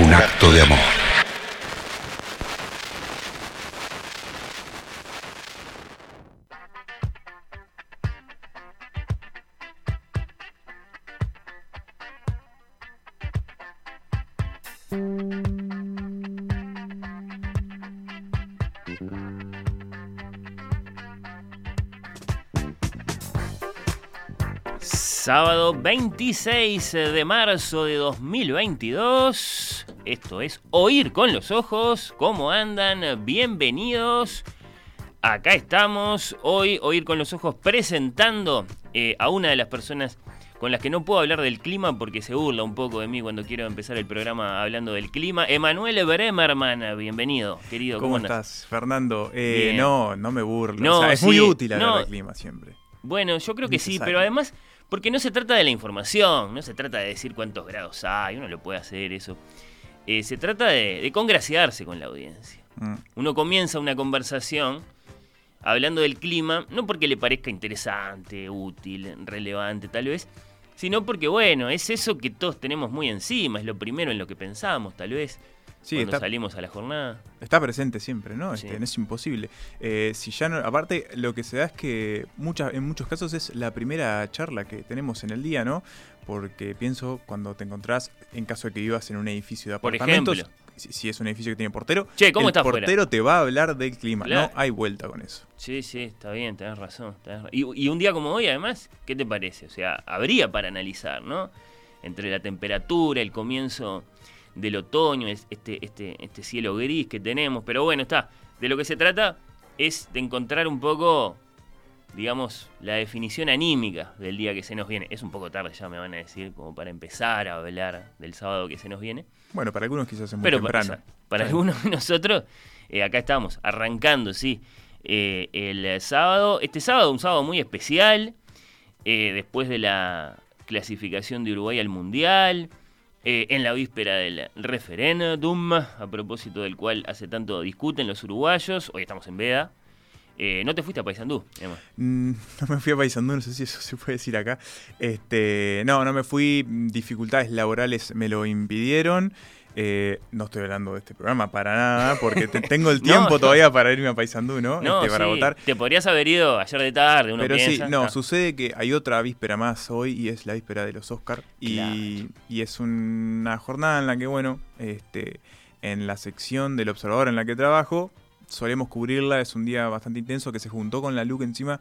un acto de amor. Sábado 26 de marzo de 2022. Esto es Oír con los Ojos. ¿Cómo andan? Bienvenidos. Acá estamos hoy, Oír con los Ojos, presentando eh, a una de las personas con las que no puedo hablar del clima porque se burla un poco de mí cuando quiero empezar el programa hablando del clima. Emanuel Bremerman, bienvenido, querido. ¿Cómo, andas? estás, Fernando? Eh, no, no me burlo. No, O sea, es sí, muy útil hablar no. del clima siempre. Bueno, yo creo que sí, pero además, porque no se trata de la información, no se trata de decir cuántos grados hay, uno lo puede hacer eso. Eh, se trata de, de congraciarse con la audiencia. Mm. Uno comienza una conversación hablando del clima, no porque le parezca interesante, útil, relevante tal vez, sino porque, bueno, es eso que todos tenemos muy encima, es lo primero en lo que pensamos tal vez, Sí, cuando está, salimos a la jornada. está presente siempre, ¿no? Este, no es imposible. Eh, si ya no, aparte, lo que se da es que muchas, en muchos casos es la primera charla que tenemos en el día, ¿no? Porque pienso cuando te encontrás, en caso de que vivas en un edificio de Por apartamentos, ejemplo. si, si es un edificio que tiene portero, Che, ¿cómo el estás fuera? portero te va a hablar del clima. Claro. No hay vuelta con eso. Sí, sí, está bien, tenés razón. tenés ra- Y, y un día como hoy, además, ¿qué te parece? O sea, habría para analizar, ¿no? Entre la temperatura, el comienzo del otoño, es- este, este, este cielo gris que tenemos. Pero bueno, está. De lo que se trata es de encontrar un poco, digamos, la definición anímica del día que se nos viene. Es un poco tarde, ya me van a decir, como para empezar a hablar del sábado que se nos viene. Bueno, para algunos quizás es muy Pero temprano. para, para algunos de nosotros, eh, acá estamos, arrancando, sí, eh, el sábado. Este sábado, un sábado muy especial, eh, después de la clasificación de Uruguay al Mundial, eh, en la víspera del referéndum, a propósito del cual hace tanto discuten los uruguayos. Hoy estamos en Veda. Eh, ¿No te fuiste a Paysandú? Mm, no me fui a Paysandú, no sé si eso se puede decir acá. Este, no, no me fui. Dificultades laborales me lo impidieron. Eh, no estoy hablando de este programa para nada, porque te- tengo el tiempo No, todavía para irme a Paysandú, ¿no? No, Este, para sí, votar. Te podrías haber ido ayer de tarde, uno Pero piensa. sí, no, sucede que hay otra víspera más hoy y es la víspera de los Oscar y, y es una jornada en la que, bueno, este, en la sección del observador en la que trabajo, solemos cubrirla, es un día bastante intenso que se juntó con la LUC encima,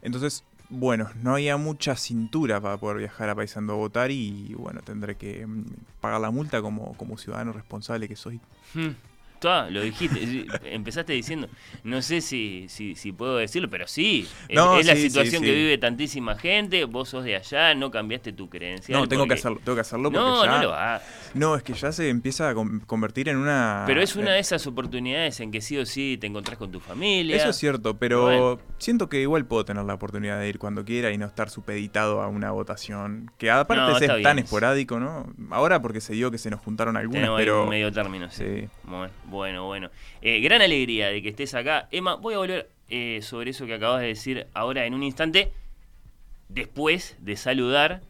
entonces, bueno, no había mucha cintura para poder viajar a Paysandú a votar y, bueno, tendré que mm, pagar la multa como, como ciudadano responsable que soy. Hmm. Lo dijiste, empezaste diciendo, no sé si, si, si puedo decirlo, pero sí, es, No, es la sí, situación sí. que vive tantísima gente, vos sos de allá, no cambiaste tu creencia. No, tengo que hacerlo, tengo que hacerlo porque No, ya- no lo hagas. No, es que ya se empieza a con- convertir en una... Pero es una eh, de esas oportunidades en que sí o sí te encontrás con tu familia. Eso es cierto, pero Bueno. siento que igual puedo tener la oportunidad de ir cuando quiera y no estar supeditado a una votación que aparte No, es tan esporádico, ¿no? Ahora porque se dio que se nos juntaron algunas, Tenemos pero medio término, sí. sí. Bueno, bueno, bueno. Eh, gran alegría de que estés acá. Emma, voy a volver eh, sobre eso que acabas de decir ahora en un instante, después de saludar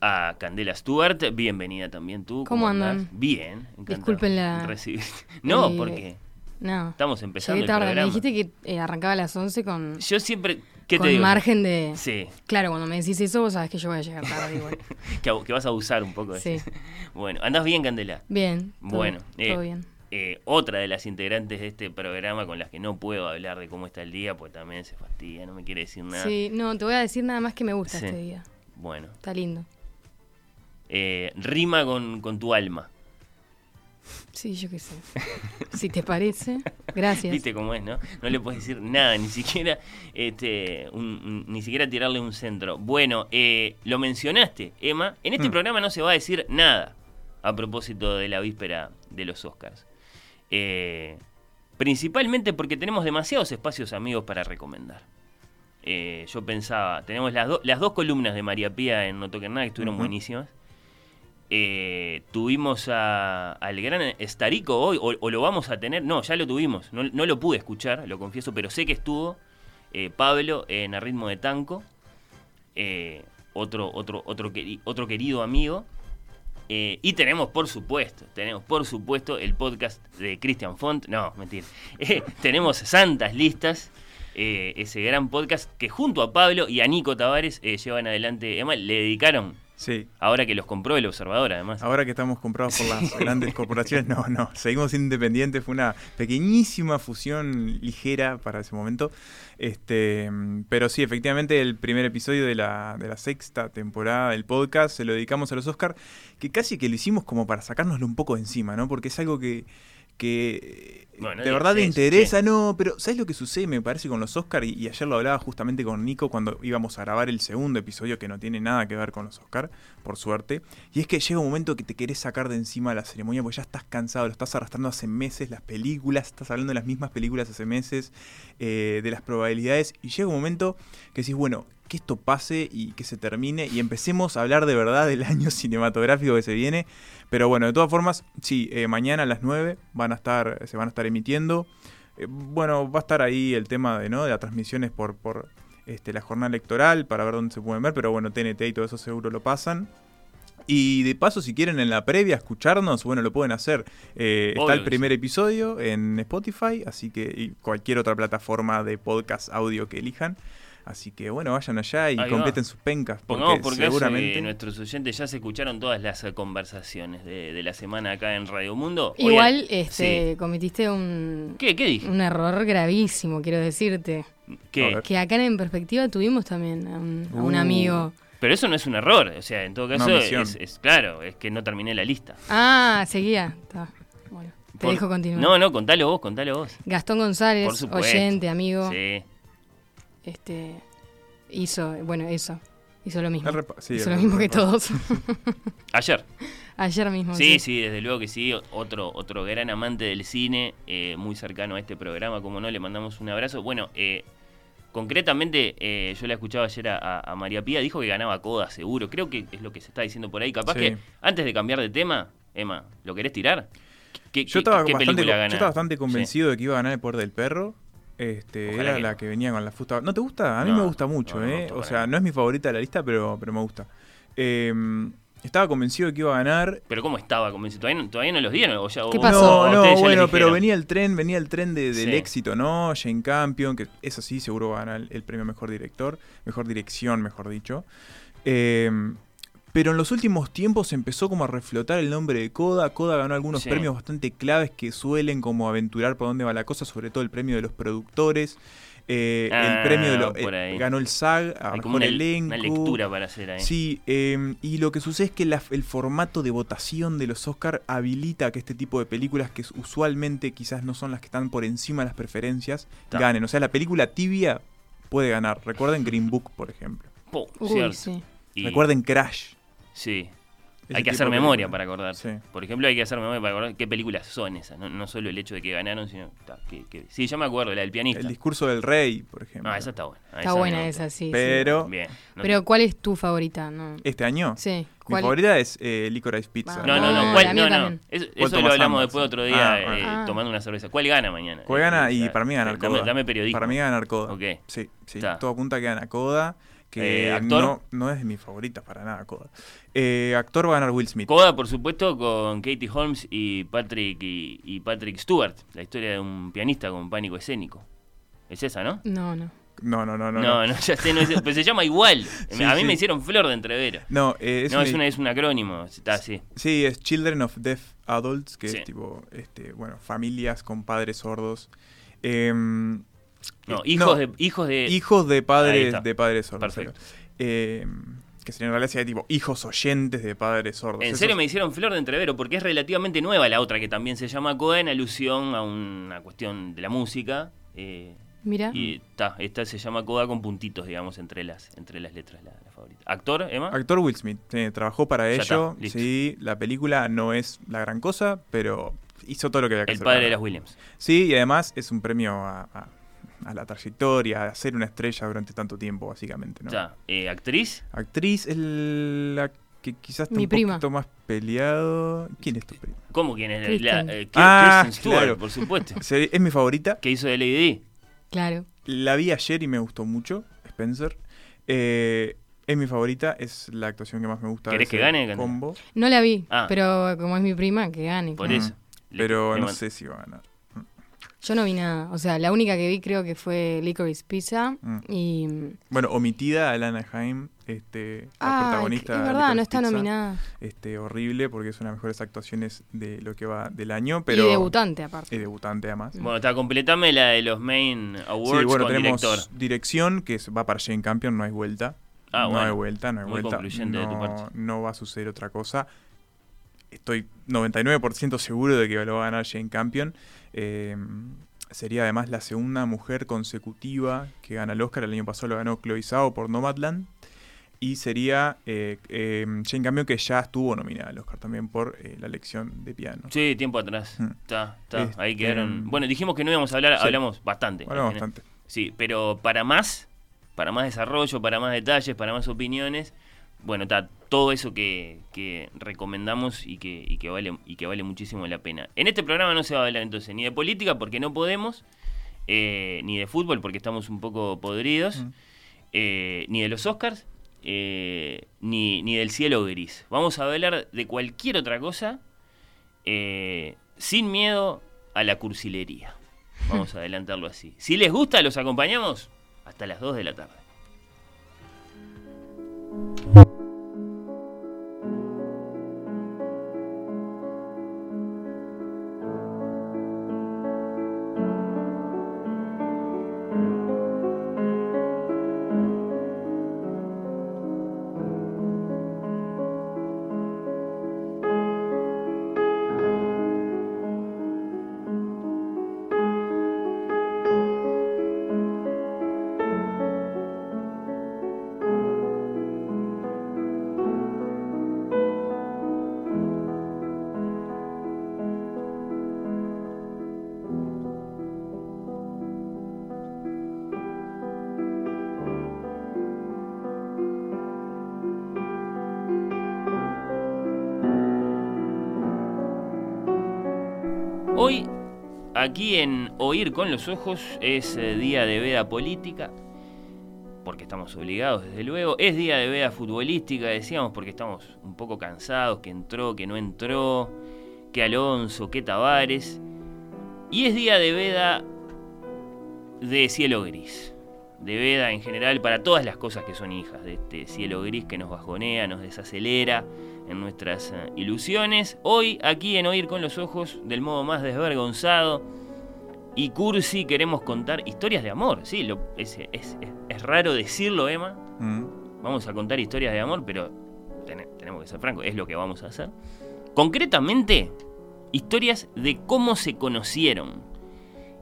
a Candela Stewart. Bienvenida también tú. ¿Cómo andan? Bien. Disculpen la-. No, Eh, porque No. estamos empezando el tarde. Me programa. dijiste que eh, arrancaba a las 11 con, Yo siempre... ¿Qué con te digo? margen de... Sí, Claro, cuando me decís eso, vos sabés que yo voy a llegar tarde igual. que, que vas a abusar un poco de Sí. eso. Bueno, ¿andás bien, Candela? Bien. Bueno, todo eh, bien. Eh, otra de las integrantes de este programa con las que no puedo hablar de cómo está el día, pues también se fastidia, no me quiere decir nada. Sí, no, te voy a decir nada más que me gusta Sí. este día. Bueno, Está lindo. eh, rima con, con tu alma. Sí, yo qué sé. si te parece, gracias. ¿Viste cómo es, no? No le puedes decir nada, ni siquiera este, un- ni siquiera tirarle un centro. Bueno, eh, lo mencionaste, Emma. En este Mm. programa no se va a decir nada a propósito de la víspera de los Oscars. Eh, principalmente porque tenemos demasiados espacios amigos para recomendar. Eh, yo pensaba, tenemos las, do- las dos columnas de María Pía en No Toquen Nada que estuvieron buenísimas. Eh, tuvimos a- al gran Estarico hoy, o, o lo vamos a tener, no, ya lo tuvimos, no, no lo pude escuchar, lo confieso, pero sé que estuvo eh, Pablo en A Ritmo de Tanco, otro, otro, otro, queri- otro querido amigo. Eh, y tenemos, por supuesto, tenemos, por supuesto, el podcast de Christian Font. No, mentira. Eh, tenemos Santas Listas, eh, ese gran podcast que junto a Pablo y a Nico Tavares eh, llevan adelante. Además, le dedicaron, Sí, ahora que los compró el observador, además. ahora que estamos comprados por las grandes corporaciones, no, no, seguimos independientes, fue una pequeñísima fusión ligera para ese momento. Este, pero sí, efectivamente, el primer episodio de la, de la sexta temporada del podcast se lo dedicamos a los Oscar, que casi que lo hicimos como para sacárnoslo un poco de encima, ¿no? Porque es algo que, que Bueno, de verdad te interesa, no, pero ¿sabes lo que sucede? Me parece con los Oscar, y, y ayer lo hablaba justamente con Nico cuando íbamos a grabar el segundo episodio que no tiene nada que ver con los Oscar, por suerte, y es que llega un momento que te querés sacar de encima la ceremonia porque ya estás cansado, lo estás arrastrando hace meses, las películas, estás hablando de las mismas películas hace meses, eh, de las probabilidades, y llega un momento que decís, bueno, que esto pase y que se termine y empecemos a hablar de verdad del año cinematográfico que se viene. Pero bueno, de todas formas, sí, eh, mañana a las 9 van a estar, se van a estar emitiendo. Eh, bueno, va a estar ahí el tema de, ¿no? de las transmisiones por, por este, la jornada electoral para ver dónde se pueden ver, pero bueno, TNT y todo eso seguro lo pasan. Y de paso, si quieren en la previa escucharnos, bueno, lo pueden hacer. Eh, está el primer episodio en Spotify, así que y cualquier otra plataforma de podcast audio que elijan. Así que bueno, vayan allá y Ahí va. completen sus pencas. Porque Pongamos por caso seguramente. nuestros oyentes ya se escucharon todas las eh, conversaciones de, de la semana acá en Radio Mundo. Igual al- este, cometiste un. ¿Qué? ¿Qué dije? un error gravísimo, quiero decirte. ¿Qué? Que acá en Perspectiva tuvimos también a un, a un Uh. amigo. Pero eso no es un error, o sea, en todo caso es, es claro, es que no terminé la lista. Ah, seguía. Está. Bueno, te Por- dejo continuar. No, no, contalo vos, contalo vos. Gastón González, Por supuesto. oyente, amigo, Sí. Este hizo, bueno, eso. Hizo lo mismo. Sí, hizo lo mismo que todos. Ayer. Ayer mismo. Sí, sí, desde luego que sí. Otro, otro gran amante del cine, eh, muy cercano a este programa, como no, le mandamos un abrazo. Bueno, eh, Concretamente, eh, yo la escuchaba ayer a, a María Pía, dijo que ganaba Coda seguro. Creo que es lo que se está diciendo por ahí. Capaz Sí. que antes de cambiar de tema, Emma, ¿lo querés tirar? ¿Qué, Yo qué- estaba, qué bastante, película yo estaba bastante Sí. convencido de que iba a ganar el poder del perro. Este, Ojalá era que la no. que venía con la fusta. ¿No te gusta? A mí No, me gusta mucho, no, ¿eh? o sea, no es mi favorita de la lista, pero, pero me gusta. Eh, estaba convencido de que iba a ganar. Pero ¿cómo estaba convencido? ¿Todavía no, todavía no los dieron? O ya, ¿Qué pasó? No, no, bueno, pero venía el tren, venía el tren de- del Sí. éxito, ¿no? Jane Campion, que eso sí, seguro va a ganar el, el premio mejor director, mejor dirección, mejor dicho. Eh, pero en los últimos tiempos empezó como a reflotar el nombre de Coda. Coda ganó algunos Sí. premios bastante claves que suelen como aventurar por dónde va la cosa, sobre todo el premio de los productores. eh, Ah, el premio de los por ahí. ganó el SAG a Hay como mejor una, elenco. una lectura para hacer ahí. Sí, eh, y lo que sucede es que la- el formato de votación de los Oscar habilita que este tipo de películas, que usualmente quizás no son las que están por encima de las preferencias, Ta. ganen. O sea, la película tibia puede ganar. Recuerden Green Book, por ejemplo. Po, Uy, sí. Y- Recuerden Crash. Sí. Ese Hay que hacer memoria para acordarse. Sí. Por ejemplo, hay que hacer memoria para acordar qué películas son esas. No, no solo el hecho de que ganaron, sino. que, que- sí, yo me acuerdo, la del pianista. El discurso del rey, por ejemplo. No, esa está buena. Ah, Está buena esa, sí. sí. Pero Bien. No, Pero ¿cuál es tu favorita? No. este año, Sí. mi favorita es eh, Licorice Pizza. Ah, no, no, no. Ah, No, no. Eso, ¿Cuál eso lo hablamos ambas? después otro día, Ah, eh, Ah. tomando una cerveza. ¿Cuál gana mañana? ¿Cuál gana? Eh, Y eh, para mí gana dame, Coda. dame periodismo. Para mí gana Coda. Ok. Sí, sí. Está. Todo apunta a que gana Coda. Que Eh, ¿actor? No, no es de mis favoritas para nada, Coda. Eh, actor va a ganar Will Smith. Coda, por supuesto, con Katie Holmes y Patrick y, y Patrick Stewart. La historia de un pianista con pánico escénico. Es esa, ¿no? No, no. No, no, no, no. No, no, ya sé, no es, pero se llama igual. Sí, a mí sí. me hicieron flor de entrevera. No, eh, es, no, una- es, una, es un acrónimo. Está así. Sí, es Children of Deaf Adults, que Sí. es tipo, este, bueno, familias con padres sordos. Em, No, eh, hijos, no, de, hijos de. hijos de padres de padres sordos. Perfecto. Em, que sería en realidad sería tipo hijos oyentes de padres sordos. En Esos- serio me hicieron flor de entrevero porque es relativamente nueva la otra que también se llama Coda en alusión a una cuestión de la música. eh, Mira. y ta, esta se llama Coda con puntitos, digamos, entre las, entre las letras, la, la favorita. ¿Actor, Emma? Actor Will Smith, sí, trabajó para Ya ello. está, sí, la película no es la gran cosa, pero hizo todo lo que había que El hacer. padre de las. Williams. Sí, y además es un premio a, a- a la trayectoria, a ser una estrella durante tanto tiempo, básicamente. ¿no? Ya, eh, ¿Actriz? Actriz es la que quizás está Mi un prima. poquito más peleado. ¿Quién es tu prima? ¿Cómo quién es? Kristen. La, eh, Kirsten Ah, Stewart, claro. por supuesto. Es mi favorita. que hizo de Lady Di. Claro. La vi ayer y me gustó mucho, Spencer. Eh, es mi favorita, es la actuación que más me gusta. ¿Querés que gane? Combo, No la vi, Ah. pero como es mi prima, que gane. Por claro. eso. Pero le no sé si va a ganar. Yo no vi nada. O sea, la única que vi creo que fue Licorice Pizza. Mm. Y. Bueno, omitida Alana Haim, este, la Ah, protagonista. es de verdad, no Licorice está Pizza. nominada. Este, horrible porque es una de las mejores actuaciones de lo que va del año. Pero, Y debutante, aparte. Y debutante además. Bueno, está, completame la de los main awards Sí, bueno, con tenemos director. dirección, que es- va para Jane Campion, no hay vuelta. Ah, no bueno. hay vuelta, no hay Muy vuelta. concluyente de tu no, parte. no va a suceder otra cosa. Estoy 99% seguro de que lo va a ganar Jane Campion. Eh, sería además la segunda mujer consecutiva que gana el Oscar. El año pasado lo ganó Chloe Zhao por Nomadland. Y sería eh, eh, Jane Campion que ya estuvo nominada al Oscar también por eh, la lección de piano. Sí, tiempo atrás. Mm. Está, está. Este, Ahí quedaron. Bueno, dijimos que no íbamos a hablar, Sí. hablamos bastante. Final. bastante. Sí, pero para más, para más desarrollo, para más detalles, para más opiniones, bueno, está todo eso que, que recomendamos y que, y que vale y que vale muchísimo la pena. En este programa no se va a hablar entonces ni de política porque no podemos, eh, ni de fútbol porque estamos un poco podridos, Mm. eh, ni de los Oscars, eh, ni, ni del cielo gris. Vamos a hablar de cualquier otra cosa eh, sin miedo a la cursilería. Vamos a adelantarlo así. Si les gusta, los acompañamos hasta las 2 de la tarde. Hum. Aquí en Oír con los Ojos, es eh, día de veda política, porque estamos obligados, desde luego. Es día de veda futbolística, decíamos, porque estamos un poco cansados, que entró, que no entró, que Alonso, que Tavares. Y es día de veda de cielo gris. De veda en general para todas las cosas que son hijas de este cielo gris que nos bajonea, nos desacelera en nuestras eh, ilusiones. Hoy, aquí en Oír con los Ojos, del modo más desvergonzado y cursi, queremos contar historias de amor. Sí, lo, es, es, es, raro decirlo, Emma. Mm. Vamos a contar historias de amor, pero ten- tenemos que ser francos, es lo que vamos a hacer. Concretamente, historias de cómo se conocieron.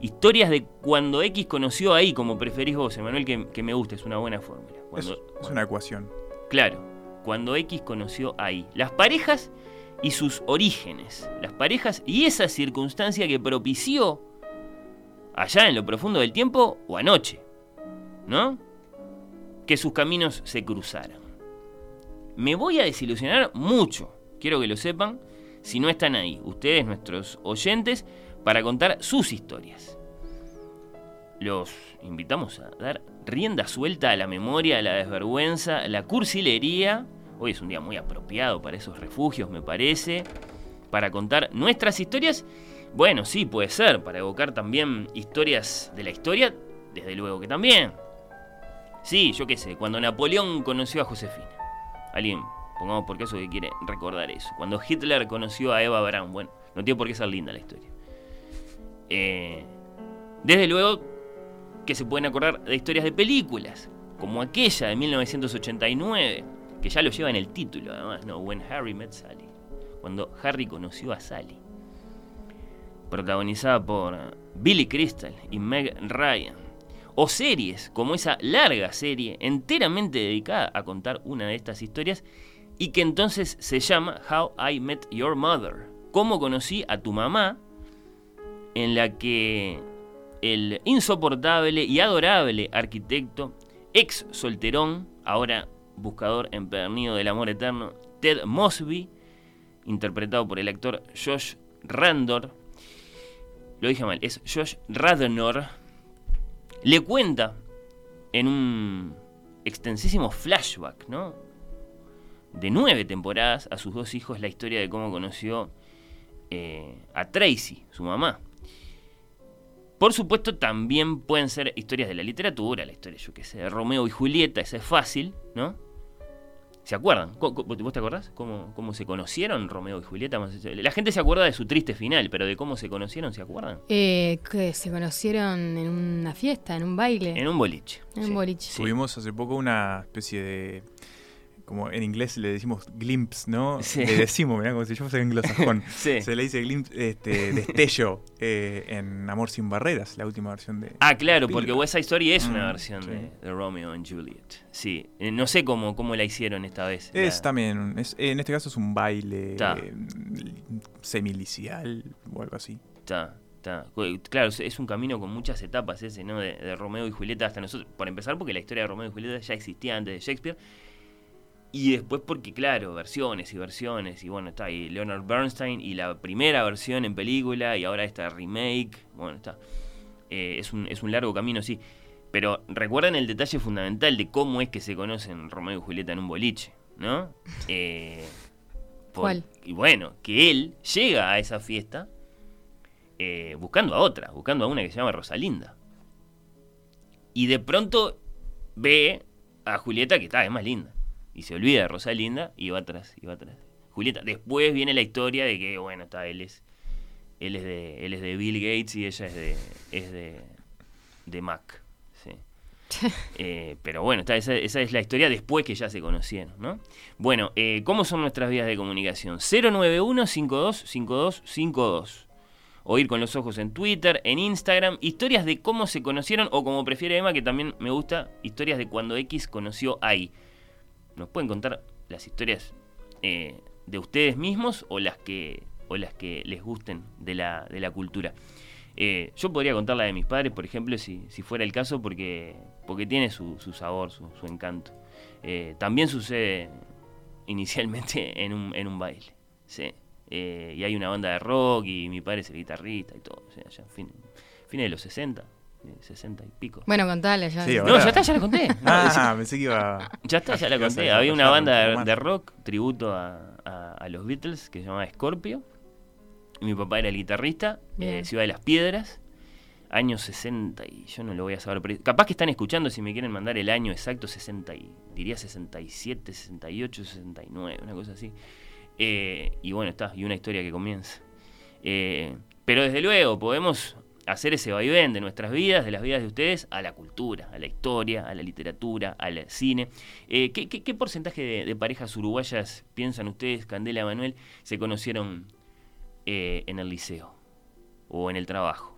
Historias de cuando X conoció ahí, como preferís vos, Emanuel, que, que me gusta, es una buena fórmula. Es, Cuando- es una ecuación. Claro, cuando X conoció ahí. Las parejas y sus orígenes. Las parejas y esa circunstancia que propició allá en lo profundo del tiempo o anoche. ¿No? Que sus caminos se cruzaran. Me voy a desilusionar mucho, quiero que lo sepan, si no están ahí, ustedes, nuestros oyentes, para contar sus historias. Los invitamos a dar rienda suelta a la memoria, a la desvergüenza, a la cursilería. Hoy es un día muy apropiado para esos refugios, me parece. Para contar nuestras historias. Bueno, sí, puede ser. Para evocar también historias de la historia. Desde luego que también. Sí, yo qué sé. Cuando Napoleón conoció a Josefina. Alguien, pongamos por caso que quiere recordar eso. Cuando Hitler conoció a Eva Braun. Bueno, no tiene por qué ser linda la historia. Eh, desde luego que se pueden acordar de historias de películas, como aquella de 1989, que ya lo lleva en el título además, ¿no? When Harry Met Sally. Cuando Harry conoció a Sally. Protagonizada por Billy Crystal y Meg Ryan. O series, como esa larga serie enteramente dedicada a contar una de estas historias y que entonces se llama How I Met Your Mother. Cómo conocí a tu mamá, en la que el insoportable y adorable arquitecto, ex solterón, ahora buscador empedernido del amor eterno, Ted Mosby, interpretado por el actor Josh Randor, lo dije mal, es Josh Radnor, le cuenta en un extensísimo flashback, ¿no? De nueve temporadas a sus dos hijos la historia de cómo conoció eh, a Tracy, su mamá. Por supuesto, también pueden ser historias de la literatura, la historia, yo qué sé, de Romeo y Julieta, esa es fácil, ¿no? ¿Se acuerdan? ¿Cómo- cómo- ¿Vos te acordás cómo, cómo se conocieron Romeo y Julieta? La gente se acuerda de su triste final, pero de cómo se conocieron, ¿se acuerdan? Eh, que se conocieron en una fiesta, en un baile. En un boliche. En un sí. boliche. Sí. Tuvimos hace poco una especie de. Como en inglés le decimos glimpse, ¿no? Sí. Le decimos, mirá, como si yo fuera anglosajón. Sí. Se le dice glimpse, este, destello eh, en Amor sin barreras, la última versión de. Ah, claro, porque. West Side Story es una Mm, versión sí. de, de Romeo and Juliet. Sí, Eh, no sé cómo, cómo la hicieron esta vez. Es La- también, es, en este caso es un baile eh, semilicial o algo así. Está, está. Claro, es- es un camino con muchas etapas ese, ¿no? De, de Romeo y Julieta hasta nosotros. Por empezar, porque la historia de Romeo y Julieta ya existía antes de Shakespeare. Y después porque, claro, versiones y versiones. Y bueno, está ahí Leonard Bernstein y la primera versión en película y ahora esta remake. Bueno, está. Eh, es, un, es un largo camino, sí. Pero recuerden el detalle fundamental de cómo es que se conocen Romeo y Julieta en un boliche, ¿no? Eh, por- ¿Cuál? Y bueno, que él llega a esa fiesta eh, buscando a otra, buscando a una que se llama Rosalinda. Y de pronto ve a Julieta que está, es más linda. Y se olvida de Rosalinda y va atrás, y va atrás. Julieta, después viene la historia de que, bueno, está, él es. Él es de, él es de Bill Gates y ella es de. es de. de Mac. Sí. Eh, pero bueno, está, esa, esa es la historia después que ya se conocieron, ¿no? Bueno, eh, ¿cómo son nuestras vías de comunicación? 091-525252. Oír con los ojos en Twitter, en Instagram, historias de cómo se conocieron, o como prefiere Emma, que también me gusta, historias de cuando X conoció ahí. Nos pueden contar las historias eh, de ustedes mismos o las que, o las que les gusten de la, de la cultura. Eh, yo podría contar la de mis padres, por ejemplo, si, si fuera el caso, porque, porque tiene su, su sabor, su, encanto. Eh, también sucede inicialmente en un, en un baile. Sí, y hay una banda de rock y mi padre es el guitarrista y todo. Fin, fines de los 60, eh, 60 y pico. Bueno, contale ya. Sí, no, ya está, ya la conté. No, Ah, pensé que iba. ya está, ya la conté. Había una banda de, de rock, tributo a, a- a los Beatles, que se llamaba Scorpio. Y mi papá era el guitarrista, Bien. eh, Ciudad de las Piedras, año 60, y yo no lo voy a saber. pero capaz que están escuchando si me quieren mandar el año exacto, 60 y, diría 67, 68, 69, una cosa así. Eh, y bueno, está, y una historia que comienza. Eh, pero desde luego podemos hacer ese vaivén de nuestras vidas, de las vidas de ustedes, a la cultura, a la historia, a la literatura, al cine. Eh, ¿qué, qué, qué porcentaje de, de parejas uruguayas piensan ustedes, Candela y Manuel, se conocieron eh, en el liceo o en el trabajo?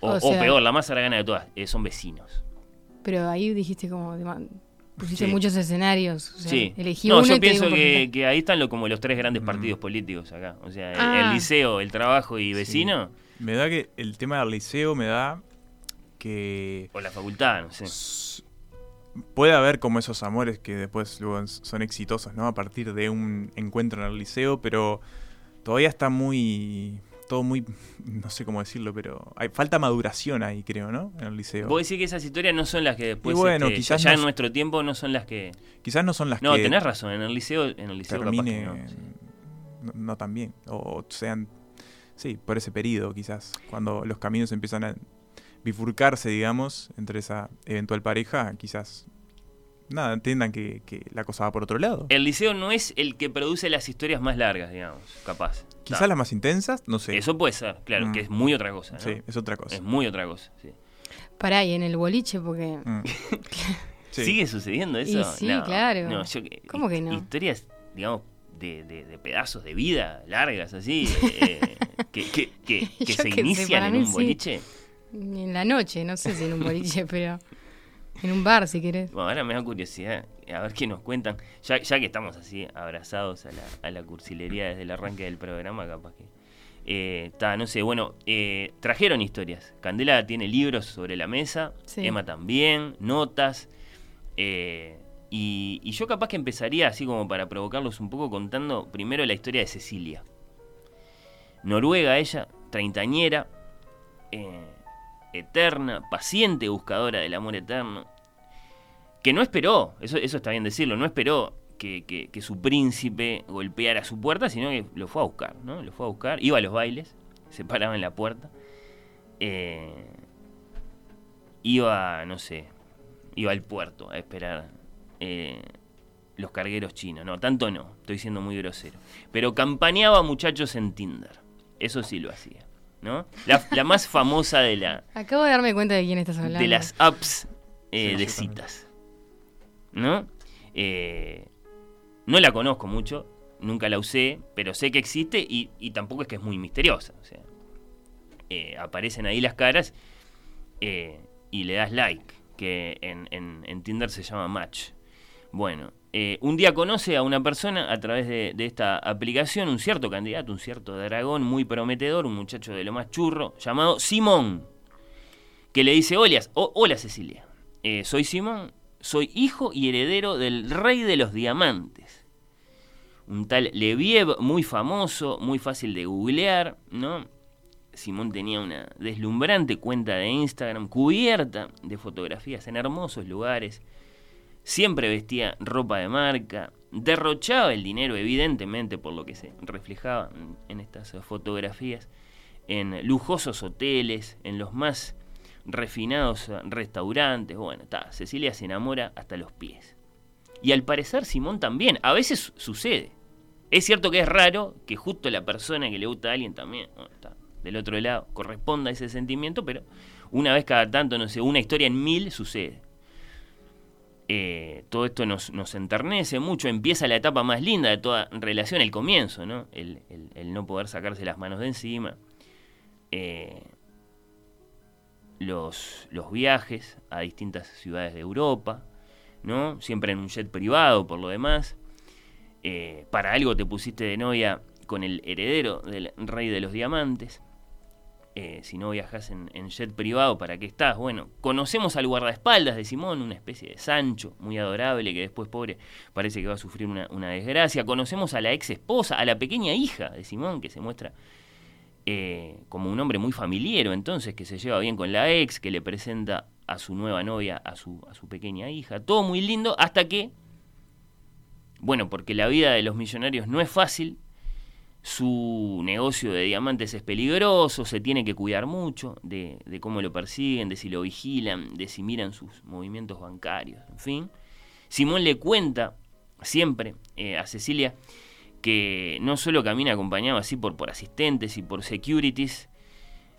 O, O o sea- peor, la más aragana de todas, eh, son vecinos. Pero ahí dijiste como. Pusiste Sí. muchos escenarios. O sea, Sí. Elegí no, uno yo pienso que, ahí están lo, como los tres Mm. grandes partidos políticos acá. O sea, el, Ah. el liceo, el trabajo y Sí. Me da que el tema del liceo me da que o la facultad, no sé. puede haber como esos amores que después luego son exitosos, ¿no? A partir de un encuentro en el liceo, pero todavía está muy todo muy no sé cómo decirlo, pero hay falta maduración ahí, creo, ¿no? En el liceo. Vos decís que esas historias no son las que después, Y bueno, este, quizás ya no en nuestro tiempo no son las que... Quizás no son las No, que tenés razón, en el liceo, en el liceo capaz que termine no. sí. no, no tan bien o sean sí, por ese periodo quizás, cuando los caminos empiezan a bifurcarse, digamos, entre esa eventual pareja, quizás nada, entiendan que, que la cosa va por otro lado. El liceo no es el que produce las historias más largas, digamos, capaz. Quizás las más intensas, no sé. Eso puede ser, claro, Mm. que es muy otra cosa. ¿no? Sí, es otra cosa. Es muy otra cosa, sí. Pará, y en el boliche, porque. Mm. Sí. ¿Sigue sucediendo eso? Y sí, No, claro. no, yo que- ¿Cómo que no? Historias, digamos, de, de- de pedazos de vida largas, así, eh, que, que- que- que Yo se inician en un sí. boliche. En la noche, no sé si en un boliche, pero. En un bar, si querés. Bueno, ahora me da curiosidad, a ver qué nos cuentan. Ya, ya que estamos así abrazados a la, a la cursilería desde el arranque del programa, capaz que. eh, ta, no sé, bueno, eh, trajeron historias. Candela tiene libros sobre la mesa, Sí. Emma también, notas. eh, y, yo capaz que empezaría así como para provocarlos un poco contando primero la historia de Cecilia. Noruega ella, treintañera, eh, eterna, paciente buscadora del amor eterno, que no esperó, eso, eso está bien decirlo, no esperó que, que- que su príncipe golpeara su puerta, sino que lo fue a buscar, ¿no? Lo fue a buscar, iba a los bailes, se paraba en la puerta, eh, iba, no sé, iba al puerto a esperar eh, los cargueros chinos, no, tanto no, estoy siendo muy grosero, pero campaneaba muchachos en Tinder, eso sí lo hacía, ¿no? La, la más famosa de la, Acabo de darme cuenta de quién estás hablando. de las apps eh, Sí, de citas. ¿No? Eh, no la conozco mucho, nunca la usé, pero sé que existe y, y tampoco es que es muy misteriosa. O sea, eh, aparecen ahí las caras eh, y le das like, que en, en- en Tinder se llama Match. Bueno, eh, un día conoce a una persona a través de, esta aplicación, un cierto candidato, un cierto dragón muy prometedor, un muchacho de lo más churro, llamado Simón que le dice, hola, hola Cecilia, Eh, soy Simón, soy hijo y heredero del rey de los diamantes. Un tal Leviev, muy famoso, muy fácil de googlear, ¿no? Simón tenía una deslumbrante cuenta de Instagram cubierta de fotografías en hermosos lugares. Siempre vestía ropa de marca, derrochaba el dinero, evidentemente, por lo que se reflejaba en- estas fotografías, en lujosos hoteles, en los más refinados restaurantes. Bueno, está, Cecilia se enamora hasta los pies. Y al parecer Simón también. A veces su- sucede. Es cierto que es raro que justo la persona que le gusta a alguien también, del otro lado, corresponda a ese sentimiento, pero una vez cada tanto, no sé, una historia en mil sucede. Eh, todo esto nos, enternece mucho, empieza la etapa más linda de toda relación, el comienzo, ¿no? El, no poder sacarse las manos de encima. Eh, los, los viajes a distintas ciudades de Europa, ¿no? Siempre en un jet privado, por lo demás. Eh, para algo te pusiste de novia con el heredero del rey de los diamantes. Eh, si no viajas en, jet privado, ¿para qué estás? Bueno, conocemos al guardaespaldas de Simón, una especie de Sancho, muy adorable, que después, pobre, parece que va a sufrir una, una desgracia. Conocemos a la ex esposa, a la pequeña hija de Simón, que se muestra eh, como un hombre muy familiero, entonces, que se lleva bien con la ex, que le presenta a su nueva novia, a su, a su pequeña hija. Todo muy lindo, hasta que, bueno, porque la vida de los millonarios no es fácil, su negocio de diamantes es peligroso, se tiene que cuidar mucho de, cómo lo persiguen, de si lo vigilan, de si miran sus movimientos bancarios, en fin. Simón le cuenta siempre eh, a Cecilia que no solo camina acompañado así por, por asistentes y por securities,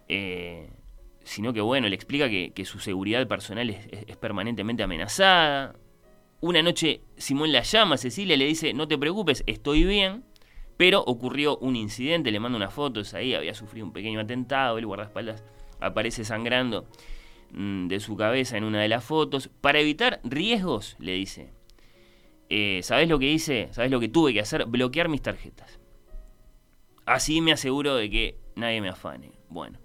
eh, sino que bueno, le explica que, que su seguridad personal es, es, es, permanentemente amenazada. Una noche Simón la llama a Cecilia y le dice, no te preocupes, estoy bien. Pero ocurrió un incidente, le manda unas fotos ahí, había sufrido un pequeño atentado, el guardaespaldas aparece sangrando mmm, de su cabeza en una de las fotos. Para evitar riesgos, le dice, eh, ¿sabes lo que hice? ¿Sabes lo que tuve que hacer? Bloquear mis tarjetas. Así me aseguro de que nadie me afane. Bueno.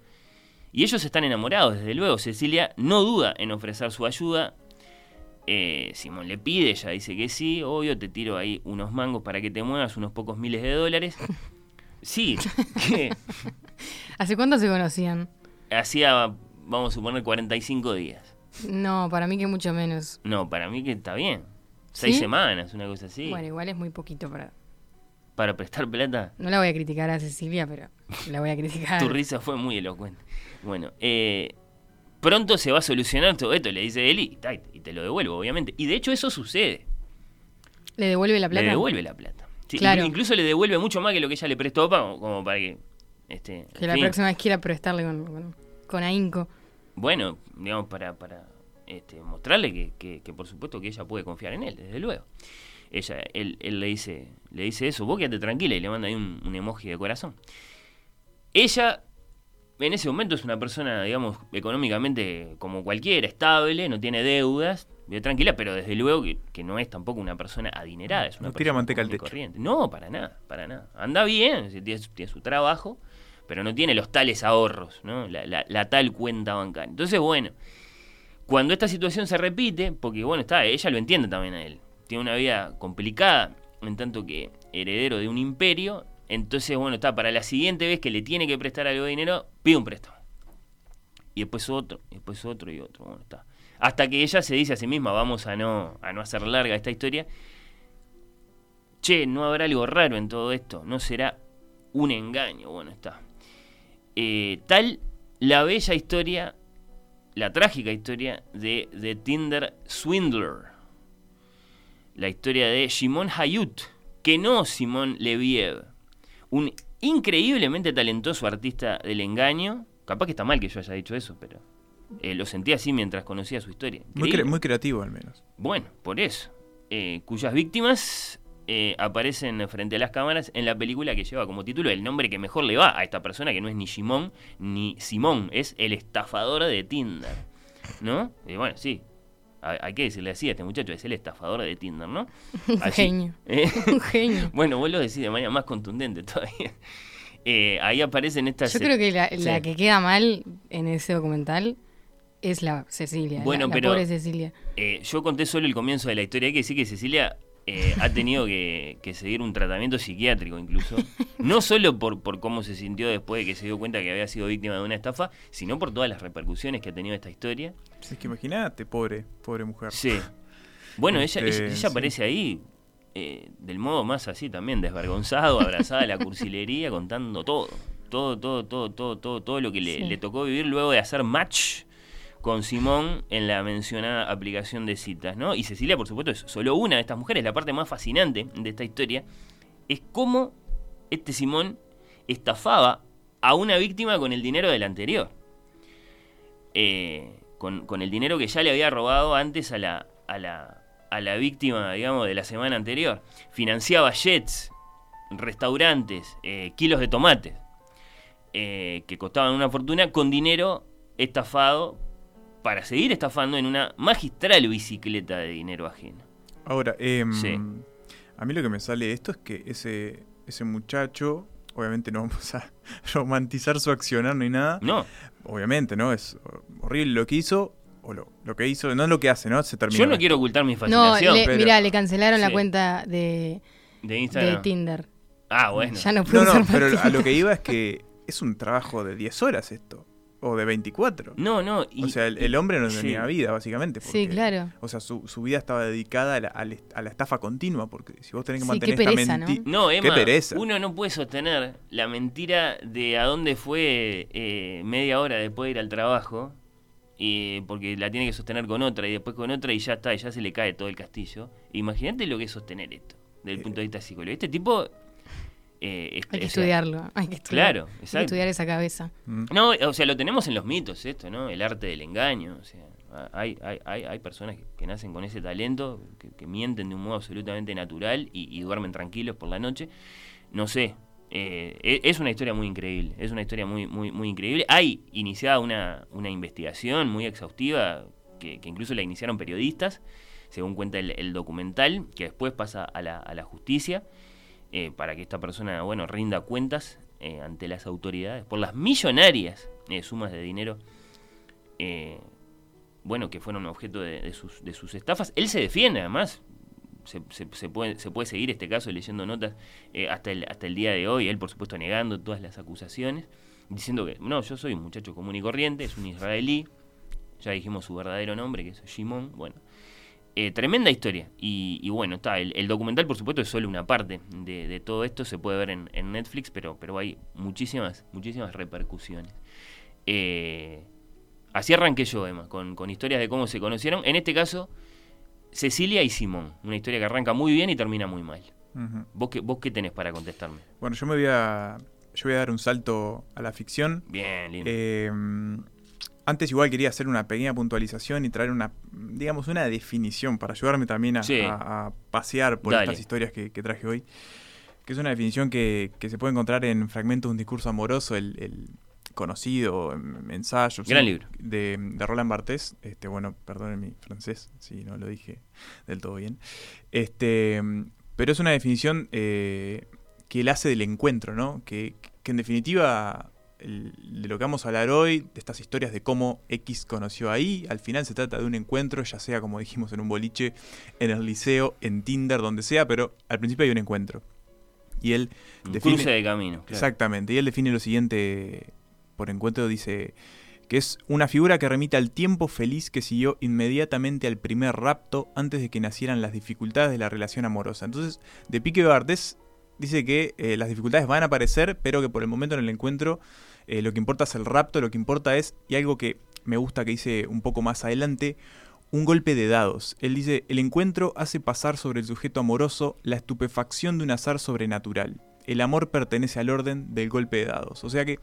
Y ellos están enamorados, desde luego. Cecilia no duda en ofrecer su ayuda. Eh, Simón le pide, ella dice que sí, obvio, te tiro ahí unos mangos para que te muevas, unos pocos miles de dólares. Sí. ¿Hace cuánto se conocían? Hacía, vamos a suponer, 45 días. No, para mí que mucho menos. No, para mí que está bien. Seis ¿Sí? semanas, una cosa así. Bueno, igual es muy poquito para... Para prestar plata. No la voy a criticar a Cecilia, pero la voy a criticar. tu risa fue muy elocuente. Bueno, eh, pronto se va a solucionar todo esto, le dice Eli, y te lo devuelvo, obviamente. Y de hecho eso sucede. ¿Le devuelve la plata? Le devuelve la plata. Sí, Claro. Incluso le devuelve mucho más que lo que ella le prestó pa- como para que... Este, Que la fin. próxima vez quiera prestarle con, con, con ahínco. Bueno, digamos, para, para este, mostrarle que, que- que por supuesto que ella puede confiar en él, desde luego. Ella, él, él le dice, le dice eso, vos quédate tranquila y le manda ahí un, un emoji de corazón. Ella, en ese momento, es una persona, digamos, económicamente como cualquiera, estable, no tiene deudas, vive tranquila, pero desde luego que, que no es tampoco una persona adinerada, es una No tira persona manteca al techo. corriente. No, para nada, para nada. Anda bien, tiene, su- tiene su trabajo, pero no tiene los tales ahorros, ¿no? La, la- la tal cuenta bancaria. Entonces, bueno, cuando esta situación se repite, porque bueno, está, ella lo entiende también a él, tiene una vida complicada, en tanto que heredero de un imperio, entonces, bueno, está, para la siguiente vez que le tiene que prestar algo de dinero, pide un préstamo. Y después otro, y después otro y otro, bueno, está. Hasta que ella se dice a sí misma, vamos a no, a no hacer larga esta historia, che, no habrá algo raro en todo esto, no será un engaño, bueno, está. Eh, tal la bella historia, la trágica historia de The Tinder Swindler. La historia de Shimon Hayut, que no Simón Leviev. Un increíblemente talentoso artista del engaño. Capaz que está mal que yo haya dicho eso, pero eh, lo sentí así mientras conocía su historia. Muy, Increíble. cre- muy creativo al menos. Bueno, por eso. Eh, cuyas víctimas eh, aparecen frente a las cámaras en la película que lleva como título el nombre que mejor le va a esta persona, que no es ni Simón ni Simón, es el estafador de Tinder. ¿No? Y bueno, sí. Hay que decirle así a este muchacho, es el estafador de Tinder, ¿no? Un genio. ¿Eh? Un genio. Bueno, vos lo decís de manera más contundente todavía. Eh, ahí aparecen estas... Yo creo que la, Sí. la que queda mal en ese documental es la Cecilia. Bueno, la, la pero- pobre Cecilia. Eh, yo conté solo el comienzo de la historia. Hay que decir que Cecilia eh, ha tenido que, que seguir un tratamiento psiquiátrico incluso. No solo por, por cómo se sintió después de que se dio cuenta que había sido víctima de una estafa, sino por todas las repercusiones que ha tenido esta historia. Es que imagínate, pobre, pobre mujer. Sí. Bueno, ella, Este, ella, ella sí. aparece ahí eh, del modo más así también, desvergonzado, abrazada a la cursilería, contando todo. Todo, todo, todo, todo, todo, todo lo que le, Sí. le tocó vivir luego de hacer match con Simón en la mencionada aplicación de citas, ¿no? Y Cecilia, por supuesto, es solo una de estas mujeres. La parte más fascinante de esta historia es cómo este Simón estafaba a una víctima con el dinero del anterior. Eh, con, con el dinero que ya le había robado antes a la, a la, a la víctima, digamos, de la semana anterior. Financiaba jets, restaurantes, eh, kilos de tomates, eh, que costaban una fortuna, con dinero estafado para seguir estafando en una magistral bicicleta de dinero ajeno. Ahora, em, Sí. a mí lo que me sale de esto es que ese, ese muchacho obviamente no vamos a romantizar su accionar ni nada. No. Obviamente, ¿no? Es horrible lo que hizo, o lo, lo que hizo, no es lo que hace, ¿no? Se terminó. Yo no quiero ocultar mi No, fascinación le, pero- mirá, le cancelaron la cuenta de, de. Tinder. ah, bueno. Ya no puedo No, usar no, pero a lo que iba es que es un trabajo de 10 horas esto, o de 24. No, no. y- o sea, el, el hombre no sí. tenía vida, básicamente. Sí, claro. O sea, su, su vida estaba dedicada a la, a la- estafa continua, porque si vos tenés que Sí, mantener qué esta pereza, ¿no? No, Emma, Qué pereza. uno no puede sostener la mentira de a dónde fue eh, media hora después de ir al trabajo, y porque la tiene que sostener con otra y después con otra y ya está, y ya se le cae todo el castillo. Imagínate lo que es sostener esto, desde el Eh, punto de vista psicológico. Este tipo... eh, Hay que o sea, estudiarlo. Hay que estudiar, Claro, hay que estudiar esa cabeza. Mm. No, o sea, lo tenemos en los mitos esto, ¿no? El arte del engaño. O sea, hay, hay, hay, hay personas que, que nacen con ese talento, que, que mienten de un modo absolutamente natural y, y duermen tranquilos por la noche. No sé. eh, e- es una historia muy increíble. Es una historia muy, muy, muy increíble. Hay iniciada una, una investigación muy exhaustiva que, que incluso la iniciaron periodistas, según cuenta el, el documental, que después pasa a la, a la justicia eh, para que esta persona, bueno, rinda cuentas eh, ante las autoridades por las millonarias eh, sumas de dinero, eh, bueno, que fueron objeto de, sus, de sus estafas. Él se defiende, además. Se, se- se puede, se puede seguir este caso leyendo notas eh, hasta, el, hasta el día de hoy. Él, por supuesto, negando todas las acusaciones, diciendo que no, yo soy un muchacho común y corriente, es un israelí. Ya dijimos su verdadero nombre, que es Shimon. Bueno, eh, tremenda historia. Y, y bueno, está. El, el documental, por supuesto, es solo una parte de, de todo esto. Se puede ver en, en Netflix, pero, pero hay muchísimas, muchísimas repercusiones. Eh, así arranqué yo, Emma, con, con historias de cómo se conocieron. En este caso, Cecilia y Simón. Una historia que arranca muy bien y termina muy mal. ¿Vos qué, vos qué tenés para contestarme? Bueno, yo me voy a. Yo voy a dar un salto a la ficción. Bien, lindo. Eh, antes igual quería hacer una pequeña puntualización y traer una, digamos, una definición para ayudarme también a, Sí. a- a pasear por Dale. estas historias que, que traje hoy. Que es una definición que, que se puede encontrar en Fragmentos de un discurso amoroso, el, el conocido ensayo Gran sí, libro. De, de Roland Barthes. Este, bueno, perdonen mi francés si no lo dije del todo bien. Este, pero es una definición eh, que él hace del encuentro, ¿no? Que, que en definitiva el- de lo que vamos a hablar hoy, de estas historias de cómo X conoció ahí, al final se trata de un encuentro, ya sea como dijimos en un boliche, en el liceo, en Tinder, donde sea, pero al principio hay un encuentro. Y él Un define- cruce de camino. claro. Exactamente, y él define lo siguiente por encuentro, dice que es una figura que remite al tiempo feliz que siguió inmediatamente al primer rapto antes de que nacieran las dificultades de la relación amorosa. Entonces, de Pique Bartés dice que eh, las dificultades van a aparecer, pero que por el momento en el encuentro eh, lo que importa es el rapto, lo que importa es, y algo que me gusta que dice un poco más adelante, un golpe de dados. Él dice, el encuentro hace pasar sobre el sujeto amoroso la estupefacción de un azar sobrenatural. El amor pertenece al orden del golpe de dados. O sea que,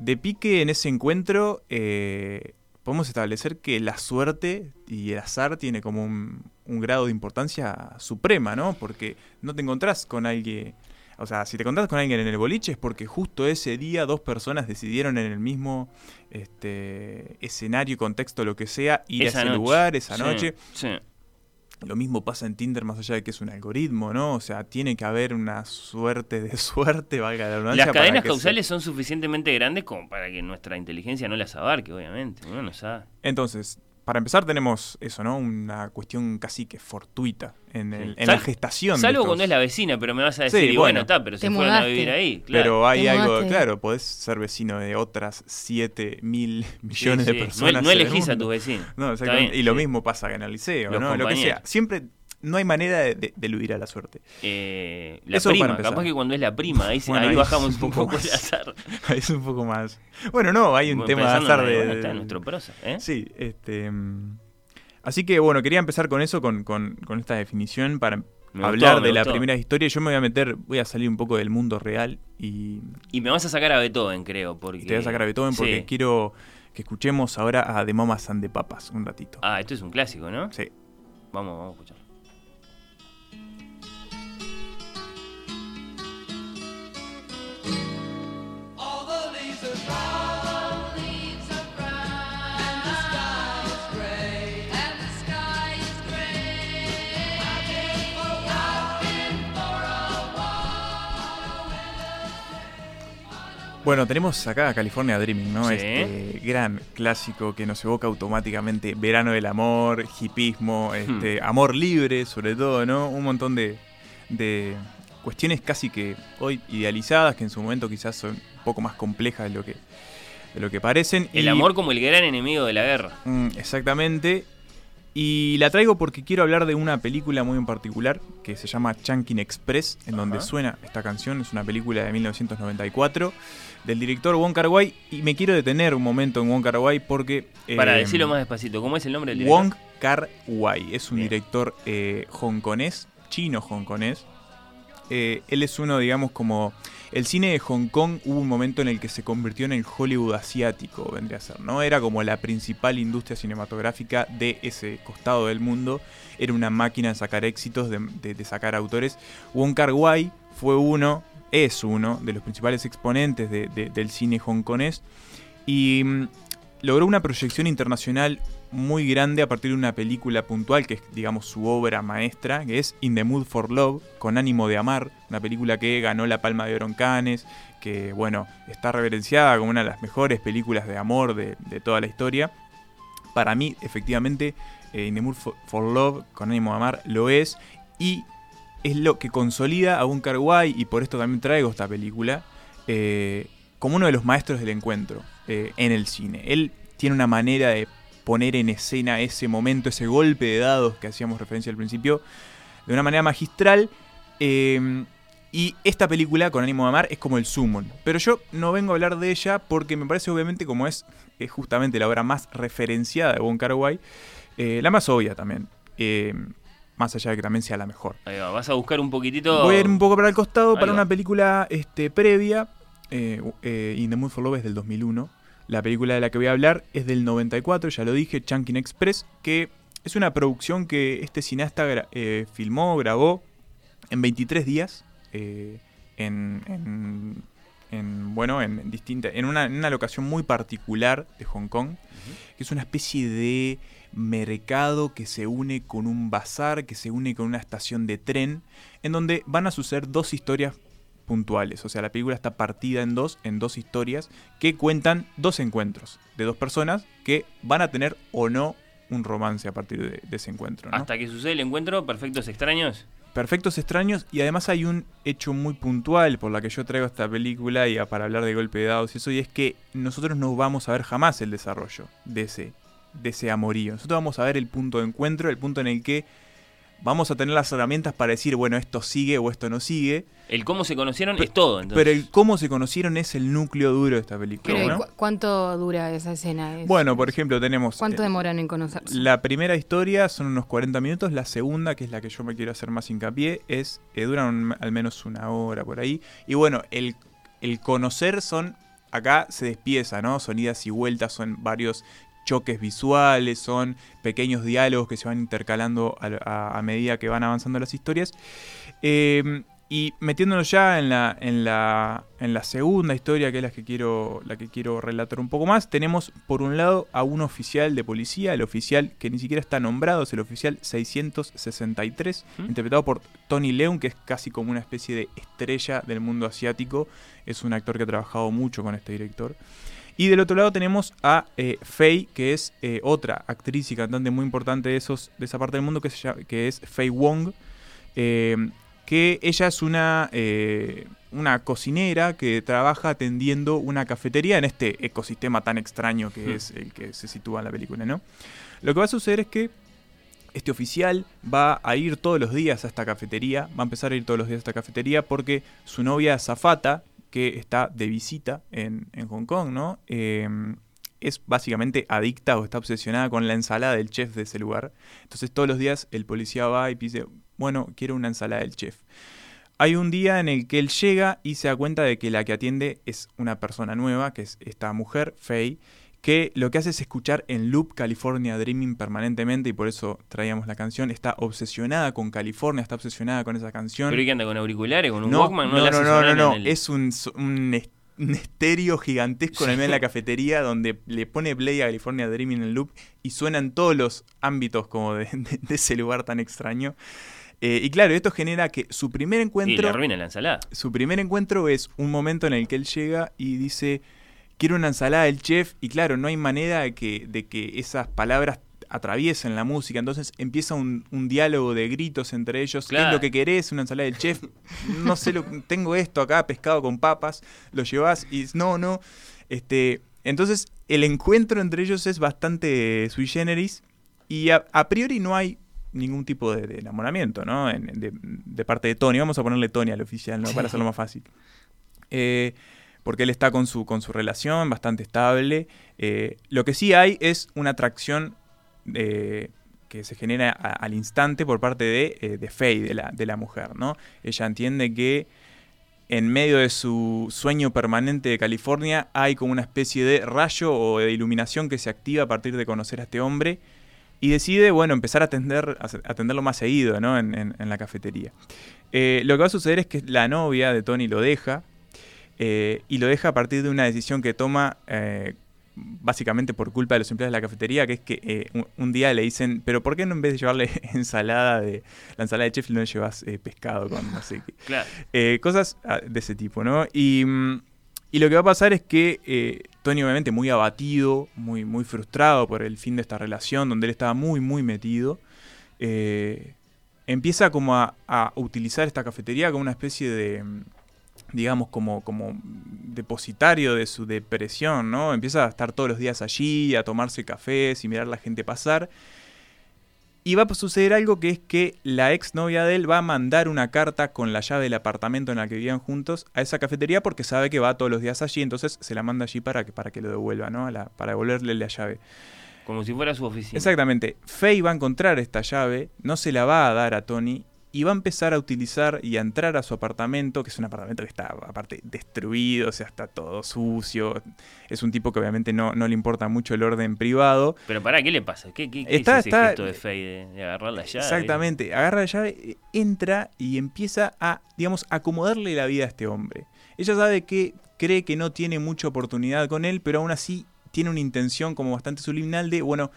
de pique en ese encuentro, eh, podemos establecer que la suerte y el azar tiene como un, un grado de importancia suprema, ¿no? Porque no te encontrás con alguien... O sea, si te encontrás con alguien en el boliche es porque justo ese día dos personas decidieron en el mismo este, escenario, contexto, lo que sea, ir Esa a ese noche. lugar esa Sí, noche. sí. Lo mismo pasa en Tinder más allá de que es un algoritmo, ¿no? O sea, tiene que haber una suerte de suerte, valga la redundancia. Las cadenas se- causales son suficientemente grandes como para que nuestra inteligencia no las abarque, obviamente. Uno no sabe. Entonces, para empezar tenemos eso, ¿no? Una cuestión casi que fortuita en, el- Sí. en la gestación. de Salvo estos- cuando es la vecina, pero me vas a Sí, decir, y bueno, bueno. está, pero se Te fueron a mudaste. vivir ahí. Claro. Pero hay Te algo, mudaste. claro, podés ser vecino de otras 7 mil millones Sí, de sí. personas. No, elegís a tus vecinos. No, exactamente. bien, y lo sí. mismo pasa en el liceo, Los ¿no? Lo que sea. Siempre no hay manera de, de- de eludir a la suerte. Eh, la Eso prima, capaz que cuando es la prima, ahí, Bueno, ahí ahí bajamos un poco poco el más. azar. es un poco más. Bueno, no, hay un Bueno, tema de azar de. bueno, está en nuestro prosa, ¿eh? Sí, este. mm, Así que bueno, quería empezar con eso, con, con- con esta definición para Me hablar gustó, de la gustó. primera historia. Yo me voy a meter, voy a salir un poco del mundo real y, Y me vas a sacar a Beethoven, creo. Porque... te voy a sacar a Beethoven porque quiero que escuchemos ahora a The Mamas and the Papas un ratito. Ah, esto es un clásico, ¿no? Sí. Vamos, vamos a escuchar. Bueno, tenemos acá California Dreaming, ¿no? Sí. Este gran clásico que nos evoca automáticamente verano del amor, hipismo, este, amor libre, sobre todo, ¿no? Un montón de, de cuestiones casi que hoy idealizadas, que en su momento quizás son un poco más complejas de lo que, de lo que parecen. El Y- amor como el gran enemigo de la guerra. Mm, exactamente. Y la traigo porque quiero hablar de una película muy en particular que se llama Chunkin Express, en donde suena esta canción. Es una película de 1994 del director Wong Kar Wai. Y me quiero detener un momento en Wong Kar Wai porque. Para eh, decirlo más despacito, ¿cómo es el nombre del director? Wong Kar Wai es un Bien. director eh, hongkonés, chino-hongkonés. Eh, él es uno, digamos, como. El cine de Hong Kong hubo un momento en el que se convirtió en el Hollywood asiático, vendría a ser, ¿no? Era como la principal industria cinematográfica de ese costado del mundo. Era una máquina de sacar éxitos, de, de- de sacar autores. Wong Kar Wai fue uno, es uno de los principales exponentes de- de- del cine hongkonés. Y mm, logró una proyección internacional muy grande a partir de una película puntual, que es, digamos, su obra maestra, que es In the Mood for Love, con ánimo de amar, una película que ganó la Palma de Oro en Cannes, que, bueno, está reverenciada como una de las mejores películas de amor de, de toda la historia. Para mí, efectivamente, eh, In the Mood for, for Love, con ánimo de amar, lo es, y es lo que consolida a un Wai, y por esto también traigo esta película, eh, como uno de los maestros del encuentro eh, en el cine. Él tiene una manera de poner en escena ese momento, ese golpe de dados que hacíamos referencia al principio, de una manera magistral. eh, y esta película, con ánimo de amar, es como el summon. Pero yo no vengo a hablar de ella porque me parece, obviamente, como es, es justamente la obra más referenciada de Wong Kar Wai, eh, la más obvia también. Más allá de que también sea la mejor. Ahí va, vas a buscar un poquitito. Voy a ir un poco para el costado Ahí para va. una película este, previa. eh, eh, In the Mood for Love es del 2001. La película de la que voy a hablar es del 94, ya lo dije, Chunkin Express, que es una producción que este cineasta gra- eh, filmó, grabó en 23 días. eh, en, en- en, bueno, en, distinta, en, una, en una locación muy particular de Hong Kong, que es una especie de mercado que se une con un bazar, que se une con una estación de tren, en donde van a suceder dos historias puntuales. O sea, la película está partida en dos, en dos historias que cuentan dos encuentros de dos personas que van a tener o no un romance a partir de, de ese encuentro. ¿no? Hasta que sucede el encuentro, perfectos extraños. Perfectos extraños y además hay un hecho muy puntual por la que yo traigo esta película y para hablar de golpe de dados y eso y es que nosotros no vamos a ver jamás el desarrollo de ese de ese amorío. Nosotros vamos a ver el punto de encuentro, el punto en el que vamos a tener las herramientas para decir, bueno, esto sigue o esto no sigue, El cómo se conocieron es todo. Entonces. pero el cómo se conocieron es el núcleo duro de esta película. Pero ¿y ¿no? cu- ¿cuánto dura esa escena? Es- Bueno, por ejemplo, tenemos ¿Cuánto eh, demoran en conocerse? La primera historia son unos 40 minutos, la segunda, que es la que yo me quiero hacer más hincapié, es eh, duran un- al menos una hora por ahí. Y bueno, el, el conocer son, acá se despieza, ¿no? Son idas y vueltas, son varios choques visuales, son pequeños diálogos que se van intercalando a, a- a medida que van avanzando las historias. Eh, y metiéndonos ya en la, en, la, en la segunda historia, que es la que, quiero, la que quiero relatar un poco más, tenemos por un lado a un oficial de policía, el oficial que ni siquiera está nombrado, es el oficial 663, ¿Mm? interpretado por Tony Leung, que es casi como una especie de estrella del mundo asiático, es un actor que ha trabajado mucho con este director. Y del otro lado tenemos a eh, Faye, que es eh, otra actriz y cantante muy importante de, esos, de esa parte del mundo, que, se llama- que es Faye Wong. eh, que ella es una, eh, una cocinera que trabaja atendiendo una cafetería en este ecosistema tan extraño que Hmm. es el que se sitúa en la película, ¿no? Lo que va a suceder es que este oficial va a ir todos los días a esta cafetería, va a empezar a ir todos los días a esta cafetería porque su novia Zafata, que está de visita en, en Hong Kong, ¿no? Eh, es básicamente adicta o está obsesionada con la ensalada del chef de ese lugar. Entonces todos los días el policía va y dice, bueno, quiero una ensalada del chef. Hay un día en el que él llega y se da cuenta de que la que atiende es una persona nueva, que es esta mujer, Faye, que lo que hace es escuchar en loop California Dreaming permanentemente y por eso traíamos la canción. Está obsesionada con California, está obsesionada con esa canción. Pero ¿y qué anda con auriculares, con un No, Walkman? no, no, no, no, no. el- Es un, estéreo gigantesco en el medio de la cafetería donde le pone play a California Dreaming en loop y suena en todos los ámbitos como de, de- de ese lugar tan extraño. Eh, y claro, esto genera que su primer Y encuentro... le arruina la ensalada. Su primer encuentro es un momento en el que él llega y dice, quiero una ensalada del chef, y claro, no hay manera de que, de que esas palabras atraviesen la música, entonces empieza un, un diálogo de gritos entre ellos, ¿qué es lo que querés? Una ensalada del chef, no sé, lo, tengo esto acá, pescado con papas, lo llevas y no, no, este, entonces el encuentro entre ellos es bastante sui generis, y a, a priori no hay ningún tipo de, de enamoramiento, ¿no? En- de, de parte de Tony. Vamos a ponerle Tony al oficial, ¿no? Para hacerlo más fácil. Eh, porque él está con su, con su relación bastante estable. Eh, lo que sí hay es una atracción eh, que se genera al instante por parte de, eh, de Faye, de la, de la mujer, ¿no? Ella entiende que en medio de su sueño permanente de California hay como una especie de rayo o de iluminación que se activa a partir de conocer a este hombre y decide, bueno, empezar a, atender, a atenderlo más seguido, ¿no? En, en- la cafetería. Lo que va a suceder es que la novia de Tony lo deja eh, y lo deja a partir de una decisión que toma eh, básicamente por culpa de los empleados de la cafetería, que es que eh, un, un día le dicen, pero ¿por qué no en vez de llevarle ensalada de la ensalada de chef no le llevas pescado con no sé qué? Claro. Cosas ah, de ese tipo, ¿no? Y, mm, y lo que va a pasar es que Tony obviamente muy abatido, muy, muy frustrado por el fin de esta relación, donde él estaba muy, muy metido, empieza como a, a utilizar esta cafetería como una especie de, mm, digamos, como, como depositario de su depresión, ¿no? Empieza a estar todos los días allí, a tomarse cafés y mirar a la gente pasar. Y va a suceder algo que es que la ex novia de él va a mandar una carta con la llave del apartamento en la que vivían juntos a esa cafetería porque sabe que va todos los días allí, entonces se la manda allí para que, para que lo devuelva, ¿no? A la- para devolverle la llave. Como si fuera su oficina. Exactamente. Faye va a encontrar esta llave, no se la va a dar a Tony y va a empezar a utilizar y a entrar a su apartamento, que es un apartamento que está aparte destruido, o sea, está todo sucio. Es un tipo que obviamente no, no le importa mucho el orden privado. Pero pará, ¿qué le pasa? ¿Qué, qué, qué Está- es ese está- gesto de Faye de, de agarrar la llave? Exactamente, agarra la llave, entra y empieza a, digamos, acomodarle la vida a este hombre. Ella sabe que cree que no tiene mucha oportunidad con él, pero aún así tiene una intención como bastante subliminal de, bueno,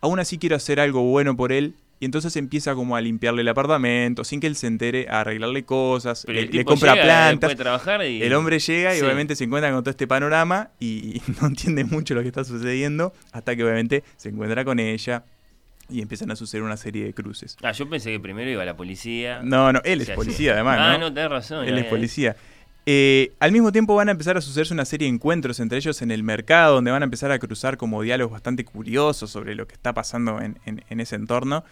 aún así quiero hacer algo bueno por él. Y entonces empieza como a limpiarle el apartamento, sin que él se entere, a arreglarle cosas, Pero le, compra llega plantas. trabajar y- El hombre llega y Sí. obviamente se encuentra con todo este panorama y, no entiende mucho lo que está sucediendo, hasta que obviamente se encuentra con ella y empiezan a suceder una serie de cruces. Ah, yo pensé que primero iba la policía. No, no, él es policía además, Ah, ¿no? no, tenés razón. Él ya, es policía. Eh, al mismo tiempo van a empezar a sucederse una serie de encuentros entre ellos en el mercado, donde van a empezar a cruzar como diálogos bastante curiosos sobre lo que está pasando en, ese entorno.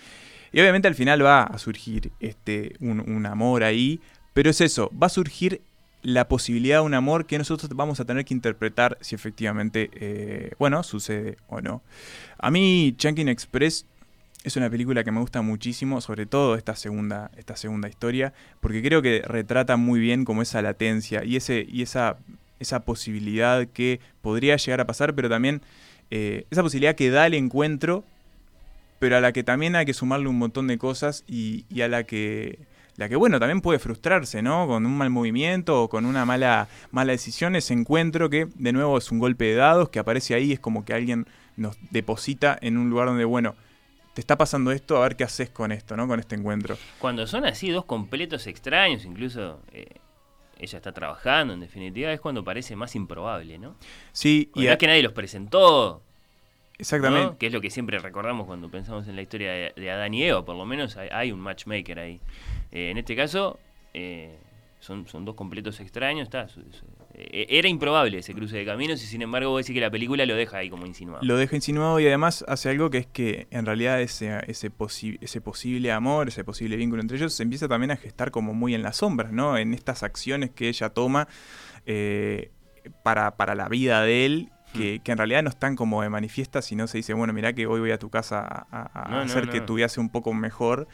Y obviamente al final va a surgir este, un, un amor ahí, pero es eso, va a surgir la posibilidad de un amor que nosotros vamos a tener que interpretar si efectivamente, eh, bueno, sucede o no. A mí, Chunkin Express es una película que me gusta muchísimo, sobre todo esta segunda, esta segunda historia, porque creo que retrata muy bien como esa latencia y, ese, y esa, esa posibilidad que podría llegar a pasar, pero también eh, esa posibilidad que da el encuentro, pero a la que también hay que sumarle un montón de cosas y, y a la que, la que, bueno, también puede frustrarse, ¿no? Con un mal movimiento o con una mala, mala decisión, ese encuentro que de nuevo es un golpe de dados que aparece ahí, es como que alguien nos deposita en un lugar donde, bueno, te está pasando esto, a ver qué haces con esto, ¿no? Con este encuentro. Cuando son así dos completos extraños, incluso eh, ella está trabajando, en definitiva, es cuando parece más improbable, ¿no? Sí, Porque y a- es que nadie los presentó. Exactamente. ¿no? Que es lo que siempre recordamos cuando pensamos en la historia de, de Adán y Eva, por lo menos hay, hay un matchmaker ahí. Eh, en este caso, eh, son, son dos completos extraños. Está, su- su- era improbable ese cruce de caminos y sin embargo vos decís que la película lo deja ahí como insinuado. Lo deja insinuado y además hace algo que es que en realidad ese, ese, posi- ese posible amor, ese posible vínculo entre ellos se empieza también a gestar como muy en las sombras, ¿no? En estas acciones que ella toma eh, para, para la vida de él. Hmm. Que, que en realidad no están como de manifiesta, sino se dice, bueno, mirá que hoy voy a tu casa a, a- a No, no, hacer que tu vida sea un poco mejor.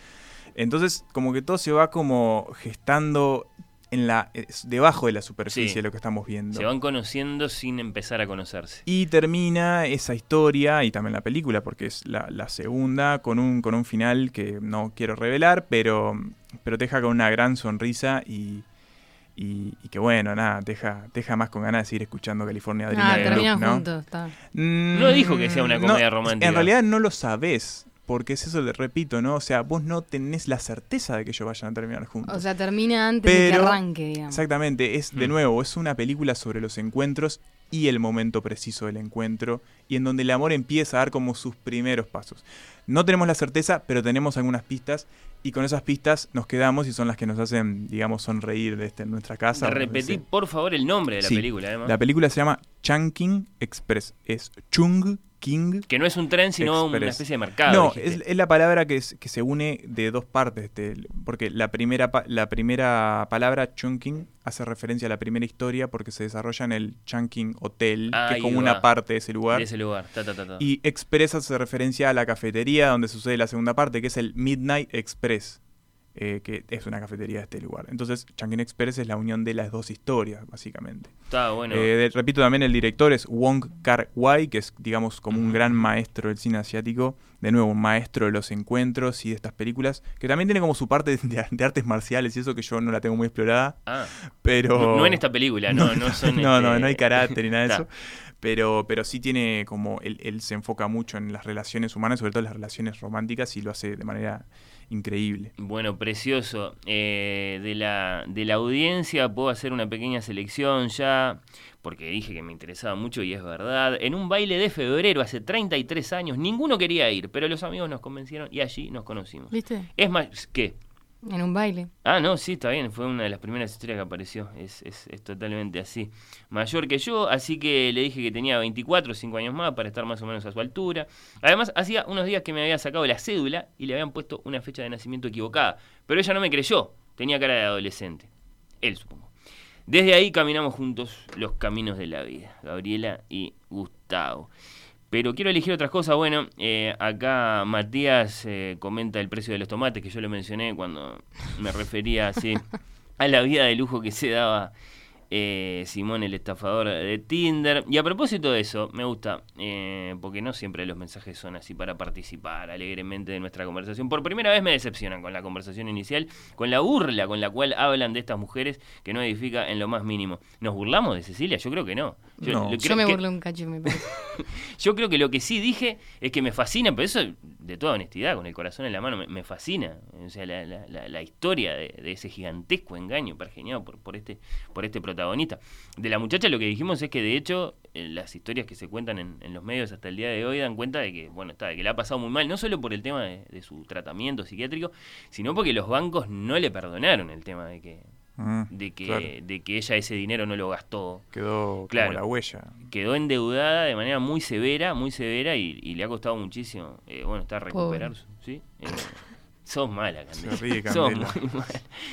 Entonces, como que todo se va como gestando en la, es- debajo de la superficie Sí. de lo que estamos viendo. Se van conociendo sin empezar a conocerse. Y termina esa historia, y también la película, porque es la, la segunda, con un, con un final que no quiero revelar, pero, pero te deja con una gran sonrisa y, y, y que bueno, nada, te deja, deja más con ganas de seguir escuchando California Dreaming Ah, ¿no? juntos, está. Mm, No dijo que sea una comedia no, romántica. En realidad no lo sabes, porque es eso, le repito, ¿no? O sea, vos no tenés la certeza de que ellos vayan a terminar juntos. O sea, termina antes de que arranque, digamos. Exactamente, es de Mm. nuevo, es una película sobre los encuentros y el momento preciso del encuentro y en donde el amor empieza a dar como sus primeros pasos. No tenemos la certeza, pero tenemos algunas pistas y con esas pistas nos quedamos y son las que nos hacen, digamos, sonreír de este, en nuestra casa. Repetí, por favor, el nombre de la Sí. película, además. La película se llama Chungking Express, es Chung King Que no es un tren, sino una especie de mercado. no, es, es la palabra que, es- que se une de dos partes, este, porque la primera, la primera palabra, chunking, hace referencia a la primera historia porque se desarrolla en el Chunking Hotel, que es como va. una parte de ese lugar. de ese lugar. Ta, ta, ta, ta. Y Express hace referencia a la cafetería donde sucede la segunda parte, que es el Midnight Express, eh, que es una cafetería de este lugar. Entonces, Chunking Express es la unión de las dos historias, básicamente. Está bueno. Eh, repito, también el director es Wong Kar Wai, que es, digamos, como un gran maestro del cine asiático. De nuevo, un maestro de los encuentros y de estas películas, que también tiene como su parte de, de artes marciales y eso que yo no la tengo muy explorada, ah, pero... no, no en esta película, no, no, son. no, este- no, no hay carácter ni nada de eso. Pero, pero sí tiene como, él, él se enfoca mucho en las relaciones humanas, sobre todo las relaciones románticas, y lo hace de manera increíble. Bueno, precioso. Eh, de, la, de la audiencia puedo hacer una pequeña selección ya, porque dije que me interesaba mucho y es verdad. En un baile de febrero hace 33 años, ninguno quería ir, pero los amigos nos convencieron y allí nos conocimos. ¿Viste? Es más, ¿qué? En un baile. Ah, no, sí, está bien, fue una de las primeras historias que apareció, es, es, es totalmente así. Mayor que yo, así que le dije que tenía 24 o 5 años más para estar más o menos a su altura. Además, hacía unos días que me había sacado la cédula y le habían puesto una fecha de nacimiento equivocada, pero ella no me creyó, tenía cara de adolescente. Él, supongo. Desde ahí caminamos juntos los caminos de la vida, Gabriela y Gustavo. Pero quiero elegir otras cosas. Bueno, eh, acá Matías eh, comenta el precio de los tomates, que yo lo mencioné cuando me refería así a la vida de lujo que se daba eh, Simón, el estafador de Tinder. Y a propósito de eso, me gusta, eh, porque no siempre los mensajes son así para participar alegremente de nuestra conversación. Por primera vez me decepcionan con la conversación inicial, con la burla con la cual hablan de estas mujeres que no edifica en lo más mínimo. ¿Nos burlamos de Cecilia? Yo creo que no. Yo, No. lo- Yo creo me que- burlé un cacho, me parece. yo creo que lo que sí dije es que me fascina, pero eso de toda honestidad, con el corazón en la mano, me, fascina. O sea, la, la- la- la historia de, de ese gigantesco engaño pergeñado por, por, este, por este protagonista. De la muchacha lo que dijimos es que de hecho eh, las historias que se cuentan en, en los medios hasta el día de hoy dan cuenta de que, bueno, está, que le ha pasado muy mal, no solo por el tema de, de su tratamiento psiquiátrico, sino porque los bancos no le perdonaron el tema de que, Mm, de que, claro. de que ella ese dinero no lo gastó Quedó Claro. como la huella. quedó endeudada de manera muy severa, muy severa y, y le ha costado muchísimo, eh, bueno, está recuperar, ¿sí? Eh, sos mala, Candela. Se ríe, Sos muy mala.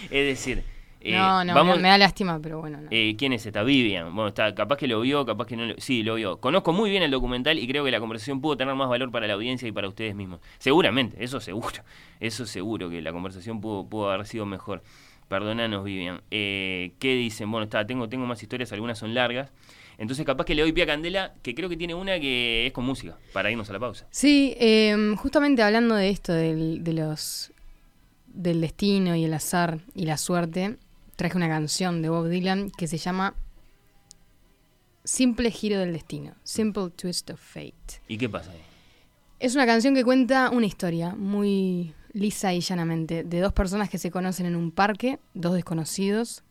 Es decir, eh, no, no, vamos, me, me da lástima, pero bueno. No. eh, ¿quién es esta? Vivian. Bueno, está, capaz que lo vio, capaz que no lo... Sí, lo vio. Conozco muy bien el documental y creo que la conversación pudo tener más valor para la audiencia y para ustedes mismos. Seguramente, eso seguro. Eso seguro que la conversación pudo, pudo haber sido mejor. Perdónanos, Vivian. Eh, ¿Qué dicen? Bueno, está, tengo, tengo más historias, algunas son largas. Entonces capaz que le doy pie a Candela, que creo que tiene una que es con música, para irnos a la pausa. Sí, eh, justamente hablando de esto, del, de los del destino y el azar y la suerte, traje una canción de Bob Dylan que se llama Simple Giro del Destino, Simple Twist of Fate. ¿Y qué pasa ahí? Es una canción que cuenta una historia muy lisa y llanamente de dos personas que se conocen en un parque, dos desconocidos,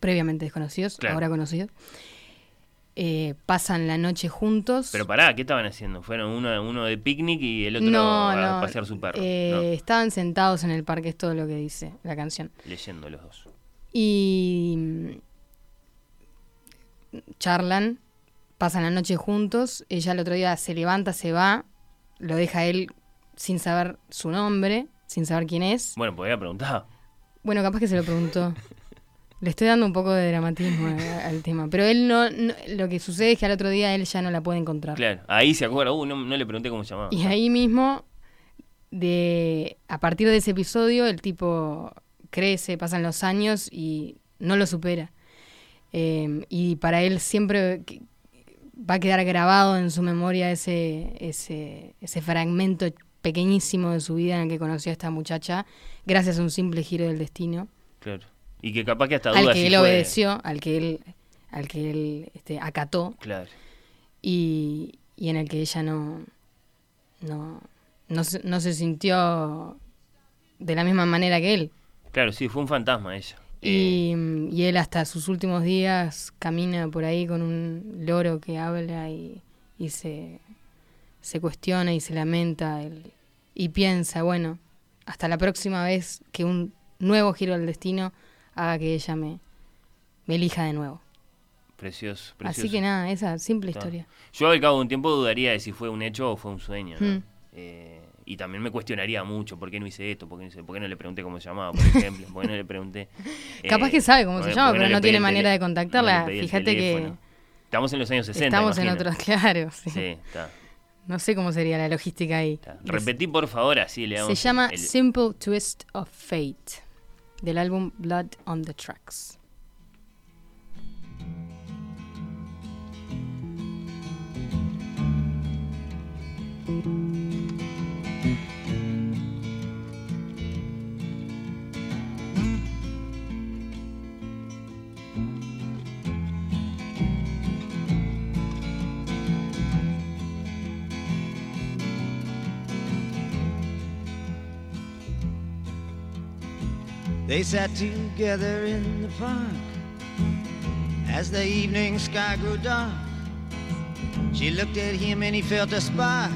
previamente desconocidos, Claro. ahora conocidos. Eh, pasan la noche juntos. Pero pará, ¿qué estaban haciendo? ¿Fueron uno, uno de picnic y el otro no, a no. pasear su perro? eh, Estaban sentados en el parque, es todo lo que dice la canción. Leyendo los dos. Y mm, charlan, pasan la noche juntos. Ella el otro día se levanta, se va, lo deja él sin saber su nombre, sin saber quién es. Bueno, pues había preguntado. Bueno, capaz que se lo preguntó. Le estoy dando un poco de dramatismo a- al tema. Pero él no, no- Lo que sucede es que al otro día él ya no la puede encontrar. Claro, ahí se acuerda. Uh, no, no le pregunté cómo se llamaba. Y ahí mismo, de a partir de ese episodio, el tipo crece, pasan los años y no lo supera. Eh, y para él siempre va a quedar grabado en su memoria ese, ese, ese fragmento pequeñísimo de su vida en el que conoció a esta muchacha, gracias a un simple giro del destino, Claro. Y que capaz que hasta duda al que si él fue- obedeció, al que él, al que él este, acató Claro. y, y en el que ella no, no, no se, no se sintió de la misma manera que él. Claro, sí, fue un fantasma ella. Y, Eh, y él hasta sus últimos días camina por ahí con un loro que habla y, y se, se cuestiona y se lamenta y piensa, bueno, hasta la próxima vez que un nuevo giro del destino haga que ella me, me elija de nuevo. precioso, Así precioso. que nada, esa simple Está. historia. Yo al cabo de un tiempo dudaría de si fue un hecho o fue un sueño, ¿no? Mm. Eh, y también me cuestionaría mucho por qué no hice esto, por qué no, hice- por qué no le pregunté cómo se lllamaba, por ejemplo, por qué no le pregunté... Capaz eh, que sabe cómo se llama, pero no tiene manera de contactarla. Fíjate que. Estamos en los años 60, estamos en otros, claro. sí. Sí, está. No sé cómo sería la logística ahí. Repetí, por favor, así le Se damos... llama el- Simple Twist of Fate, del álbum Blood on the Tracks. They sat together in the park as the evening sky grew dark. She looked at him and he felt a spark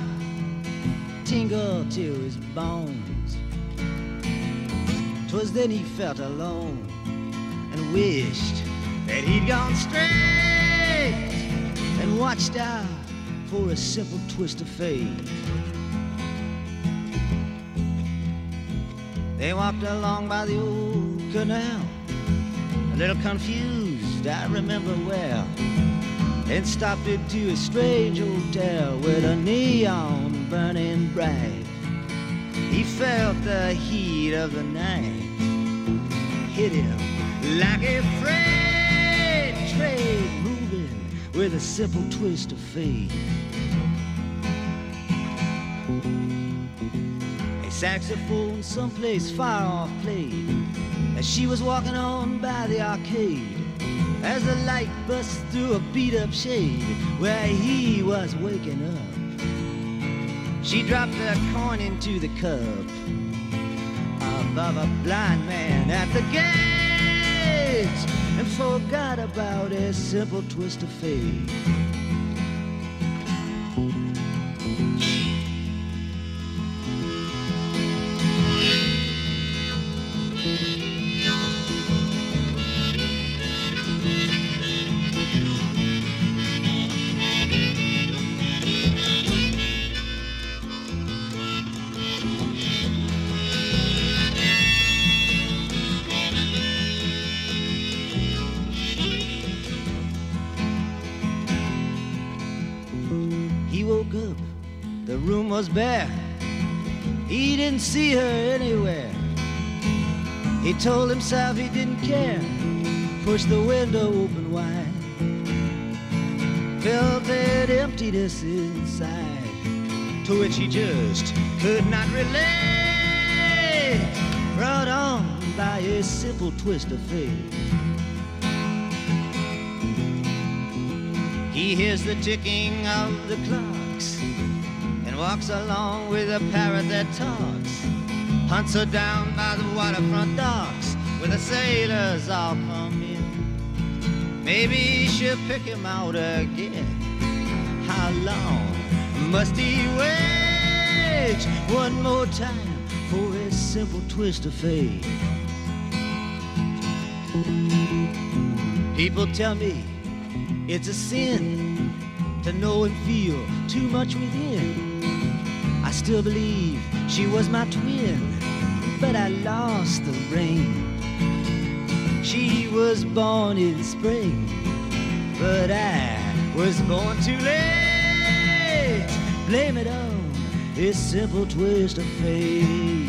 tingle to his bones. 'Twas then he felt alone and wished that he'd gone straight and watched out for a simple twist of fate. They walked along by the old canal, a little confused, I remember well. Then stopped into a strange hotel with a neon burning bright. He felt the heat of the night hit him like a freight train moving with a simple twist of fate. Saxophone someplace far off played as she was walking on by the arcade. As the light bust through a beat up shade where he was waking up. She dropped a coin into the cup above a blind man at the gate and forgot about a simple twist of fate. Was bare. He didn't see her anywhere. He told himself he didn't care. Pushed the window open wide. Felt that emptiness inside, to which he just could not relate. Brought on by a simple twist of fate. He hears the ticking of the clocks and walks along with a parrot that talks. Hunts her down by the waterfront docks where the sailors all come in. Maybe she'll pick him out again. How long must he wait? One more time for a simple twist of fate. People tell me it's a sin to know and feel too much within. I still believe she was my twin, but I lost the ring. She was born in spring, but I was born too late. Blame it on this simple twist of fate.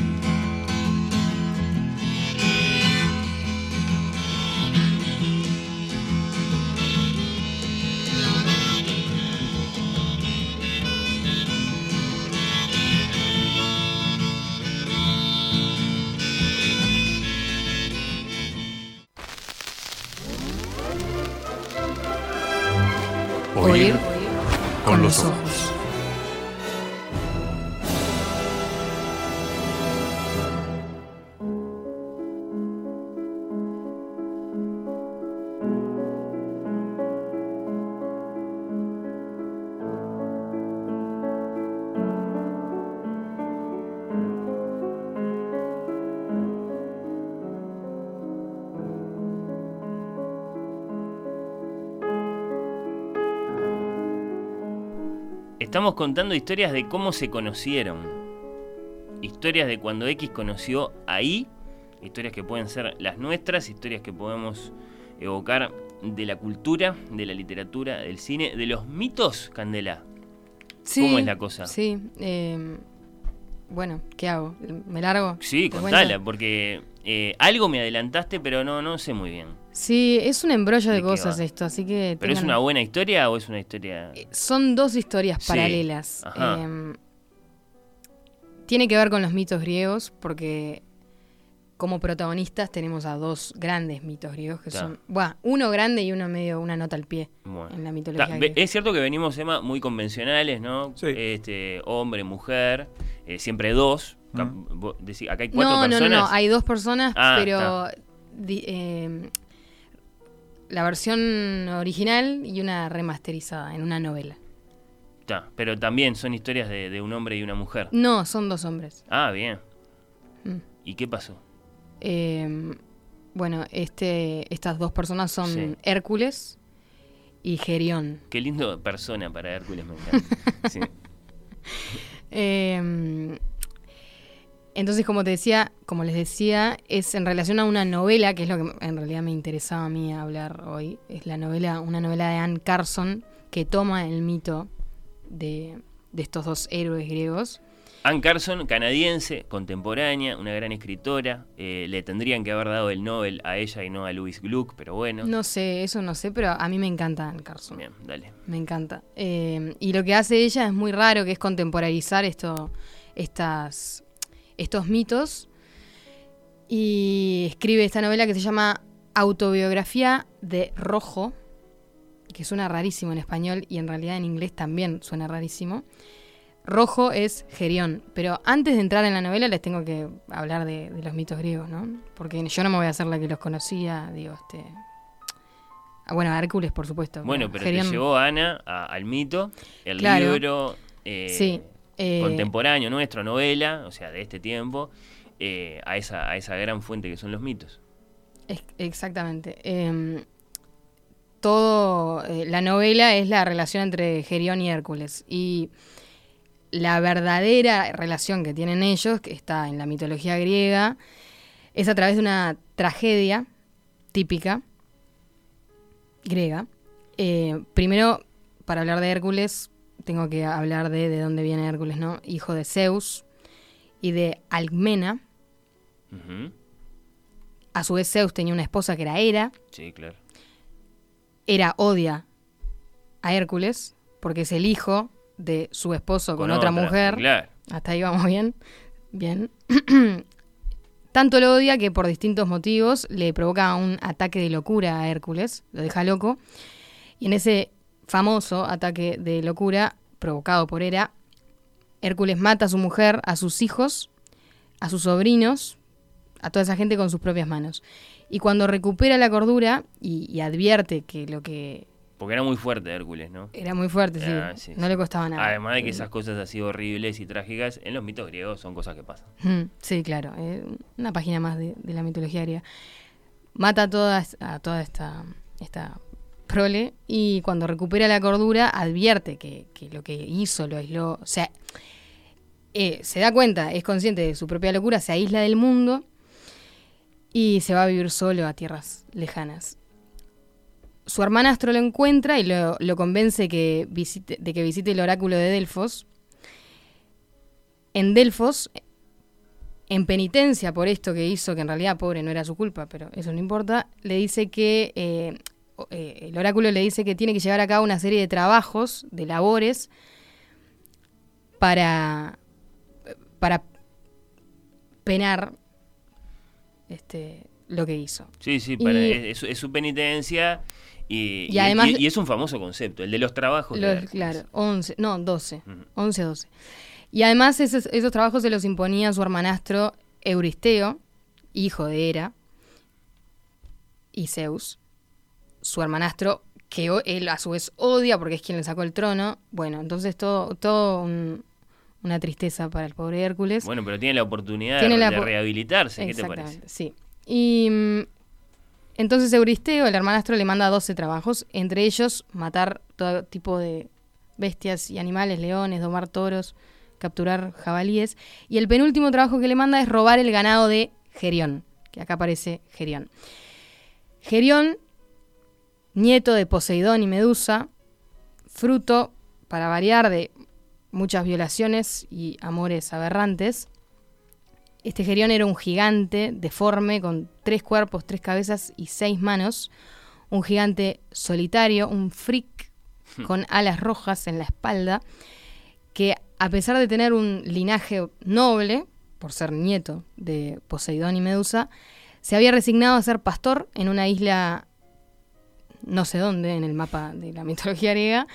Estamos contando historias de cómo se conocieron. Historias de cuando X conoció ahí. Historias que pueden ser las nuestras, historias que podemos evocar de la cultura, de la literatura, del cine, de los mitos, Candela. Sí, ¿Cómo es la cosa? Sí. eh, bueno, ¿qué hago? ¿Me largo? Sí, ¿Te contala, porque eh, algo me adelantaste, pero no, no sé muy bien. Sí, es un embrollo de, ¿De qué cosas esto, así que... ¿Pero es una buena historia o es una historia...? Son dos historias Sí, paralelas. ajá. Eh, tiene que ver con los mitos griegos, porque como protagonistas tenemos a dos grandes mitos griegos que Ta. son... Buah, uno grande y uno medio una nota al pie Bueno. en la mitología griega. es cierto que venimos, Emma, muy convencionales, ¿no? Este, hombre, mujer, eh, siempre dos. Decís, acá hay cuatro no, no, no, personas. no, hay dos personas, Ah, pero di- eh, la versión original y una remasterizada en una novela. Ta, pero también son historias de, de un hombre y una mujer. No, son dos hombres. Ah, bien. Mm. ¿Y qué pasó? Eh, bueno, este, estas dos personas son Sí. Hércules y Gerión. Qué lindo persona para Hércules, me encanta. Sí. Eh, entonces, como te decía, como les decía, es en relación a una novela, que es lo que en realidad me interesaba a mí hablar hoy. Es la novela, una novela de Anne Carson que toma el mito de, de estos dos héroes griegos. Anne Carson, canadiense, contemporánea, una gran escritora. eh, le tendrían que haber dado el Nobel a ella y no a Louis Gluck, pero bueno. No sé, eso no sé, pero a mí me encanta Anne Carson. Bien, dale. Me encanta. Eh, y lo que hace ella es muy raro, que es contemporaneizar esto, estas, estos mitos. Y escribe esta novela que se llama Autobiografía de Rojo, que suena rarísimo en español y en realidad en inglés también suena rarísimo. Rojo es Gerión, pero antes de entrar en la novela les tengo que hablar de, de los mitos griegos, ¿no? Porque yo no me voy a hacer la que los conocía, digo, este... ah, Bueno, a Hércules, por supuesto. Bueno, pero Gerión- te llevó Ana a- al mito, el Claro. libro eh, Sí, eh, contemporáneo nuestro, novela, o sea, de este tiempo, eh, a, esa, a esa gran fuente que son los mitos. Es- exactamente. Em, todo, eh, la novela es la relación entre Gerión y Hércules. Y la verdadera relación que tienen ellos, que está en la mitología griega, es a través de una tragedia típica griega. Eh, primero, para hablar de Hércules, tengo que hablar de de dónde viene Hércules, ¿no? Hijo de Zeus y de Alcmena. A su vez, Zeus tenía una esposa que era Hera. Sí, claro. Hera odia a Hércules porque es el hijo de su esposo con, Con otra, otra, mujer. claro. Hasta ahí vamos bien. Bien. Tanto lo odia que por distintos motivos le provoca un ataque de locura a Hércules, lo deja loco. Y en ese famoso ataque de locura provocado por Hera, Hércules mata a su mujer, a sus hijos, a sus sobrinos, a toda esa gente con sus propias manos. Y cuando recupera la cordura y, y advierte que lo que Porque era muy fuerte Hércules, ¿no? era muy fuerte, sí, Ah, sí, no sí. le costaba nada. Además de que esas cosas así horribles y trágicas, en los mitos griegos son cosas que pasan. Mm, Sí, claro. eh, una página más de, de la mitología griega. Mata a toda, a toda esta, esta y cuando recupera la cordura advierte que, lo que hizo lo aisló. O sea, eh, se da cuenta, es consciente de su propia locura, se aísla del mundo y se va a vivir solo a tierras lejanas. Su hermanastro lo encuentra y lo, lo convence que visite, de que visite el oráculo de Delfos. En Delfos, en penitencia por esto que hizo, que en realidad pobre no era su culpa, pero eso no importa, le dice que eh, eh, el oráculo le dice que tiene que llevar a cabo una serie de trabajos, de labores, para, para penar este, lo que hizo. Sí, sí, para- Y- es, es su penitencia y, Y además- y- es un famoso concepto, el de los trabajos. Los- claro, 11, no, 12, 11, 12. Y además esos, esos trabajos se los imponía su hermanastro Euristeo, hijo de Hera y Zeus, su hermanastro que él a su vez odia porque es quien le sacó el trono. Bueno, entonces todo, todo un- una tristeza para el pobre Hércules. Bueno, pero tiene la oportunidad Tiene de, la de po- rehabilitarse, ¿qué te parece? Sí. Y mm, entonces Euristeo, el hermanastro, le manda 12 trabajos, entre ellos matar todo tipo de bestias y animales, leones, domar toros, capturar jabalíes. Y el penúltimo trabajo que le manda es robar el ganado de Gerión, que acá aparece Gerión. Gerión, nieto de Poseidón y Medusa, fruto, para variar, de muchas violaciones y amores aberrantes. Este Gerión era un gigante deforme con tres cuerpos, tres cabezas y seis manos. Un gigante solitario, un freak con alas rojas en la espalda, que a pesar de tener un linaje noble, por ser nieto de Poseidón y Medusa, se había resignado a ser pastor en una isla no sé dónde en el mapa de la mitología griega,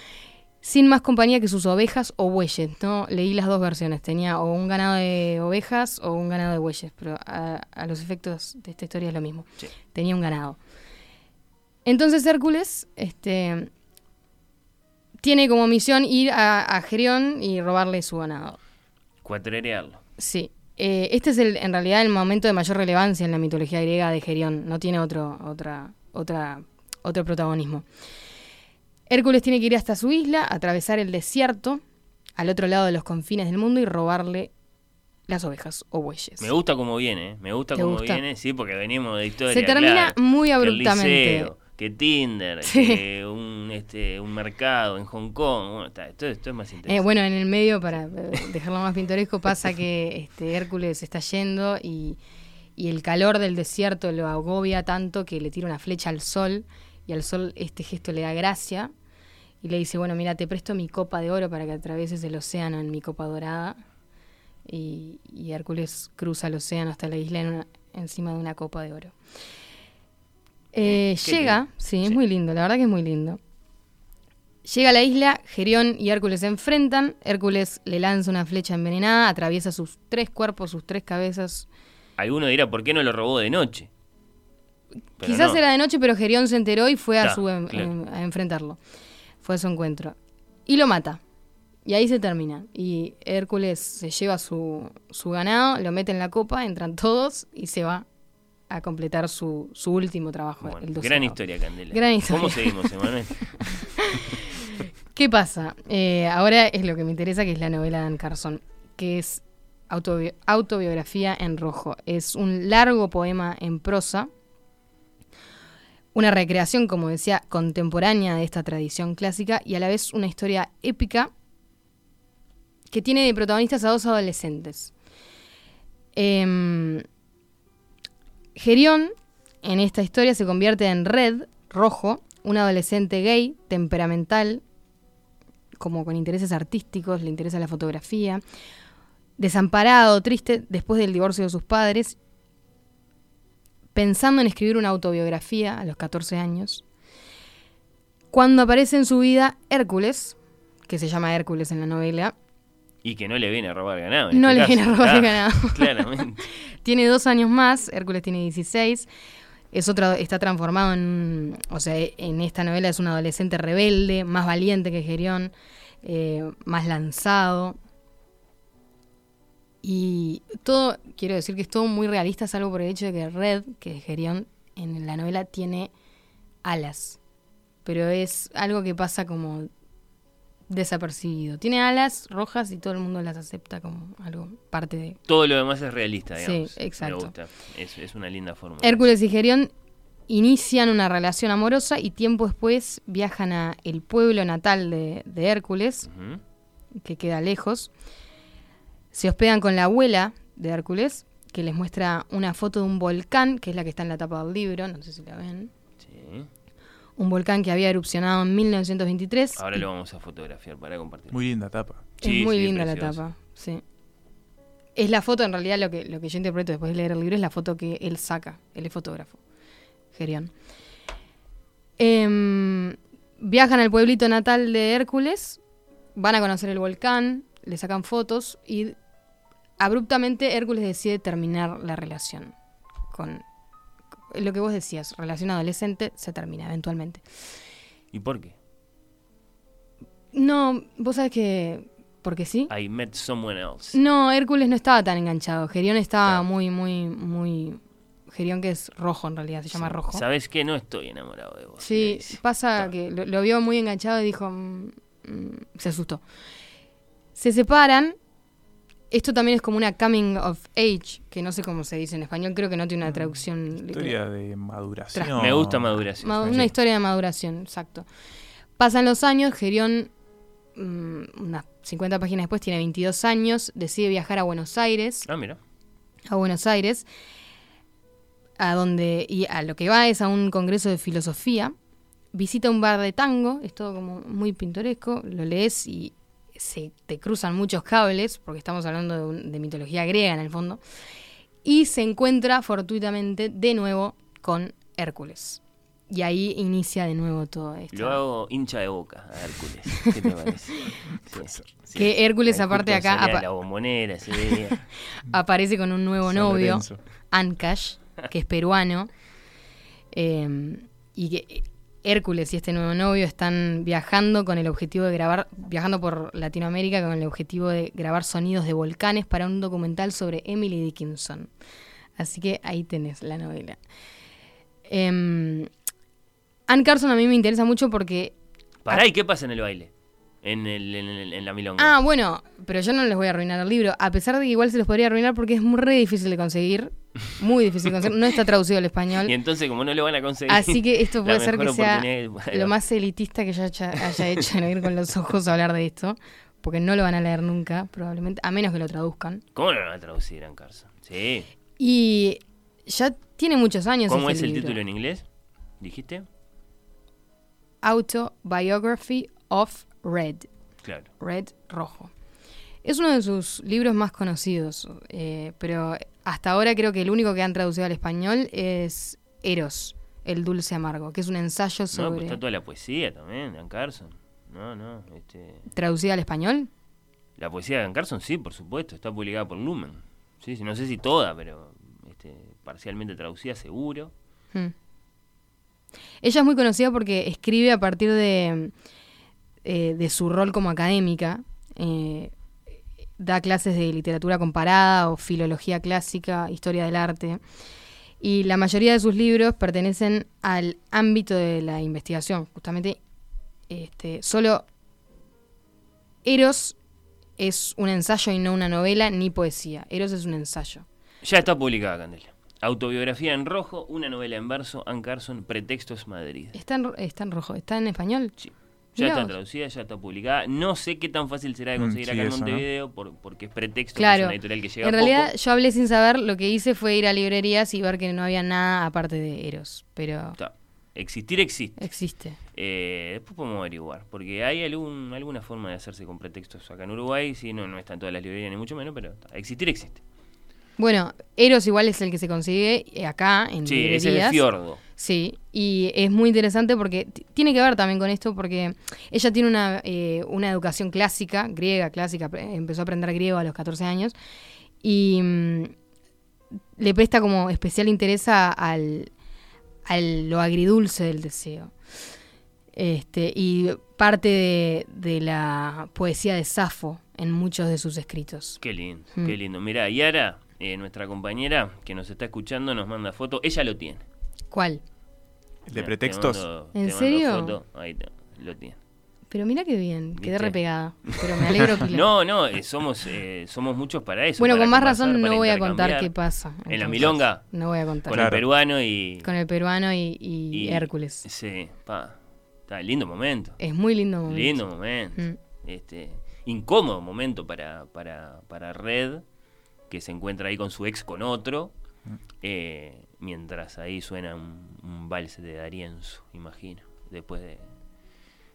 sin más compañía que sus ovejas o bueyes. ¿no? Leí las dos versiones, tenía o un ganado de ovejas o un ganado de bueyes, pero a, a los efectos de esta historia es lo mismo. Sí. Tenía un ganado. Entonces Hércules este, tiene como misión ir a, a Gerión y robarle su ganado. Cuatrerearlo. Sí. Eh, este es el, en realidad el momento de mayor relevancia en la mitología griega de Gerión. No tiene otro, otra, otra, otro protagonismo. Hércules tiene que ir hasta su isla, atravesar el desierto, al otro lado de los confines del mundo y robarle las ovejas o bueyes. Me gusta como viene, ¿eh? me gusta ¿Te como gusta? viene, sí, porque venimos de historia. Se termina claro, muy que el abruptamente. liceo, que Tinder, Sí. que un, este, un mercado en Hong Kong. Bueno, está, esto, esto es más interesante. Eh, bueno, en el medio, para dejarlo más pintoresco, pasa que este, Hércules está yendo y, y el calor del desierto lo agobia tanto que le tira una flecha al sol y al sol este gesto le da gracia y le dice, bueno, mira, te presto mi copa de oro para que atravieses el océano en mi copa dorada. Y, y Hércules cruza el océano hasta la isla en una- encima de una copa de oro. Eh, llega, lindo. sí, es Sí. muy lindo, la verdad que es muy lindo. Llega a la isla, Gerión y Hércules se enfrentan. Hércules le lanza una flecha envenenada, atraviesa sus tres cuerpos, sus tres cabezas. Alguno dirá, ¿por qué no lo robó de noche? Pero Quizás no. era de noche, pero Gerión se enteró y fue a, Ta, su en- claro. en- a enfrentarlo. Fue a su encuentro. Y lo mata. Y ahí se termina. Y Hércules se lleva su, su ganado, lo mete en la copa, entran todos y se va a completar su, su último trabajo. Bueno, el gran historia, Candela. Gran historia. ¿Cómo seguimos, Emanuel? ¿Qué pasa? Eh, ahora es lo que me interesa, que es la novela de Anne Carson, que es autobi- autobiografía en rojo. Es un largo poema en prosa, una recreación, como decía, contemporánea de esta tradición clásica y a la vez una historia épica que tiene de protagonistas a dos adolescentes. Em, Gerión, en esta historia, se convierte en Red, rojo, un adolescente gay, temperamental, como con intereses artísticos, le interesa la fotografía, desamparado, triste después del divorcio de sus padres, pensando en escribir una autobiografía a los 14 años, cuando aparece en su vida Hércules, que se llama Hércules en la novela, Y que no le viene a robar ganado. en no este le viene a robar Ah, ganado. Claramente. Tiene dos años más, Hércules tiene 16. Es otra, está transformado en. O sea, en esta novela es un adolescente rebelde, más valiente que Gerión, eh, más lanzado. Y todo, quiero decir que es todo muy realista, salvo por el hecho de que Red, que es Gerión, en la novela tiene alas. Pero es algo que pasa como desapercibido. Tiene alas rojas y todo el mundo las acepta como algo parte de, Todo lo demás es realista, Sí, digamos. exacto. Me gusta. Es, es una linda forma. Hércules y Gerión inician una relación amorosa y tiempo después viajan a el pueblo natal de, de Hércules, que queda lejos. Se hospedan con la abuela de Hércules, que les muestra una foto de un volcán, que es la que está en la tapa del libro, no sé si la ven. Sí. Un volcán que había erupcionado en 1923. Ahora lo vamos a fotografiar para compartir. Muy linda tapa. Es Sí, muy sí, linda la tapa, sí. Es la foto, en realidad, lo que, lo que yo interpreto después de leer el libro es la foto que él saca. Él es fotógrafo, Gerión. Em, viajan al pueblito natal de Hércules, van a conocer el volcán, le sacan fotos y abruptamente Hércules decide terminar la relación con lo que vos decías, relación adolescente, se termina eventualmente. ¿Y por qué? No, vos sabés que, porque sí. I met someone else. No, Hércules no estaba tan enganchado. Gerión estaba Claro. muy, muy, muy. Gerión que es rojo en realidad, se llama rojo. ¿Sabes qué? No estoy enamorado de vos. Sí, pasa que lo, lo vio muy enganchado y dijo, "Mm, mm, se asustó. Se separan. Esto también es como una coming of age, que no sé cómo se dice en español, creo que no tiene una traducción. literal. Historia de maduración. Me gusta maduración. Sí. Una historia de maduración, exacto. Pasan los años, Gerión, mm, unas 50 páginas después, tiene 22 años, decide viajar a Buenos Aires, Ah, mira. a Buenos Aires, a donde, y a lo que va es a un congreso de filosofía, visita un bar de tango, es todo como muy pintoresco, lo lees y se te cruzan muchos cables, porque estamos hablando de, un- de mitología griega en el fondo, y se encuentra fortuitamente de nuevo con Hércules. Y ahí inicia de nuevo todo esto. Lo hago hincha de boca a Hércules. ¿Qué te parece? Sí, sí. Que Hércules, Ahí aparte acá, apa- la bombonera día. aparece con un nuevo San novio, Lorenzo. Ancash, que es peruano. eh, y que Hércules y este nuevo novio están viajando con el objetivo de grabar, viajando por Latinoamérica con el objetivo de grabar sonidos de volcanes para un documental sobre Emily Dickinson. Así que ahí tenés la novela. Em, Anne Carson a mí me interesa mucho porque Pará, ¿y qué pasa en el baile? En, el, en, el- en la milonga. Ah, bueno, pero yo no les voy a arruinar el libro, a pesar de que igual se los podría arruinar porque es muy re difícil de conseguir, muy difícil de conseguir, no está traducido al español. Y entonces, como no lo van a conseguir. Así que esto puede ser que sea lo más elitista que yo haya, haya hecho en ir con los ojos a hablar de esto, porque no lo van a leer nunca, probablemente, a menos que lo traduzcan. ¿Cómo lo van a traducir, Anne Carson? Sí. Y ya tiene muchos años. ¿Cómo este es el libro. título en inglés? ¿Dijiste? Autobiography of Red. Claro. Red Rojo. Es uno de sus libros más conocidos, eh, pero hasta ahora creo que el único que han traducido al español es Eros, el dulce amargo, que es un ensayo No, sobre... pues está toda la poesía también, de Anne Carson. No, no. Este... ¿Traducida al español? La poesía de Anne Carson, sí, por supuesto. Está publicada por Lumen. Sí, sí, no sé si toda, pero este, parcialmente traducida, seguro. Hmm. Ella es muy conocida porque escribe a partir de, eh, de su rol como académica. eh, da clases de literatura comparada o filología clásica, historia del arte. Y la mayoría de sus libros pertenecen al ámbito de la investigación. Justamente, este, solo Eros es un ensayo y no una novela ni poesía. Eros es un ensayo. Ya está publicada, Candela. Autobiografía en rojo, una novela en verso, Anne Carson, Pretextos Madrid. Está en, está en rojo, está en español. Sí. Ya está traducida, ya está publicada. No sé qué tan fácil será de Mm, conseguir sí, acá en ¿no? Montevideo, por- porque es pretexto, que es Claro. una editorial que llega En poco. realidad yo hablé sin saber, lo que hice fue ir a librerías y ver que no había nada aparte de Eros, pero Está. Existir existe. existe. Eh, después podemos averiguar, porque hay algún, alguna forma de hacerse con pretextos acá en Uruguay. Sí, no, no está en todas las librerías ni mucho menos, pero está. existir existe. Bueno, Eros igual es el que se consigue eh, acá en Sí, librerías. ese es el fiordo. Sí, y es muy interesante porque tiene que ver también con esto, porque ella tiene una, eh, una educación clásica, griega, clásica, empezó a aprender griego a los 14 años, y mm, le presta como especial interés a, al, a lo agridulce del deseo. Este, y parte de, de la poesía de Safo en muchos de sus escritos. Qué lindo, Mm. qué lindo. Mirá, Yara, eh, nuestra compañera que nos está escuchando, nos manda foto. Ella lo tiene. ¿Cuál? El de Te pretextos. mando- ¿En serio? foto. Ahí está, lo tiene. Pero mira qué bien, quedé ¿Viste? repegada. Pero me alegro que No, no, eh, somos, eh, somos muchos para eso. Bueno, para con más razón no voy a contar qué pasa. En la milonga, No voy a contar. con el peruano y... Con el peruano y, y y- Hércules. Sí, pa. Está lindo momento. Es muy lindo momento. Lindo momento. Mm. Este, incómodo momento para, para, para Red, que se encuentra ahí con su ex con otro, eh, mientras ahí suena un, un vals de Darienzo, imagino, después de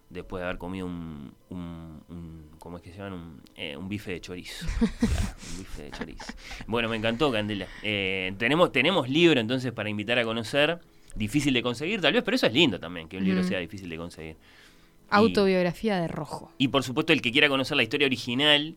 después de haber comido un, un, un- ¿cómo es que se llama? Un, eh, un bife de chorizo. Claro, un bife de chorizo. Bueno, me encantó, Candela. Eh, tenemos, tenemos libro entonces para invitar a conocer. Difícil de conseguir, tal vez, pero eso es lindo también, que un libro Mm. sea difícil de conseguir. Autobiografía de Rojo. Y por supuesto, el que quiera conocer la historia original,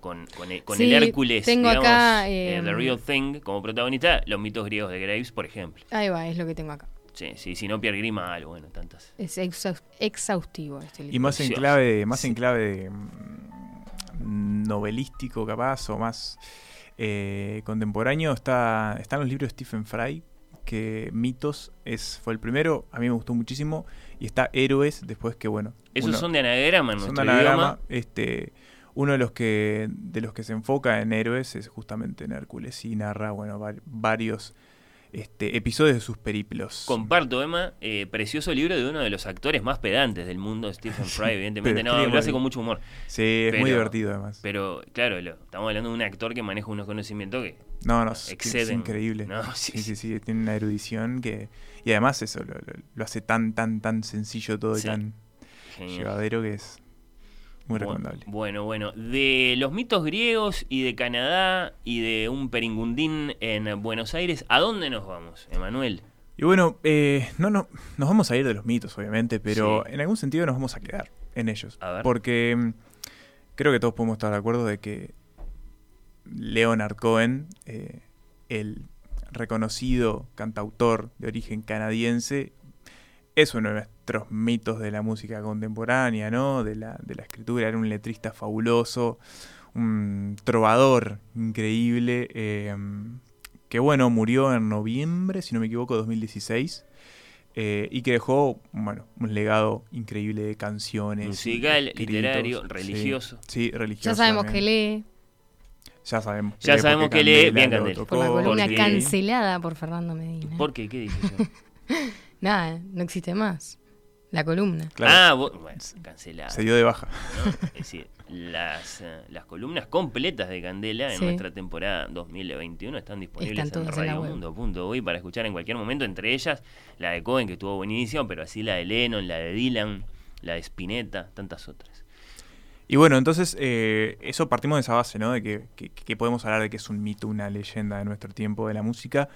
con, con el, con Sí, el Hércules, tengo digamos, acá, eh, eh, The Real Thing, como protagonista, los mitos griegos de Graves, por ejemplo. Ahí va, es lo que tengo acá. Sí, sí, si no, Pierre Grima, algo, bueno, tantas. Es exhaus- exhaustivo este libro. Y más en clave, más Sí. en clave mm, novelístico capaz o más eh, contemporáneo está, están los libros de Stephen Fry que Mitos es, fue el primero, a mí me gustó muchísimo. Y está Héroes, después que bueno. Esos uno- son de anagrama en son de anagrama, idioma. Este, uno de los que de los que se enfoca en héroes es justamente en Hércules y narra bueno va- varios este, episodios de sus periplos. Comparto, Emma, eh, precioso libro de uno de los actores más pedantes del mundo, Stephen Fry, evidentemente. No, lo hace con mucho humor. Sí, es muy divertido además. Pero, claro, lo- estamos hablando de un actor que maneja unos conocimientos que No, no, es, es exceden. increíble. No, sí, sí, sí, sí, tiene una erudición que y además eso lo, lo- lo hace tan tan tan sencillo todo y Sí. tan Genial. llevadero que es muy recomendable. Bueno, bueno. De los mitos griegos y de Canadá y de un peringundín en Buenos Aires, ¿a dónde nos vamos, Emanuel? Y bueno, eh, no, no, nos vamos a ir de los mitos, obviamente, pero Sí. en algún sentido nos vamos a quedar en ellos. A ver. Porque mm, creo que todos podemos estar de acuerdo de que Leonard Cohen, eh, el reconocido cantautor de origen canadiense, es uno de nuestros mitos de la música contemporánea, ¿no? De la, de la escritura, era un letrista fabuloso, un trovador increíble, eh, que bueno, murió en noviembre, si no me equivoco, 2016. eh, y que dejó, bueno, un legado increíble de canciones. Musical, escritos, literario, religioso. Sí, religioso. Ya sabemos que lee Ya sabemos. Ya lee sabemos que lee bien Candela. tocó, por la columna porque- cancelada por Fernando Medina. ¿Por qué? ¿Qué dije yo? Nada, no existe más. La columna. Claro, Ah, vos- bueno, cancelado. se dio de baja. ¿no? Es decir, las, eh, las columnas completas de Candela en Sí. nuestra temporada 2021 están disponibles Están en radiomundo.uy para escuchar en cualquier momento, entre ellas la de Cohen, que estuvo buenísima, pero así la de Lennon, la de Dylan, la de Spinetta, tantas otras. Y bueno, entonces, eh, eso partimos de esa base, ¿no? De que, que- que podemos hablar de que es un mito, una leyenda de nuestro tiempo de la música.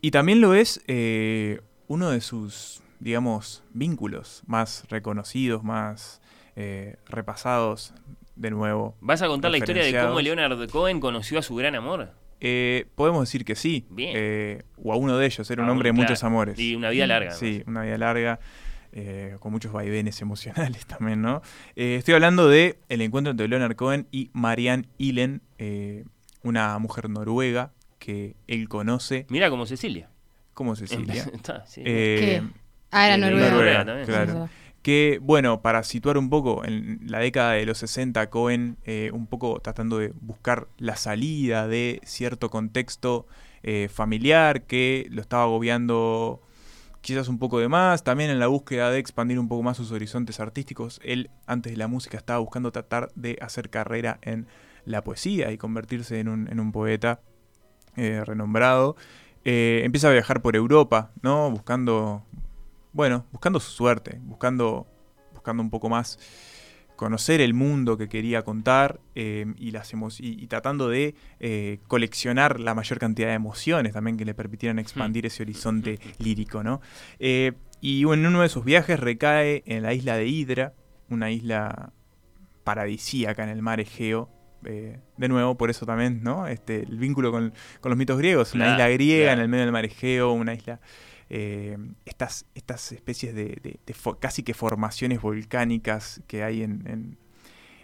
Y también lo es eh, uno de sus, digamos, vínculos más reconocidos, más eh, repasados de nuevo. ¿Vas a contar la historia de cómo. Leonard Cohen conoció a su gran amor? Eh, podemos decir que sí. Bien. Eh, o a uno de ellos, era un hombre de muchos amores. Y una vida larga. Sí, una vida larga, eh, con muchos vaivenes emocionales también, ¿no? Eh, estoy hablando de el encuentro entre Leonard Cohen y Marianne Illen, eh, una mujer noruega que él conoce Mira como Cecilia. Como Cecilia. Está, sí. Eh, ¿Qué? Ah, era Noruega. Noruega también. claro. Que, bueno, para situar un poco, en la década de los 60, Cohen, eh, un poco tratando de buscar la salida de cierto contexto eh, familiar que lo estaba agobiando quizás un poco de más, también en la búsqueda de expandir un poco más sus horizontes artísticos. Él, antes de la música, estaba buscando tratar de hacer carrera en la poesía y convertirse en un, en un poeta eh, renombrado. Eh, empieza a viajar por Europa, ¿no? Buscando, bueno, buscando su suerte, buscando, buscando un poco más conocer el mundo que quería contar eh, y, las y, y tratando de eh, coleccionar la mayor cantidad de emociones también que le permitieran expandir ese horizonte lírico, ¿no? Y en uno de sus viajes recae en la isla de Hidra, una isla paradisíaca en el mar Egeo. Eh, de nuevo, por eso también, ¿no? Este, el vínculo con, con los mitos griegos, una Claro, isla griega claro. en el medio del mar Egeo, una isla eh, estas, estas especies de, de- de fo- casi que formaciones volcánicas que hay en, en-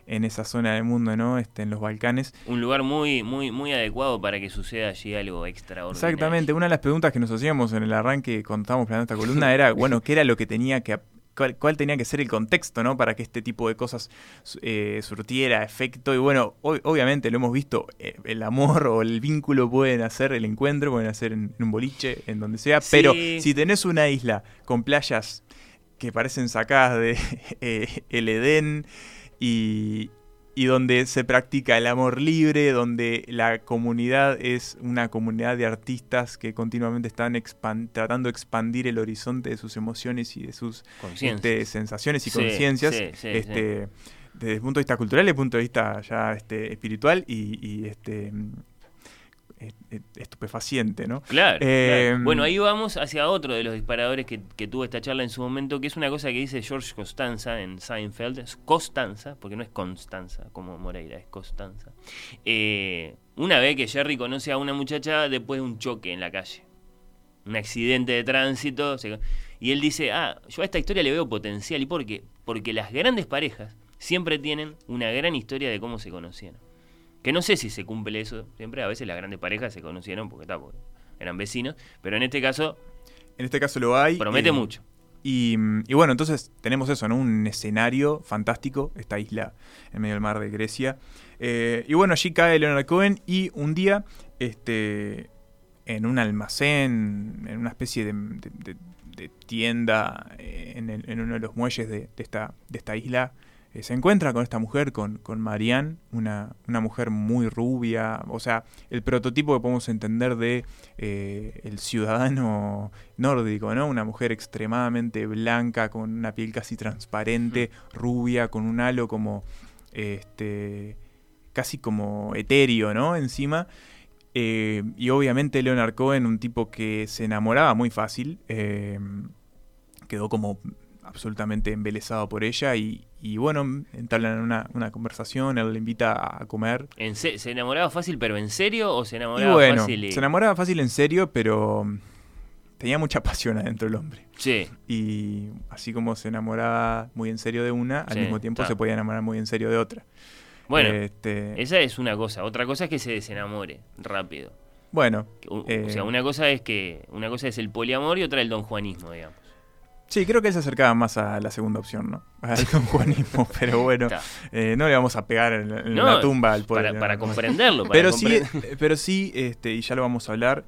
en esa zona del mundo, ¿no? Este, en los Balcanes. Un lugar muy, muy, muy adecuado para que suceda allí algo extraordinario. Exactamente, una de las preguntas que nos hacíamos en el arranque cuando estábamos planeando esta columna era, bueno, ¿qué era lo que tenía que... Cuál, cuál tenía que ser el contexto, ¿no? Para que este tipo de cosas eh, surtiera efecto. Y bueno, ob- obviamente lo hemos visto, eh, el amor o el vínculo pueden hacer, el encuentro pueden hacer en, en un boliche, en donde sea. Sí. Pero si tenés una isla con playas que parecen sacadas de eh, el Edén y, y donde se practica el amor libre, donde la comunidad es una comunidad de artistas que continuamente están tratando de expandir el horizonte de sus emociones y de sus este, sensaciones y Sí, conciencias. sí, sí, este, Desde el punto de vista cultural y el punto de vista ya este, espiritual y, y, este estupefaciente, ¿no? Claro, Eh, claro. Bueno, ahí vamos hacia otro de los disparadores que, que tuvo esta charla en su momento, que es una cosa que dice George Costanza en Seinfeld. Es Costanza, porque no es Constanza, como Moreira, es Costanza. Eh, una vez que Jerry conoce a una muchacha después de un choque en la calle. Un accidente de tránsito. se- y él dice, ah, yo a esta historia le veo potencial. ¿Y por qué? Porque las grandes parejas siempre tienen una gran historia de cómo se conocieron. Que no sé si se cumple eso siempre. A veces las grandes parejas se conocieron porque eran vecinos, pero en este caso En este caso lo hay. promete eh, mucho. Y, y bueno, entonces tenemos eso, ¿no? Un escenario fantástico, esta isla en medio del mar de Grecia. Eh, y bueno, allí cae Leonard Cohen y un día, este, en un almacén, en una especie de, de- de- de tienda eh, en, el- en uno de los muelles de esta, de esta isla, eh, se encuentra con esta mujer, con, con Marianne, una, una mujer muy rubia, o sea, el prototipo que podemos entender de eh, el ciudadano nórdico, ¿no? Una mujer extremadamente blanca, con una piel casi transparente, rubia, con un halo como, este, casi como etéreo, ¿no? Encima. Eh, y obviamente Leonard Cohen, un tipo que se enamoraba muy fácil, quedó como absolutamente embelesado por ella y, y bueno, entablan una, una conversación, él le invita a comer. En se, ¿Se enamoraba fácil, pero en serio? ¿O se Y enamoraba bueno, fácil? y- se enamoraba fácil en serio, pero tenía mucha pasión adentro del hombre. Sí. Y así como se enamoraba muy en serio de una, al Sí, mismo tiempo se podía enamorar muy en serio de otra. Bueno, Este, esa es una cosa. Otra cosa es que se desenamore rápido. bueno, eh, o sea, una cosa es que una cosa es el poliamor y otra el don Juanismo, digamos. Sí, creo que él se acercaba más a la segunda opción, ¿no? Al juanismo, pero bueno, eh, no le vamos a pegar en, la- en No, la tumba al pobre para, para comprenderlo. para Pero sí, comprender- pero sí, este, y ya lo vamos a hablar.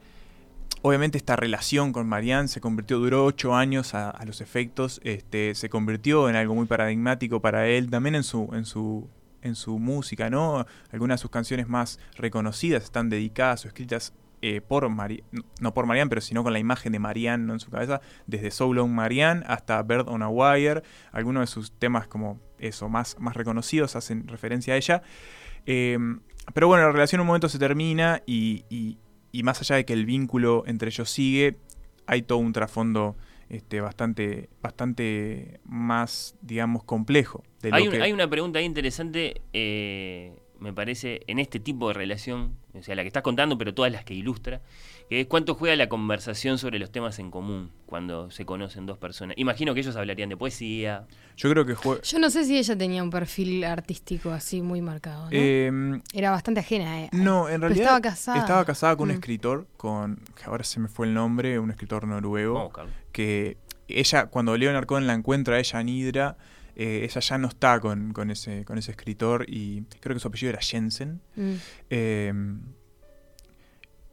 Obviamente esta relación con Marianne se convirtió, duró ocho años a, a los efectos, este, se convirtió en algo muy paradigmático para él, también en su, en su, en su música, ¿no? Algunas de sus canciones más reconocidas están dedicadas o escritas eh, por Mari no por Marianne, pero sino con la imagen de Marianne ¿no? en su cabeza, desde So Long Marianne hasta Bird on a Wire, algunos de sus temas como eso, más, más reconocidos hacen referencia a ella. Eh, pero bueno, la relación en un momento se termina y, y- y más allá de que el vínculo entre ellos sigue, hay todo un trasfondo este, bastante, bastante más, digamos, complejo. De lo hay, un- que- hay una pregunta interesante, eh, me parece, en este tipo de relación, o sea, la que estás contando, pero todas las que ilustra, que es cuánto juega la conversación sobre los temas en común cuando se conocen dos personas. Imagino que ellos hablarían de poesía. Yo creo que jue- Yo no sé si ella tenía un perfil artístico así muy marcado. ¿no? Em, Era bastante ajena. eh. No, en Pero realidad estaba casada. estaba casada con un Mm. escritor, con que ahora se me fue el nombre, un escritor noruego, Vamos que ella, cuando Leonard Cohen la encuentra a ella en Hydra, eh, ella ya no está con, con ese, con ese escritor y creo que su apellido era Jensen. Mm. Eh,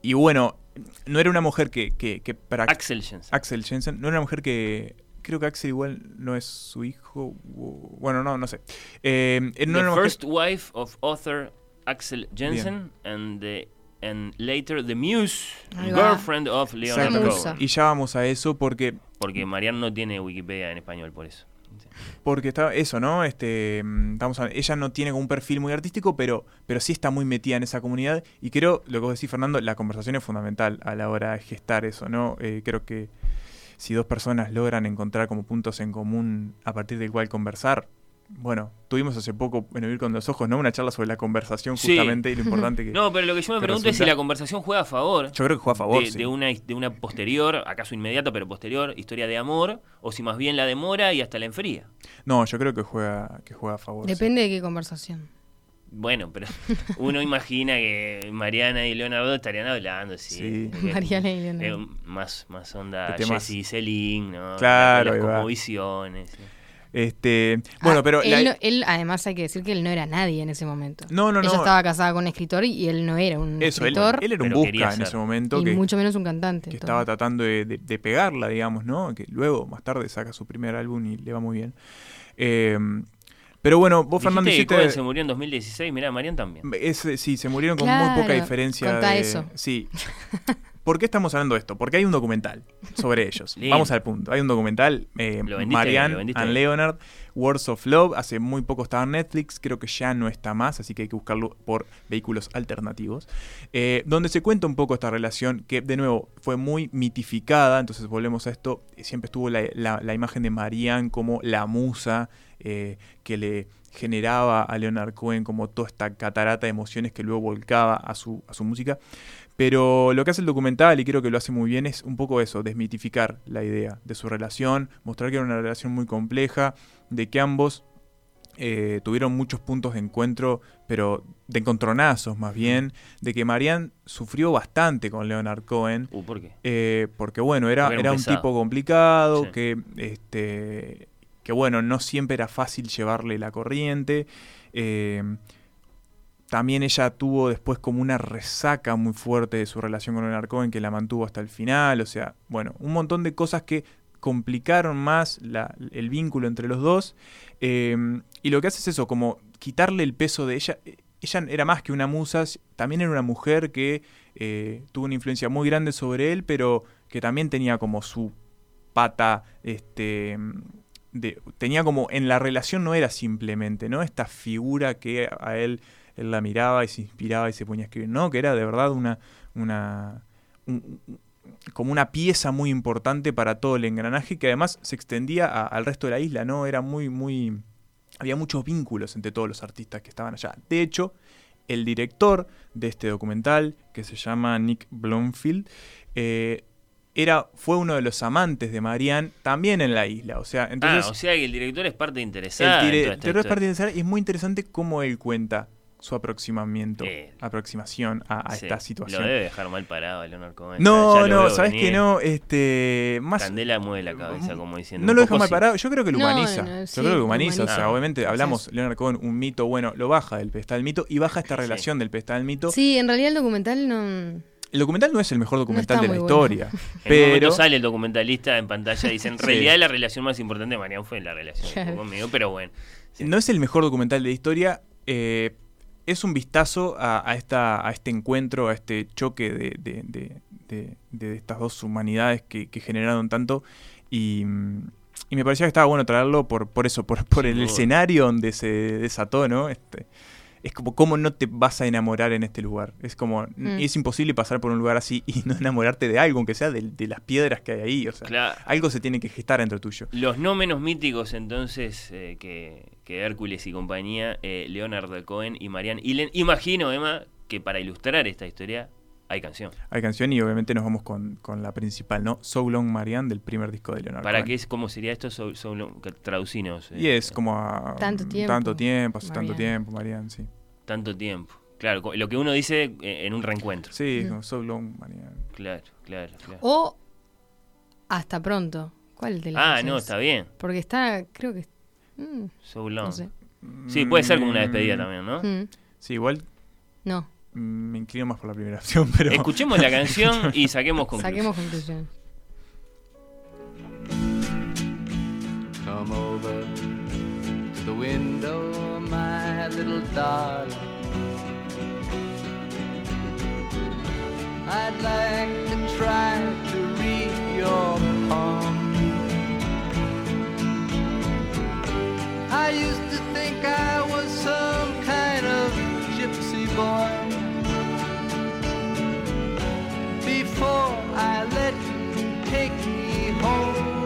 y bueno, no era una mujer que... que, que para- Axel Jensen. Axel Jensen, no era una mujer que... Creo que Axel igual no es su hijo. Bueno, no, no sé. Eh, no the era una mujer- first wife of author Axel Jensen and the and later the muse girlfriend of Leonard. Cohen. Y ya vamos a eso porque Porque Marianne no tiene Wikipedia en español por eso. Porque está eso, ¿no? Este, mm, estamos ella no tiene un perfil muy artístico, pero, pero sí está muy metida en esa comunidad. Y creo, lo que vos decís, Fernando, la conversación es fundamental a la hora de gestar eso, ¿no? Eh, creo que si dos personas logran encontrar como puntos en común a partir del cual conversar, bueno, tuvimos hace poco en Oír con los Ojos, ¿no? Una charla sobre la conversación Sí. justamente y lo importante que... No, pero lo que yo me pregunto es si la conversación juega a favor. Yo creo que juega a favor, de, sí. de una, de una posterior, acaso inmediata, pero posterior, historia de amor, o si más bien la demora y hasta la enfría. No, yo creo que juega, que juega a favor. sí. Depende de qué conversación. Bueno, pero uno imagina que Mariana y Leonardo estarían hablando, sí. Sí. Mariana y eh, Leonardo. más, más onda Jesse y Celine, ¿no? Claro, Las va. visiones. Este, bueno, Ah, pero... él, la- no- él, además hay que decir que él no era nadie en ese momento. No, no, Ella no. estaba casada con un escritor y él no era un Eso, escritor él era un busca en ese momento y que, mucho menos un cantante. que todo. estaba tratando de, de- de pegarla, digamos, ¿no? Que luego, más tarde, saca su primer álbum y le va muy bien. Eh, pero bueno, vos, Fernando, hiciste... Cohen se murió en 2016, mirá, Marian también. sí, se murieron con muy poca diferencia. de- eso. Sí. ¿Por qué estamos hablando de esto? Porque hay un documental sobre ellos. Vamos al punto. Hay un documental, eh, Marianne and. Leonard, Words of Love. Hace muy poco estaba en Netflix, creo que ya no está más, así que hay que buscarlo por vehículos alternativos. Eh, donde se cuenta un poco esta relación que, de nuevo, fue muy mitificada. Entonces volvemos a esto. Siempre estuvo la, la- la imagen de Marianne como la musa eh, que le generaba a Leonard Cohen como toda esta catarata de emociones que luego volcaba a su, a su música. Pero lo que hace el documental, y creo que lo hace muy bien, es un poco eso, desmitificar la idea de su relación, mostrar que era una relación muy compleja, de que ambos eh, tuvieron muchos puntos de encuentro, pero de encontronazos más bien, de que Marianne sufrió bastante con Leonard Cohen. Uh, ¿Por qué? Eh, porque bueno, era, Porque era un tipo complicado, Sí. que, este, que bueno, no siempre era fácil llevarle la corriente. Eh, también ella tuvo después como una resaca muy fuerte de su relación con Leonard Cohen que la mantuvo hasta el final. O sea, bueno, un montón de cosas que complicaron más el vínculo entre los dos. Eh, y lo que hace es eso, como quitarle el peso de ella. Ella era más que una musa, también era una mujer que eh, tuvo una influencia muy grande sobre él, pero que también tenía como su pata, este, tenía como en la relación no era simplemente, ¿no? Esta figura que a él, él la miraba y se inspiraba y se ponía a escribir, no, que era de verdad una, una un- un- como una pieza muy importante para todo el engranaje que además se extendía a- al resto de la isla, ¿no? Era muy, muy, había muchos vínculos entre todos los artistas que estaban allá. De hecho, el director de este documental, que se llama Nick Blomfield, eh, era, fue uno de los amantes de Marianne también en la isla. O sea, entonces ah, o sea que el director es parte interesada. el director es parte interesada y es muy interesante cómo él cuenta su aproximamiento, Eh, aproximación a, a Sí, esta situación. Lo debe dejar mal parado a Leonard Cohen. No, Ya- ya lo no, sabes venir. que no, este, más Candela mueve la cabeza, como diciendo. no lo deja mal sí. parado, yo creo que lo No, humaniza. no, yo sí, creo que lo humaniza, o sea, obviamente hablamos Leonard Cohen un mito, bueno, lo baja del pedestal mito y baja esta Sí. relación del pedestal mito. Sí, en realidad el documental no. El documental no es el mejor documental de la bueno. historia, En un pero momento sale el documentalista en pantalla y dice, en Sí. realidad la relación más importante de Marianne fue la relación conmigo, pero bueno. Sí. no es el mejor documental de la historia. eh, es un vistazo a, a esta, a este encuentro, a este choque de, de- de- de- de estas dos humanidades que, que generaron tanto. Y, y me parecía que estaba bueno traerlo por, por eso, por, por el escenario donde se desató, ¿no? Este, es como cómo no te vas a enamorar en este lugar. Es como, Mm. es imposible pasar por un lugar así y no enamorarte de algo, aunque sea de, de las piedras que hay ahí. O sea, Claro. algo se tiene que gestar entre tuyo. Los no menos míticos entonces eh, que, que Hércules y compañía, eh, Leonard Cohen y Marianne Illen. Imagino, Emma, que para ilustrar esta historia hay canción. Hay canción y obviamente nos vamos con, con la principal, ¿no? So Long Marianne del primer disco de Leonard ¿Para Cohen. qué es, cómo sería esto? So- so- que traducinos. eh, Y es como a... Tanto tiempo, Tanto tiempo, hace tanto tiempo, Marianne, sí. Tanto tiempo. Claro, lo que uno dice eh, en un reencuentro. Sí, como So Long Marianne. Claro, claro, claro. O hasta pronto. ¿Cuál de las Ah, no, es? está bien. Porque está, creo que. mm, So long. no sé. Sí, puede ser como una despedida Mm, también, ¿no? Mm, Sí, igual no, mm, me inclino más por la primera opción, pero... Escuchemos la canción y saquemos conclusiones. saquemos conclusiones. Come over to the window, little darling. I'd like to try to read your palm. I used to think I was some kind of gypsy boy. Before I let you take me home.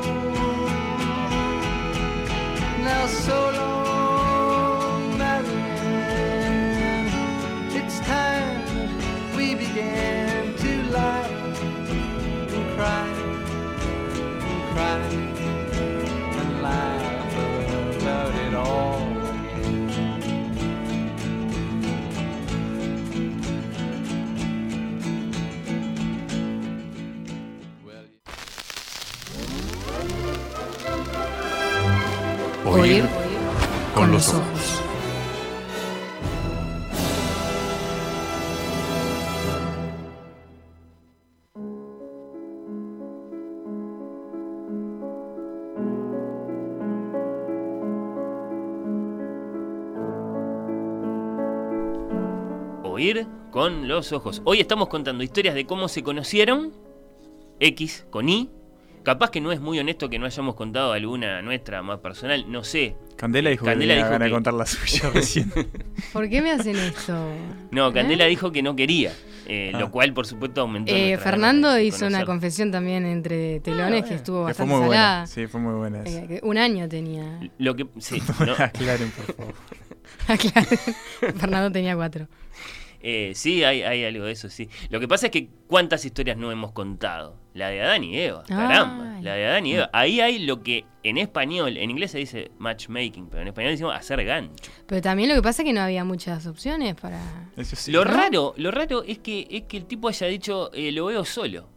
Now so long, cry and laugh about it all again. Well, Oír con los ojos. Oír con los ojos. Hoy estamos contando historias de cómo se conocieron, X con I. Capaz que no es muy honesto que no hayamos contado alguna nuestra más personal, no sé. Candela dijo Candela que dijo que- contar la suya recién. ¿Por qué me hacen esto? No, Candela ¿Eh? dijo que no quería, eh, Ah. lo cual por supuesto aumentó. Eh, Fernando hizo una confesión también entre telones que estuvo que fue bastante muy buena. Sí, fue muy buena esa. Eh, un año tenía. Lo que, sí, ¿no? Aclaren, por favor. Claro. Fernando tenía cuatro. Eh, sí, hay, hay algo de eso, sí. Lo que pasa es que cuántas historias no hemos contado La de Adán y Eva, caramba. La de Adán y. Eva. Ahí hay lo que en español, en inglés se dice matchmaking, pero en español decimos hacer gancho. Pero también lo que pasa es que no había muchas opciones para... Eso sí. Lo ¿No? raro, lo raro es que, es que el tipo haya dicho, eh, lo veo solo.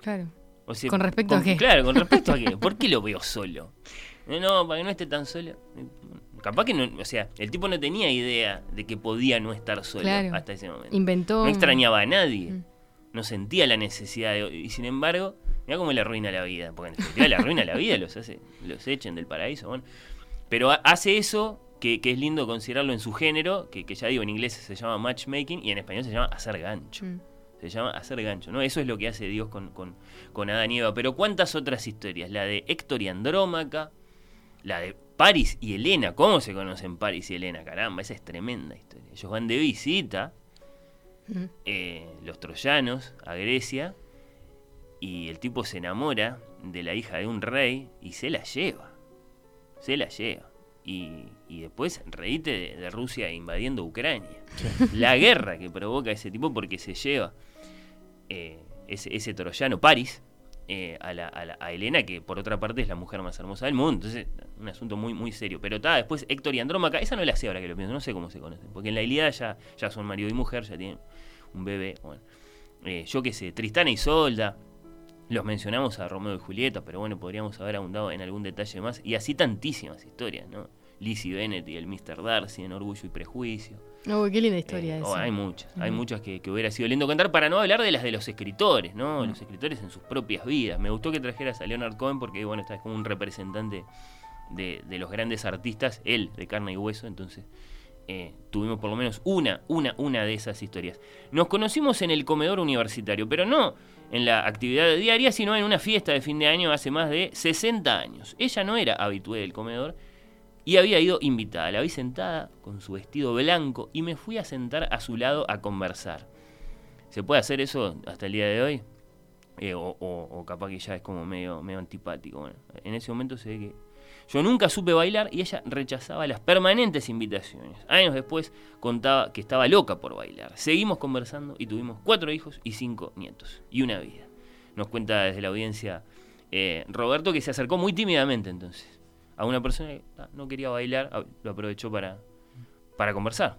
Claro. O sea, ¿Con respecto a qué? Claro, con respecto a qué. ¿Por qué lo veo solo? Eh, No, para que no esté tan solo. Capaz que no, o sea, el tipo no tenía idea de que podía no estar solo Claro. hasta ese momento. Inventó... No extrañaba a nadie. Mm. No sentía la necesidad de... Y sin embargo, mira cómo le arruina la vida. Porque en definitiva le arruina la vida, los hace, los echen del paraíso. Bueno. Pero ha- hace eso, que, que es lindo considerarlo en su género, que, que ya digo, en inglés se llama matchmaking y en español se llama hacer gancho. Mm. Se llama hacer gancho, ¿no? Eso es lo que hace Dios con, con, con Adán y Eva. Pero ¿cuántas otras historias? La de Héctor y Andrómaca, la de Paris y Elena. ¿Cómo se conocen Paris y Elena? Caramba, esa es tremenda historia. Ellos van de visita, Mm. eh, los troyanos, a Grecia, y el tipo se enamora de la hija de un rey y se la lleva. Se la lleva. Y, y después reíte de, de Rusia invadiendo Ucrania. La guerra que provoca ese tipo porque se lleva eh, ese, ese troyano Paris eh, a, la, a, la- a Helena, que por otra parte es la mujer más hermosa del mundo. Entonces, un asunto muy, muy serio. Pero está, después Héctor y Andrómaca, esa no la sé ahora que lo pienso, no sé cómo se conocen. Porque en la Ilíada ya, ya son marido y mujer, ya tienen un bebé. Bueno, Eh, yo qué sé, Tristana y Solda. Los mencionamos a Romeo y Julieta, pero bueno, podríamos haber ahondado en algún detalle más. Y así tantísimas historias, ¿no? Lizzie Bennett y el Mr. Darcy en Orgullo y Prejuicio. Oh, qué linda historia Eh, esa. oh, hay muchas, hay muchas que, que hubiera sido lindo contar para no hablar de las de los escritores, ¿no? Los escritores en sus propias vidas. Me gustó que trajeras a Leonard Cohen porque, bueno, está como un representante de, de los grandes artistas, él, de carne y hueso, entonces eh, tuvimos por lo menos una, una, una de esas historias. Nos conocimos en el comedor universitario, pero no en la actividad diaria, sino en una fiesta de fin de año hace más de 60 años. Ella no era habitué del comedor y había ido invitada. La vi sentada con su vestido blanco y me fui a sentar a su lado a conversar. ¿Se puede hacer eso hasta el día de hoy? Eh, o, capaz que ya es como medio, medio antipático. Bueno, en ese momento se ve que yo nunca supe bailar y ella rechazaba las permanentes invitaciones. Años después contaba que estaba loca por bailar. Seguimos conversando y tuvimos cuatro hijos y cinco nietos. Y una vida. Nos cuenta desde la audiencia eh, Roberto que se acercó muy tímidamente entonces a una persona que no quería bailar, lo aprovechó para, para conversar.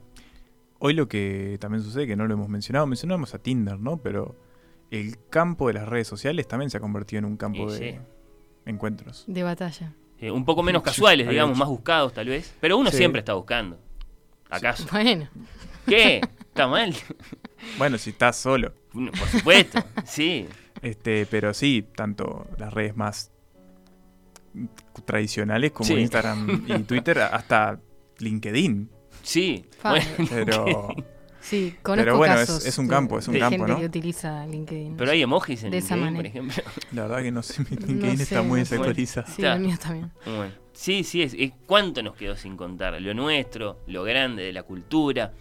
Hoy lo que también sucede, que no lo hemos mencionado, mencionamos a Tinder, ¿no? Pero el campo de las redes sociales también se ha convertido en un campo Y de sí. encuentros. De batalla. Eh, un poco menos casuales, Hay digamos, más buscados tal vez. Pero uno Sí. siempre está buscando. ¿Acaso? Bueno. ¿Qué? ¿Está mal? Bueno, si estás solo. Por supuesto, sí. Este, pero sí, tanto las redes más tradicionales como Sí. Instagram y Twitter, hasta LinkedIn. Sí. Bueno, Pero, Sí, conozco pero bueno, es, casos es un campo, es un de campo, gente ¿no? que utiliza LinkedIn. Pero hay emojis en De esa LinkedIn, por manera. ejemplo. La verdad que no sé, mi No LinkedIn está sé, muy desactualizado. Sí, el mío también. Bueno, sí, sí, es, es cuánto nos quedó sin contar. Lo nuestro, lo grande de la cultura.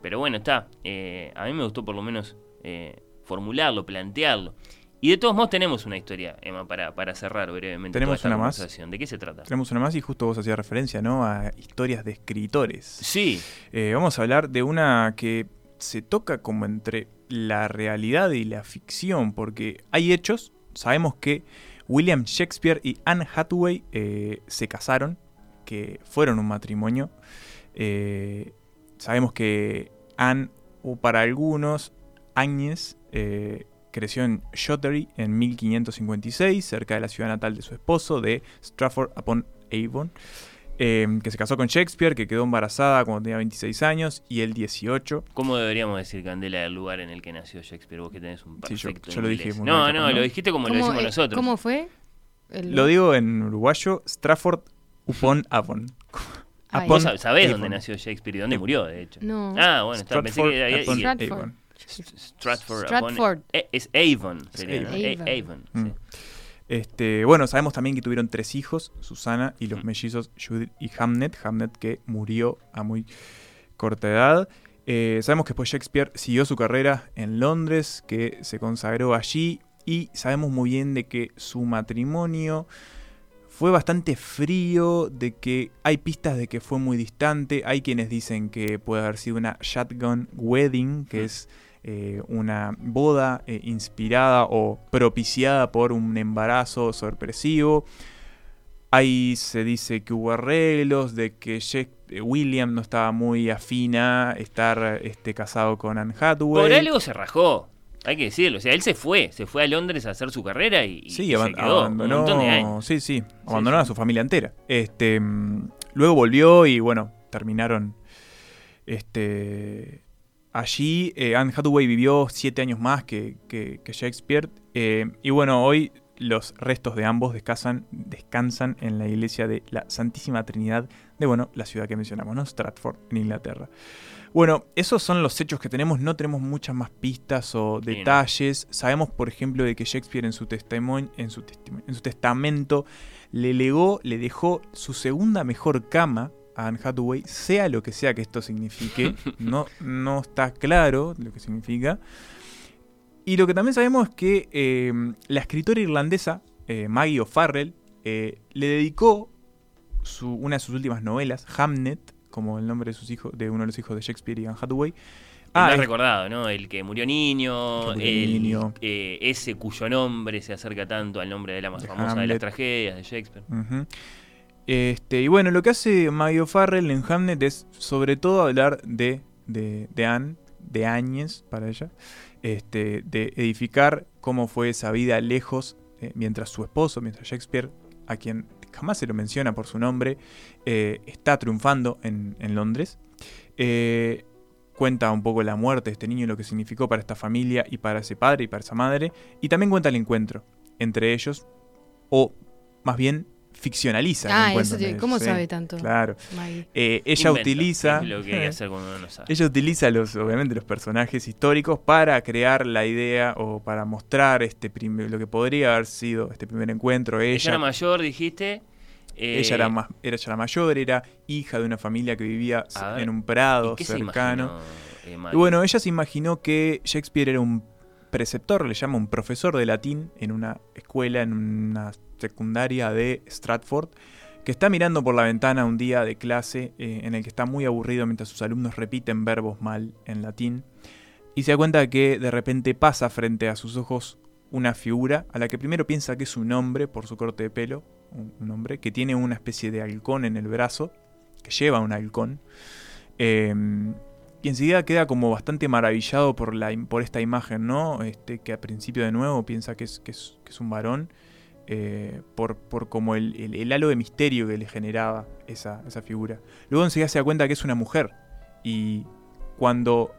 Pero bueno, está. eh, a mí me gustó por lo menos eh, formularlo, plantearlo. Y de todos modos tenemos una historia, Emma, para, para cerrar brevemente. ¿Tenemos toda esta una más? ¿De qué se trata? Tenemos una más y justo vos hacías referencia, ¿no? A historias de escritores. Sí, Eh, vamos a hablar de una que se toca como entre la realidad y la ficción, porque hay hechos, sabemos que William Shakespeare y Anne Hathaway eh, se casaron, que fueron un matrimonio. Eh, sabemos que Anne, o para algunos, Agnes, eh, creció en Shottery en 1556, cerca de la ciudad natal de su esposo, de Stratford upon Avon, eh, que se casó con Shakespeare, que quedó embarazada cuando tenía 26 años y él 18. ¿cómo deberíamos decir, Candela, del lugar en el que nació Shakespeare? Vos que tenés un Sí, yo- perfecto yo lo dije muy No, no, ¿no? lo dijiste como lo ¿Cómo, decimos eh, nosotros. ¿Cómo fue? El- Lo digo en uruguayo, Stratford upon Avon. Ay. Vos sabés Avon. dónde nació Shakespeare y dónde murió, de hecho. No. Ah, bueno, está, pensé que había- Stratford. Stratford. Stratford. eh, es Avon. sería, ¿no? Avon. Eh, Avon. Avon, sí. Mm. Este, bueno, sabemos también que tuvieron tres hijos, Susana y los Mm. mellizos Judith y Hamnet. Hamnet que murió a muy corta edad. Eh, sabemos que después Shakespeare siguió su carrera en Londres, que se consagró allí y sabemos muy bien de que su matrimonio fue bastante frío, de que hay pistas de que fue muy distante, hay quienes dicen que puede haber sido una shotgun wedding, que Mm. es eh, una boda eh, inspirada o propiciada por un embarazo sorpresivo. Ahí se dice que hubo arreglos, de que Shak- eh, William no estaba muy afina estar este, casado con Anne Hathaway. Por algo se rajó. Hay que decirlo. O sea, él se fue. Se fue a Londres a hacer su carrera y, y Sí, se aban- quedó abandonó. un montón de años. Sí, sí, abandonó a su familia entera. Este, mm, luego volvió y bueno, terminaron este, allí. eh, Anne Hathaway vivió siete años más que, que- que Shakespeare. eh, y bueno, hoy los restos de ambos descansan, descansan en la iglesia de la Santísima Trinidad de bueno, la ciudad que mencionamos, ¿no? Stratford, en Inglaterra. Bueno, esos son los hechos que tenemos, no tenemos muchas más pistas o detalles. Sabemos, por ejemplo, de que Shakespeare en su, testimonio, en, su testimonio- en su testamento le legó, le dejó su segunda mejor cama a Anne Hathaway, sea lo que sea que esto signifique. no, no está claro lo que significa. Y lo que también sabemos es que eh, la escritora irlandesa eh, Maggie O'Farrell eh, le dedicó su- una de sus últimas novelas, Hamnet, como el nombre de, sus hijos, de uno de los hijos de Shakespeare y Anne Hathaway. El Ah, es- recordado, ¿no? El que murió niño, Que murió el, niño. eh, ese cuyo nombre se acerca tanto al nombre de la más De famosa de las tragedias de Shakespeare. Ujú. Este, y bueno, lo que hace Maggie O'Farrell en Hamnet es sobre todo hablar de, de, Anne, de Áñez para ella, este, de edificar cómo fue esa vida lejos, eh, mientras su esposo, mientras Shakespeare, a quien jamás se lo menciona por su nombre, eh, está triunfando en, en Londres. Eh, cuenta un poco la muerte de este niño y lo que significó para esta familia y para ese padre y para esa madre. Y también cuenta el encuentro entre ellos, o más bien ficcionaliza. Ah, eso te- ¿cómo sí, sabe tanto, Claro. Eh, ella utiliza. lo que hay que hacer cuando uno no sabe. Ella utiliza los, obviamente, los personajes históricos para crear la idea o para mostrar este prim- lo que podría haber sido este primer encuentro. Ella, Ella era mayor, dijiste. eh, ella era, más, era, ella era mayor, era hija de una familia que vivía ver, en un prado ¿y qué se cercano. imaginó, eh, y bueno, ella se imaginó que Shakespeare era un preceptor, le llama un profesor de latín en una escuela, en una secundaria de Stratford, que está mirando por la ventana un día de clase eh, en el que está muy aburrido mientras sus alumnos repiten verbos mal en latín, y se da cuenta que de repente pasa frente a sus ojos una figura a la que primero piensa que es un hombre por su corte de pelo, un, hombre que tiene una especie de halcón en el brazo, que lleva un halcón, eh, y enseguida queda como bastante maravillado por, la, por esta imagen, ¿no? Este, que al principio de nuevo piensa que es, que es, que es un varón, eh, por, por como el, el- halo de misterio que le generaba esa, esa figura. Luego enseguida se da cuenta que es una mujer, y cuando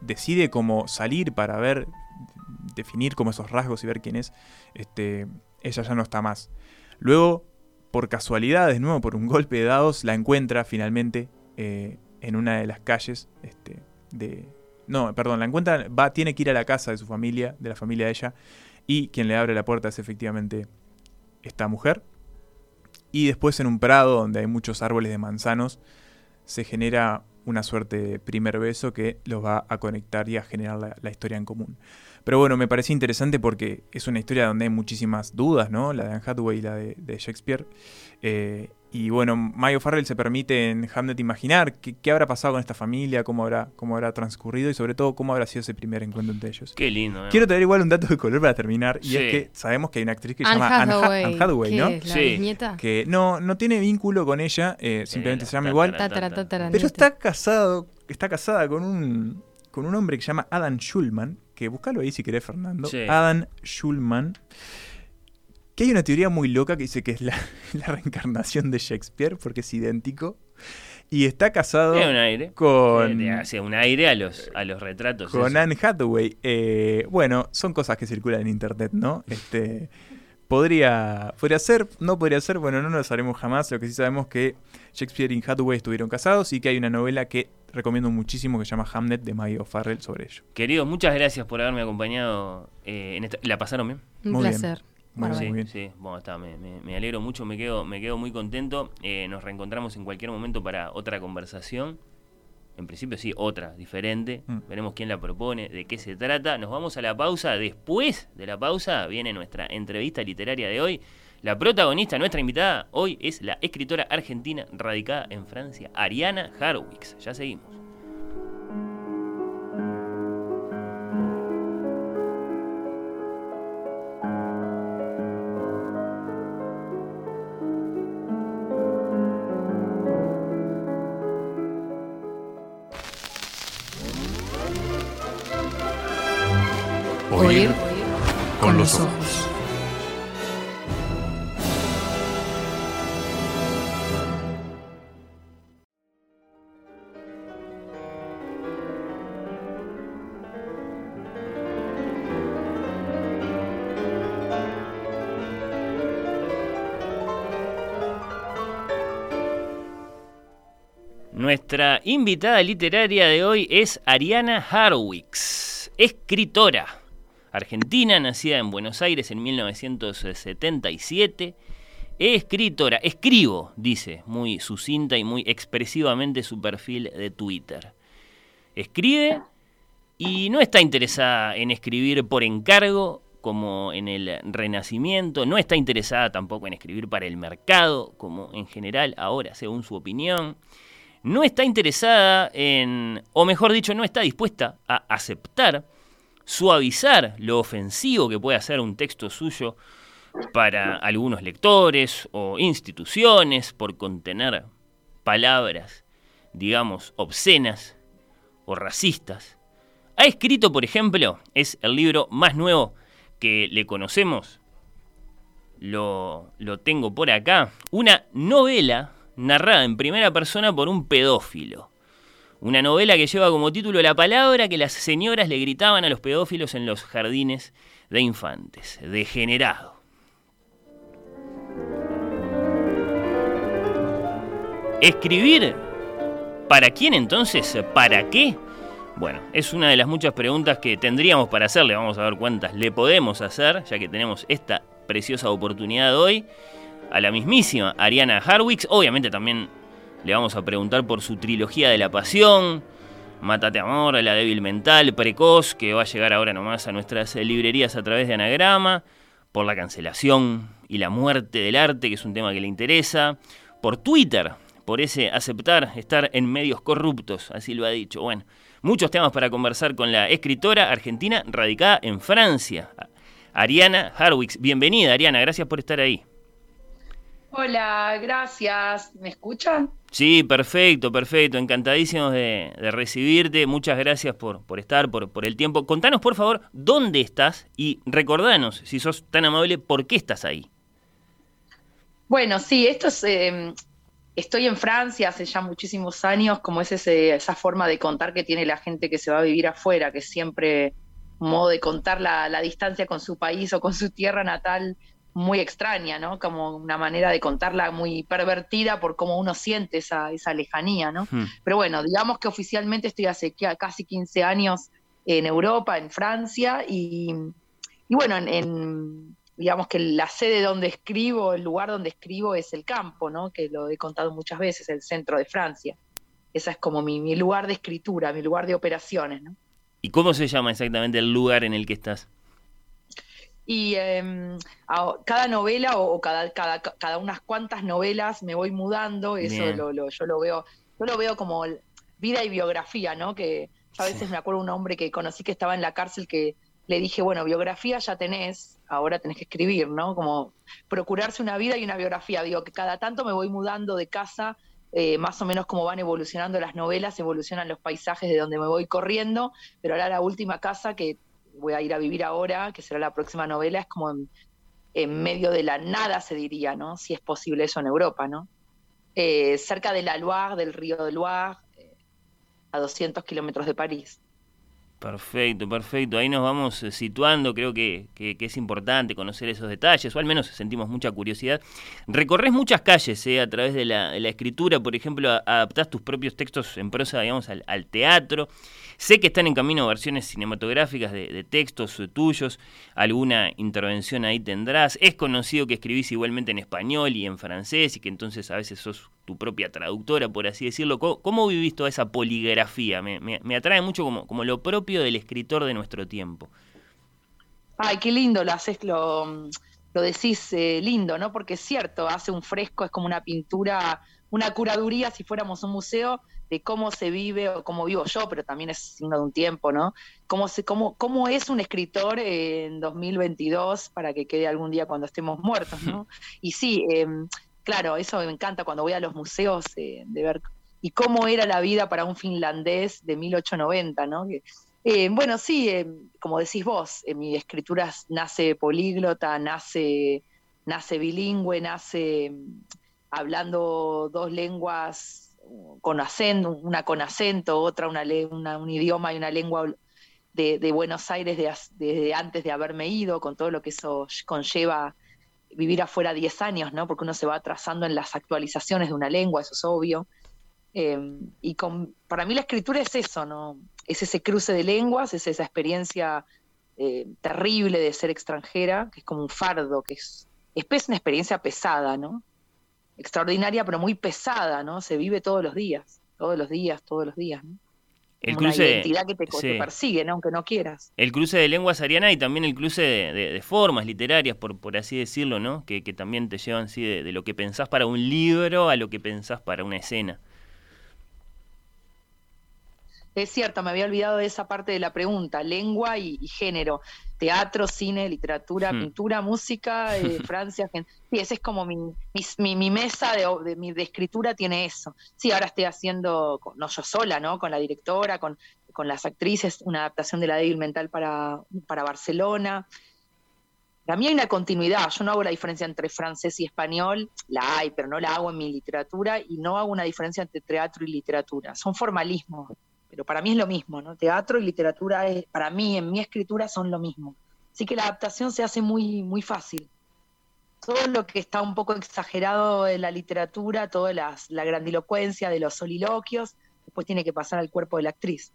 decide como salir para ver, definir como esos rasgos y ver quién es, este, ella ya no está más. Luego, por casualidad, de nuevo, por un golpe de dados, la encuentra finalmente eh, en una de las calles este, de... No, perdón, la encuentra, va, tiene que ir a la casa de su familia, de la familia de ella, y quien le abre la puerta es efectivamente esta mujer. Y después en un prado donde hay muchos árboles de manzanos, se genera una suerte de primer beso que los va a conectar y a generar la, historia en común. Pero bueno, me parecía interesante porque es una historia donde hay muchísimas dudas, ¿no? La de Anne Hathaway y la de, de Shakespeare. Eh, y bueno, Mayo Farrell se permite en Hamlet imaginar qué, qué habrá pasado con esta familia, cómo habrá, cómo habrá transcurrido y sobre todo cómo habrá sido ese primer encuentro entre ellos. Qué lindo, ¿eh? Quiero traer igual un dato de color para terminar, y Sí. es que sabemos que hay una actriz que se Anne llama Anne Ha- Hathaway, Anne Hathaway, ¿qué ¿no? es, la Sí. bisnieta? Que no, no tiene vínculo con ella, eh, simplemente se llama igual. Tatara, tatara, Pero nieta. está casado, está casada con un, con un hombre que se llama Adam Schulman, que buscalo ahí si querés, Fernando. Sí. Adam Schulman. Que hay una teoría muy loca que dice que es la, la reencarnación de Shakespeare, porque es idéntico. Y está casado un aire. con, hace un aire a los, a los retratos. con eso. Anne Hathaway. Eh, bueno, son cosas que circulan en internet, ¿no? Este, podría, podría ser, no podría ser, bueno, no lo sabremos jamás. Lo que sí sabemos es que Shakespeare y Hathaway estuvieron casados y que hay una novela que recomiendo muchísimo que se llama Hamnet de Maggie O'Farrell sobre ello. Queridos, muchas gracias por haberme acompañado eh, en esta... ¿La pasaron bien? Un Muy placer. Muy bien. Sí, bueno, está, me, me- me alegro mucho, me quedo, me quedo muy contento. Eh, nos reencontramos en cualquier momento para otra conversación. En principio sí, otra, diferente. Mm. Veremos quién la propone, de qué se trata. Nos vamos a la pausa. Después de la pausa viene nuestra entrevista literaria de hoy. La protagonista, nuestra invitada hoy es la escritora argentina radicada en Francia, Ariana Harwix. Ya seguimos. Los ojos. Nuestra invitada literaria de hoy es Ariana Harwicks, escritora argentina, nacida en Buenos Aires en 1977. Escritora, escribo, dice, muy sucinta y muy expresivamente su perfil de Twitter. Escribe y no está interesada en escribir por encargo, como en el Renacimiento, no está interesada tampoco en escribir para el mercado, como en general ahora, según su opinión no está interesada en, o mejor dicho, no está dispuesta a aceptar, suavizar lo ofensivo que puede hacer un texto suyo para algunos lectores o instituciones por contener palabras, digamos, obscenas o racistas. Ha escrito, por ejemplo, es el libro más nuevo que le conocemos, lo, lo tengo por acá, una novela narrada en primera persona por un pedófilo. Una novela que lleva como título la palabra que las señoras le gritaban a los pedófilos en los jardines de infantes. Degenerado. ¿Escribir? ¿Para quién entonces? ¿Para qué? Bueno, es una de las muchas preguntas que tendríamos para hacerle. Vamos a ver cuántas le podemos hacer, ya que tenemos esta preciosa oportunidad hoy a la mismísima Ariana Harwicks. Obviamente también le vamos a preguntar por su trilogía de la pasión, Mátate Amor, La débil mental, Precoz, que va a llegar ahora nomás a nuestras librerías a través de Anagrama, por la cancelación y la muerte del arte, que es un tema que le interesa, por Twitter, por ese aceptar estar en medios corruptos, así lo ha dicho. Bueno, muchos temas para conversar con la escritora argentina radicada en Francia, Ariana Harwicks. Bienvenida, Ariana, gracias por estar ahí. Hola, gracias. ¿Me escuchan? Sí, perfecto, perfecto. Encantadísimos de, recibirte. Muchas gracias por, por estar, por, por, el tiempo. Contanos, por favor, dónde estás y recordanos, si sos tan amable, por qué estás ahí. Bueno, sí, esto es... Em, estoy en Francia hace ya muchísimos años, como es esa forma de contar que tiene la gente que se va a vivir afuera, que siempre un modo de contar la, la distancia con su país o con su tierra natal muy extraña, ¿no? Como una manera de contarla muy pervertida por cómo uno siente esa, esa lejanía, ¿no? Hmm. Pero bueno, digamos que oficialmente estoy hace casi 15 años en Europa, en Francia, y, bueno, en, digamos que la sede donde escribo, el lugar donde escribo es el campo, ¿no? Que lo he contado muchas veces, el centro de Francia. Esa es como mi, mi lugar de escritura, mi lugar de operaciones, ¿no? ¿Y cómo se llama exactamente el lugar en el que estás? Y em, cada novela o, cada, cada, cada, unas cuantas novelas me voy mudando, eso lo, yo lo veo, yo lo veo como vida y biografía, ¿no? Que a veces me acuerdo un hombre que conocí que estaba en la cárcel que le dije, bueno, biografía ya tenés, ahora tenés que escribir, ¿no? Como procurarse una vida y una biografía. Digo, que cada tanto me voy mudando de casa, eh, más o menos como van evolucionando las novelas, evolucionan los paisajes de donde me voy corriendo, pero ahora la última casa que voy a ir a vivir ahora, que será la próxima novela, es como en, medio de la nada, se diría, ¿no? Si es posible eso en Europa, ¿no? Eh, cerca de la Loire, del río de Loire, eh, a 200 kilómetros de París. Perfecto, perfecto. Ahí nos vamos eh, situando. Creo que, es importante conocer esos detalles, o al menos sentimos mucha curiosidad. Recorres muchas calles a través de la, escritura, por ejemplo, adaptás tus propios textos en prosa, digamos, al teatro. Sé que están en camino versiones cinematográficas de, textos tuyos, alguna intervención ahí tendrás. Es conocido que escribís igualmente en español y en francés y que entonces a veces sos tu propia traductora, por así decirlo. ¿Cómo, vivís toda esa poligrafía? Me, atrae mucho como, como lo propio del escritor de nuestro tiempo. Ay, qué lindo lo haces, lo, lo decís eh, lindo, ¿no? Porque es cierto, hace un fresco, es como una pintura, una curaduría si fuéramos un museo de cómo se vive o cómo vivo yo, pero también es signo de un tiempo, ¿no? Cómo, se, cómo, cómo es un escritor en 2022 para que quede algún día cuando estemos muertos, ¿no? Y sí, em, claro, eso me encanta cuando voy a los museos eh, de ver y cómo era la vida para un finlandés de 1890, ¿no? Que Eh, bueno, sí, eh, como decís vos, en mi escritura nace políglota, nace, nace bilingüe, nace hablando dos lenguas con acento, una con acento, otra una, un idioma y una lengua de, Buenos Aires desde antes de haberme ido, con todo lo que eso conlleva vivir afuera 10 años, ¿no? Porque uno se va atrasando en las actualizaciones de una lengua, eso es obvio. Em, y para mí la escritura es eso, ¿no? Es ese cruce de lenguas, es esa experiencia eh, terrible de ser extranjera, que es como un fardo, que es, es una experiencia pesada, ¿no? Extraordinaria, pero muy pesada, ¿no? Se vive todos los días, todos los días, todos los días, ¿no? El cruce, una identidad que te, persigue, ¿no? aunque no quieras. El cruce de lenguas ariana y también el cruce de, formas literarias, por, por así decirlo, ¿no? Que, también te llevan así de, de, lo que pensás para un libro a lo que pensás para una escena. Es cierto, me había olvidado de esa parte de la pregunta, lengua y, género, teatro, cine, literatura, hmm. pintura, música, eh, Francia, sí, esa es como mi, mi, mesa de, de, escritura tiene eso. Sí, ahora estoy haciendo, no yo sola, ¿no? Con la directora, con, con las actrices, una adaptación de La débil mental para, para Barcelona. Para mí hay una continuidad, yo no hago la diferencia entre francés y español, la hay, pero no la hago en mi literatura y no hago una diferencia entre teatro y literatura, son formalismos pero para mí es lo mismo, ¿no? Teatro y literatura, es, para mí, en mi escritura, son lo mismo. Así que la adaptación se hace muy, muy fácil. Todo lo que está un poco exagerado en la literatura, toda la grandilocuencia de los soliloquios, después tiene que pasar al cuerpo de la actriz.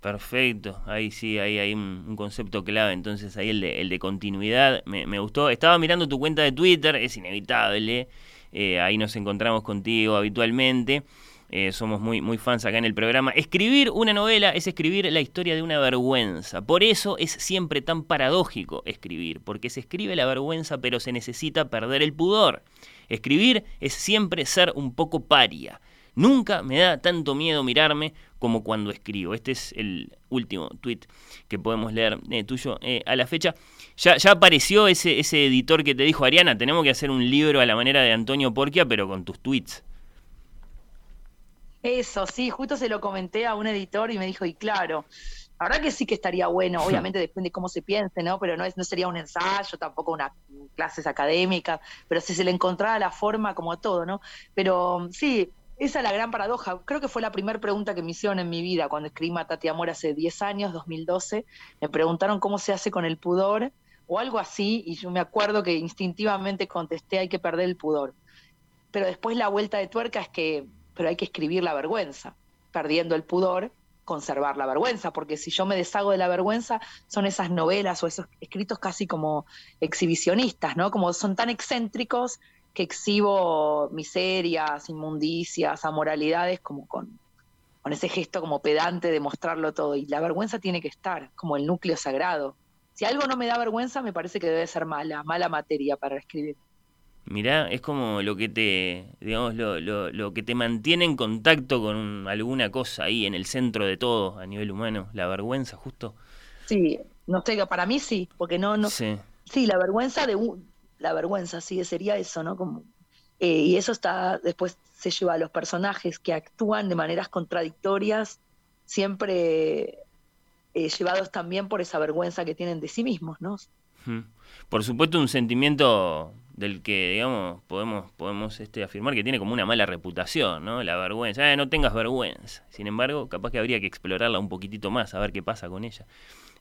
Perfecto, ahí sí, ahí hay un, concepto clave, entonces ahí el de, el de continuidad me, me, gustó. Estaba mirando tu cuenta de Twitter, es inevitable, eh, ahí nos encontramos contigo habitualmente. Eh, somos muy, muy fans acá en el programa. Escribir una novela es escribir la historia de una vergüenza. Por eso es siempre tan paradójico escribir, porque se escribe la vergüenza pero se necesita perder el pudor. Escribir es siempre ser un poco paria. Nunca me da tanto miedo mirarme como cuando escribo. Este es el último tweet que podemos leer eh, tuyo eh, a la fecha. Ya, ya apareció ese, ese editor que te dijo, Ariana, tenemos que hacer un libro a la manera de Antonio Porquia, pero con tus tweets. Eso, sí, justo se lo comenté a un editor y me dijo, y claro, la verdad que sí que estaría bueno, obviamente depende de cómo se piense, ¿no? Pero no, es, no sería un ensayo, tampoco una clases académicas, pero si se le encontraba la forma como todo, ¿no? Pero sí, esa es la gran paradoja. Creo que fue la primera pregunta que me hicieron en mi vida cuando escribí Matati Amor hace 10 años, 2012. Me preguntaron cómo se hace con el pudor o algo así, y yo me acuerdo que instintivamente contesté hay que perder el pudor. Pero después la vuelta de tuerca es que pero hay que escribir la vergüenza, perdiendo el pudor, conservar la vergüenza, porque si yo me deshago de la vergüenza, son esas novelas o esos escritos casi como exhibicionistas, ¿no? Como son tan excéntricos que exhibo miserias, inmundicias, amoralidades, como con, con ese gesto como pedante de mostrarlo todo. Y la vergüenza tiene que estar como el núcleo sagrado. Si algo no me da vergüenza, me parece que debe ser mala, mala materia para escribir. Mirá, es como lo que te, digamos, lo, lo, lo, que te mantiene en contacto con alguna cosa ahí en el centro de todo a nivel humano, la vergüenza, justo. Sí, no sé, para mí sí, porque no, no. Sí, sí la vergüenza de la vergüenza, sí, sería eso, ¿no? Como, eh, y eso está, después se lleva a los personajes que actúan de maneras contradictorias, siempre eh, llevados también por esa vergüenza que tienen de sí mismos, ¿no? Por supuesto, un sentimiento del que, digamos, podemos, podemos este, afirmar que tiene como una mala reputación, ¿no? La vergüenza. Ah, no tengas vergüenza. Sin embargo, capaz que habría que explorarla un poquitito más, a ver qué pasa con ella.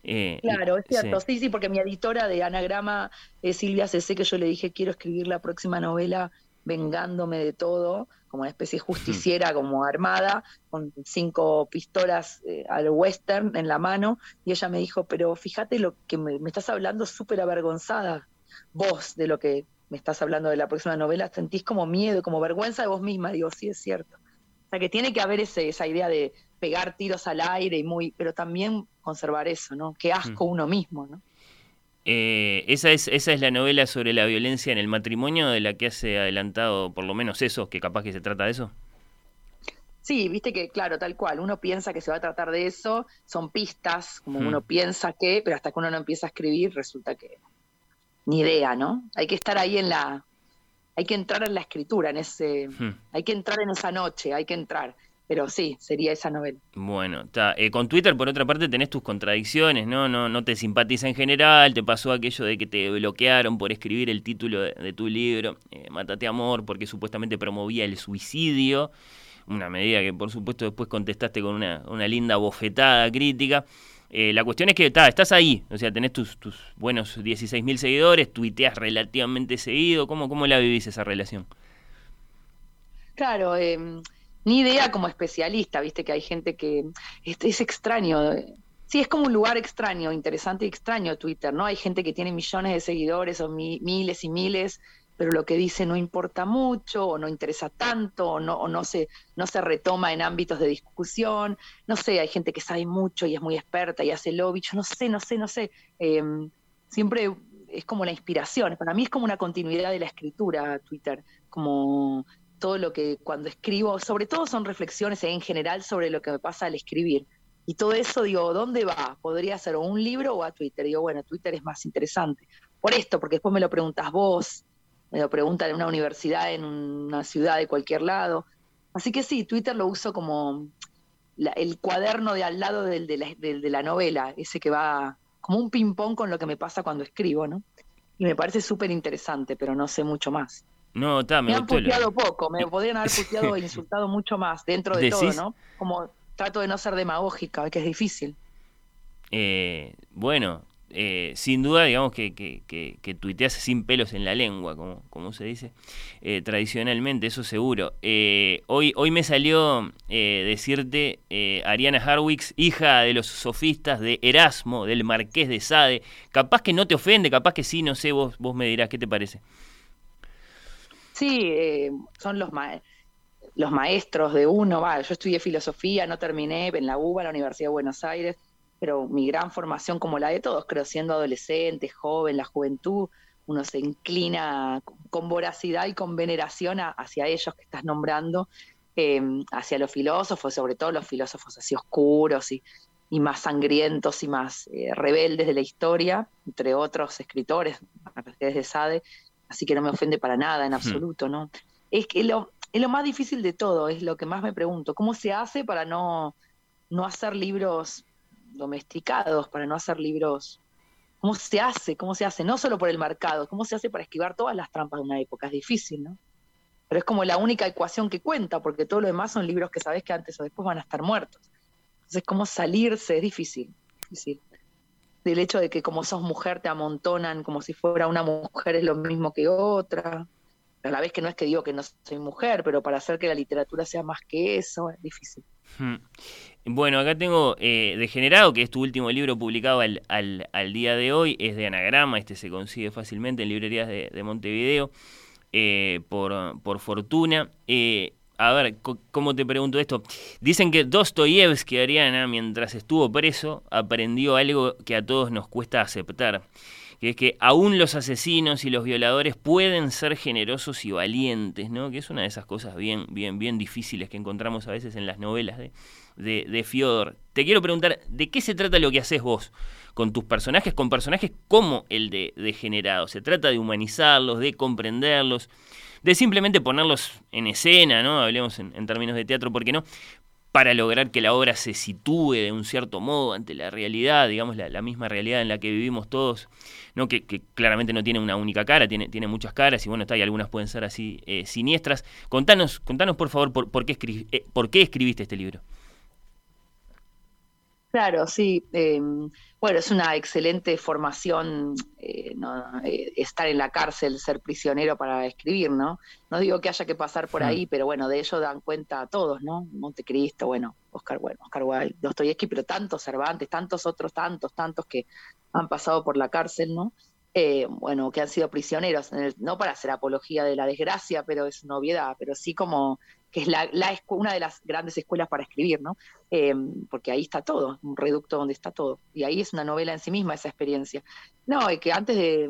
Eh, claro, es cierto. Sí. sí, porque mi editora de anagrama, es Silvia Cc, que yo le dije, quiero escribir la próxima novela vengándome de todo, como una especie justiciera, como armada, con cinco pistolas eh, al western en la mano, y ella me dijo, pero fíjate lo que me, me estás hablando súper avergonzada, vos, de lo que me estás hablando de la próxima novela, sentís como miedo, como vergüenza de vos misma, digo, sí es cierto. O sea que tiene que haber ese, esa idea de pegar tiros al aire y muy, pero también conservar eso, ¿no? Qué asco mm. uno mismo, ¿no? Eh, esa, es, esa es la novela sobre la violencia en el matrimonio de la que hace adelantado por lo menos eso, que capaz que se trata de eso. Sí, viste que, claro, tal cual, uno piensa que se va a tratar de eso, son pistas, como mm. uno piensa que, pero hasta que uno no empieza a escribir resulta que ni idea, ¿no? Hay que estar ahí en la, hay que entrar en la escritura, en ese, hmm. hay que entrar en esa noche, hay que entrar. pero sí, sería esa novela. Bueno, está. Eh, con Twitter, por otra parte, tenés tus contradicciones, ¿no? No, no te simpatiza en general, te pasó aquello de que te bloquearon por escribir el título de, tu libro, eh, Mátate Amor, porque supuestamente promovía el suicidio, una medida que por supuesto después contestaste con una, una linda bofetada crítica. Eh, la cuestión es que estás ahí, o sea, tenés tus, tus buenos 16.000 seguidores, tuiteas relativamente seguido, ¿cómo, ¿cómo la vivís esa relación? Claro, eh, ni idea como especialista, viste que hay gente que es, extraño. Sí, es como un lugar extraño, interesante y extraño Twitter, ¿no? Hay gente que tiene millones de seguidores o miles y miles, pero lo que dice no importa mucho o no interesa tanto o no, no, se, no se retoma en ámbitos de discusión. No sé, hay gente que sabe mucho y es muy experta y hace lobby. No sé, no sé, no sé. Em, siempre es como la inspiración. Para mí es como una continuidad de la escritura Twitter, como todo lo que cuando escribo, sobre todo son reflexiones en general sobre lo que me pasa al escribir. Y todo eso, digo, ¿dónde va? Podría ser un libro o a Twitter. Digo, bueno, Twitter es más interesante. Por esto, porque después me lo preguntas vos, me lo preguntan en una universidad, en una ciudad de cualquier lado. Así que sí, Twitter lo uso como el cuaderno de al lado del, de, la, de la novela, ese que va como un ping-pong con lo que me pasa cuando escribo, ¿no? Y me parece súper interesante, pero no sé mucho más. No, está, me, han puteado poco, me podrían haber puteado e insultado mucho más dentro de todo, ¿no? Como trato de no ser demagógica, que es difícil. Eh, bueno, eh, sin duda, digamos que, que, que, tuiteas sin pelos en la lengua, como, como se dice eh, tradicionalmente, eso seguro. hoy, hoy me salió decirte Ariana Harwicks, hija de los sofistas de Erasmo, del Marqués de Sade. Capaz que no te ofende, capaz que sí, no sé, vos, vos me dirás qué te parece. Sí, eh, son los, los maestros de uno. Va, yo estudié filosofía, no terminé en la UBA, en la Universidad de Buenos Aires, pero mi gran formación, como la de todos, creo, siendo adolescente, joven, la juventud, uno se inclina con voracidad y con veneración hacia ellos que estás nombrando, em, hacia los filósofos, sobre todo los filósofos así oscuros y, y más sangrientos y más eh, rebeldes de la historia, entre otros escritores, de Sade, así que no me ofende para nada en absoluto, ¿no? Es que lo, es lo más difícil de todo, es lo que más me pregunto, ¿cómo se hace para no, no hacer libros domesticados, para no hacer libros... ¿Cómo se hace? ¿Cómo se hace? No solo por el mercado, ¿cómo se hace para esquivar todas las trampas de una época? Es difícil, ¿no? Pero es como la única ecuación que cuenta, porque todo lo demás son libros que sabes que antes o después van a estar muertos. Entonces, ¿cómo salirse? Es difícil, difícil del hecho de que como sos mujer te amontonan como si fuera una mujer es lo mismo que otra. A la vez que no es que digo que no soy mujer, pero para hacer que la literatura sea más que eso es difícil. Hmm. Bueno, acá tengo eh, Degenerado, que es tu último libro publicado al, al, día de hoy, es de anagrama, este se consigue fácilmente en librerías de, Montevideo, eh, por, por fortuna. Eh, a ver, ¿cómo te pregunto esto? Dicen que Dostoyevsky, Ariana, mientras estuvo preso, aprendió algo que a todos nos cuesta aceptar, que es que aún los asesinos y los violadores pueden ser generosos y valientes, ¿no? Que es una de esas cosas bien, bien, bien difíciles que encontramos a veces en las novelas de, de, de Fiodor. Te quiero preguntar, ¿de qué se trata lo que haces vos? con tus personajes, con personajes como el de Degenerado. Se trata de humanizarlos, de comprenderlos, de simplemente ponerlos en escena, ¿no? Hablemos en, términos de teatro, ¿por qué no? Para lograr que la obra se sitúe de un cierto modo ante la realidad, digamos, la, misma realidad en la que vivimos todos, ¿no? Que, claramente no tiene una única cara, tiene, tiene muchas caras y bueno, está, y algunas pueden ser así eh, siniestras. Contanos, contanos por favor por, por, qué, eh, por qué escribiste este libro. Claro, sí. Em, bueno, es una excelente formación eh, eh, estar en la cárcel, ser prisionero para escribir, ¿no? No digo que haya que pasar por ahí, pero bueno, de ello dan cuenta todos, ¿no? Montecristo, bueno, Oscar, bueno, Oscar Wilde, Dostoyevsky, pero tantos Cervantes, tantos otros, tantos, tantos que han pasado por la cárcel, ¿no? Eh, bueno, que han sido prisioneros, no para hacer apología de la desgracia, pero es una obviedad, pero sí como que es una de las grandes escuelas para escribir, ¿no? Em, porque ahí está todo, un reducto donde está todo. Y ahí es una novela en sí misma esa experiencia. No, y que antes de,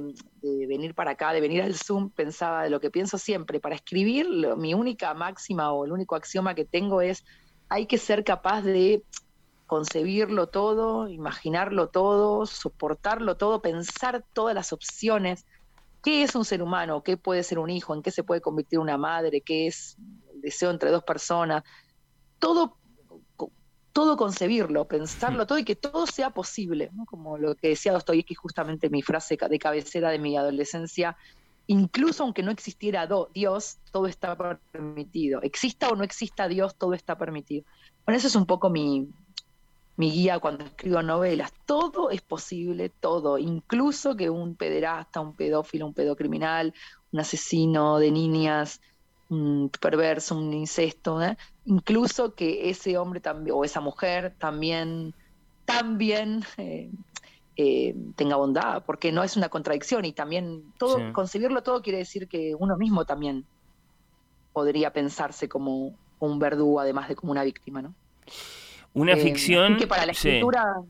venir para acá, de venir al Zoom, pensaba de lo que pienso siempre. Para escribir, mi única máxima o el único axioma que tengo es, hay que ser capaz de concebirlo todo, imaginarlo todo, soportarlo todo, pensar todas las opciones. ¿Qué es un ser humano? ¿Qué puede ser un hijo? ¿En qué se puede convertir una madre? ¿Qué es deseo entre dos personas. todo todo concebirlo, pensarlo todo y que todo sea posible, como lo que decía Dostoyevsky justamente mi frase de cabecera de mi adolescencia, incluso aunque no existiera Dios, todo está permitido. Exista o no exista Dios, todo está permitido. Bueno, eso es un poco mi, mi guía cuando escribo novelas. Todo es posible, todo, incluso que un pederasta, un pedófilo, un pedocriminal, un asesino de niñas, un perverso, un incesto, ¿eh? incluso que ese hombre también, o esa mujer también, también eh, eh, tenga bondad, porque no es una contradicción y también todo, concebirlo todo quiere decir que uno mismo también podría pensarse como un verdugo, además de como una víctima, ¿no? Una ficción. Que para la escritura.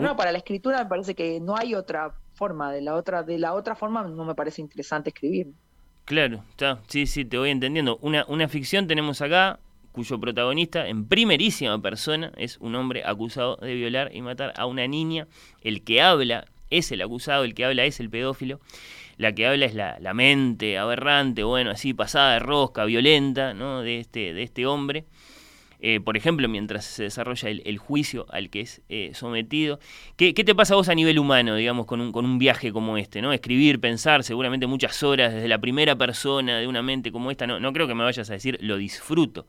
No, para la escritura me parece que no hay otra forma. De la otra, de la otra forma no me parece interesante escribir. Claro, está. Sí, sí, te voy entendiendo. Una, una ficción tenemos acá cuyo protagonista, en primerísima persona, es un hombre acusado de violar y matar a una niña. El que habla es el acusado, el que habla es el pedófilo. La que habla es la, la mente aberrante, bueno, así pasada de rosca, violenta, ¿no? De este, de este hombre. Eh, por ejemplo, mientras se desarrolla el, juicio al que es eh, sometido. ¿Qué, te pasa a vos a nivel humano, digamos, con un, con un viaje como este? ¿no? Escribir, pensar, seguramente muchas horas desde la primera persona de una mente como esta. No, creo que me vayas a decir lo disfruto.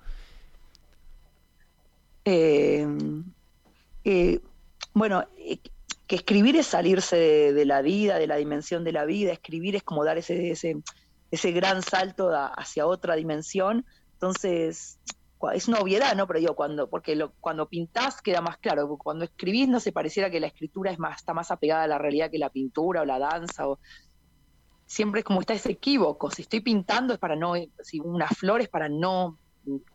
Eh, bueno, que escribir es salirse de, la vida, de la dimensión de la vida. Escribir es como dar ese, ese, ese gran salto hacia otra dimensión. Entonces, es una obviedad, ¿no? Pero digo, cuando, porque cuando pintás queda más claro, cuando escribís no se pareciera que la escritura es más, está más apegada a la realidad que la pintura o la danza, o siempre es como está ese equívoco, si estoy pintando es para no, si una flor es para no,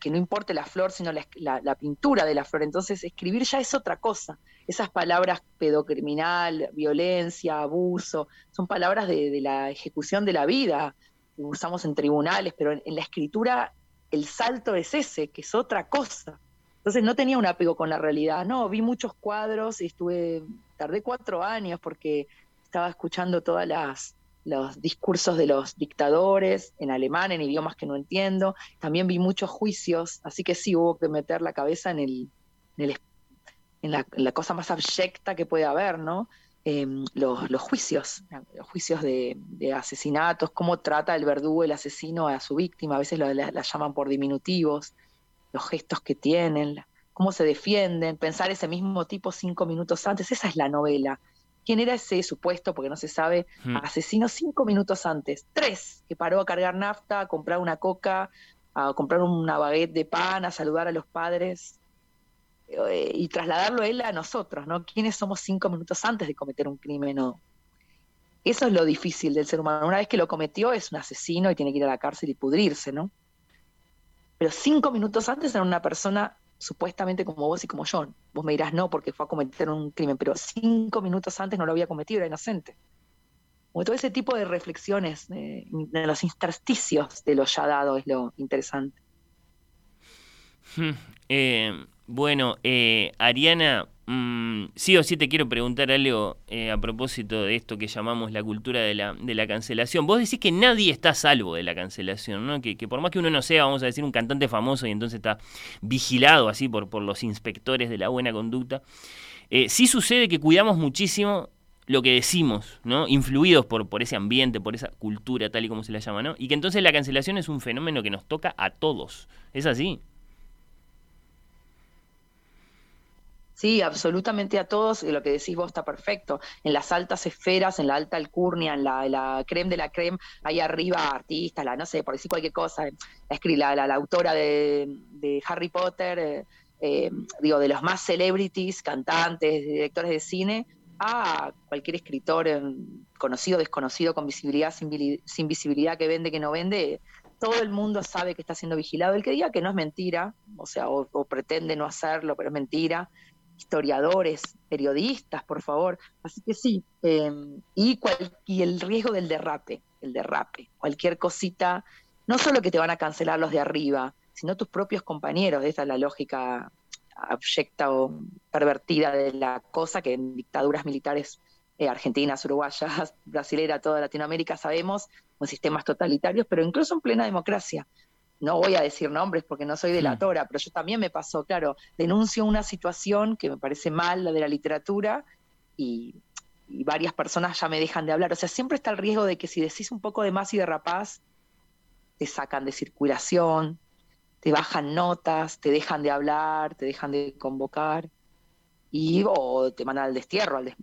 que no importe la flor, sino la, pintura de la flor, entonces escribir ya es otra cosa, esas palabras pedocriminal, violencia, abuso, son palabras de la ejecución de la vida, usamos en tribunales, pero en la escritura el salto es ese, que es otra cosa. Entonces no tenía un apego con la realidad, no, vi muchos cuadros y estuve, tardé cuatro años porque estaba escuchando todas las los discursos de los dictadores en alemán, en idiomas que no entiendo. También vi muchos juicios, así que sí hubo que meter la cabeza en el, en, la, cosa más abyecta que puede haber, ¿no? Em, los, juicios, los juicios de, asesinatos, cómo trata el verdugo, el asesino a su víctima, a veces la, llaman por diminutivos, los gestos que tienen, cómo se defienden, pensar ese mismo tipo cinco minutos antes, esa es la novela. ¿Quién era ese supuesto, porque no se sabe, hmm. asesino cinco minutos antes? Tres, que paró a cargar nafta, a comprar una coca, a comprar una baguette de pan, a saludar a los padres. Eh, y trasladarlo a él a nosotros, ¿no? ¿Quiénes somos cinco minutos antes de cometer un crimen? No. Eso es lo difícil del ser humano. Una vez que lo cometió es un asesino y tiene que ir a la cárcel y pudrirse, ¿no? Pero cinco minutos antes era una persona supuestamente como vos y como yo. Vos me dirás no porque fue a cometer un crimen, pero cinco minutos antes no lo había cometido, era inocente. Como todo ese tipo de reflexiones de, los intersticios de lo ya dado es lo interesante. Hmm. Eh, bueno, eh, Ariana, mm, sí o sí te quiero preguntar algo eh, a propósito de esto que llamamos la cultura de la, de la cancelación. Vos decís que nadie está salvo de la cancelación, ¿no? Que, por más que uno no sea, vamos a decir, un cantante famoso y entonces está vigilado así por, por los inspectores de la buena conducta, eh, sí sucede que cuidamos muchísimo lo que decimos, ¿no? Influidos por, por ese ambiente, por esa cultura, tal y como se la llama, ¿no? Y que entonces la cancelación es un fenómeno que nos toca a todos. ¿Es así? Sí, absolutamente a todos, y lo que decís vos está perfecto. En las altas esferas, en la alta alcurnia, en la, la creme de la creme, ahí arriba artistas, la, no sé, por decir cualquier cosa, la, la, la, autora de, Harry Potter, eh, eh, digo, de los más celebrities, cantantes, directores de cine, a cualquier escritor eh, conocido, desconocido, con visibilidad, sin, visibilidad, que vende, que no vende, todo el mundo sabe que está siendo vigilado. El que diga que no es mentira, o sea, o, o pretende no hacerlo, pero es historiadores, periodistas, por favor. Así que sí, em, y, el riesgo del derrape, el derrape, cualquier cosita, no solo que te van a cancelar los de arriba, sino tus propios compañeros, esa es la lógica abyecta o pervertida de la cosa que en dictaduras militares eh, argentinas, uruguayas, brasileras, toda Latinoamérica sabemos, con sistemas totalitarios, pero incluso en plena democracia. No voy a decir nombres porque no soy delatora, pero yo también me pasó, claro, denuncio una situación que me parece mal, la de la literatura, y, y varias personas ya me dejan de hablar. O sea, siempre está el riesgo de que si decís un poco de más y de rapaz, te sacan de circulación, te bajan notas, te dejan de hablar, te dejan de convocar y o te mandan al destierro, al,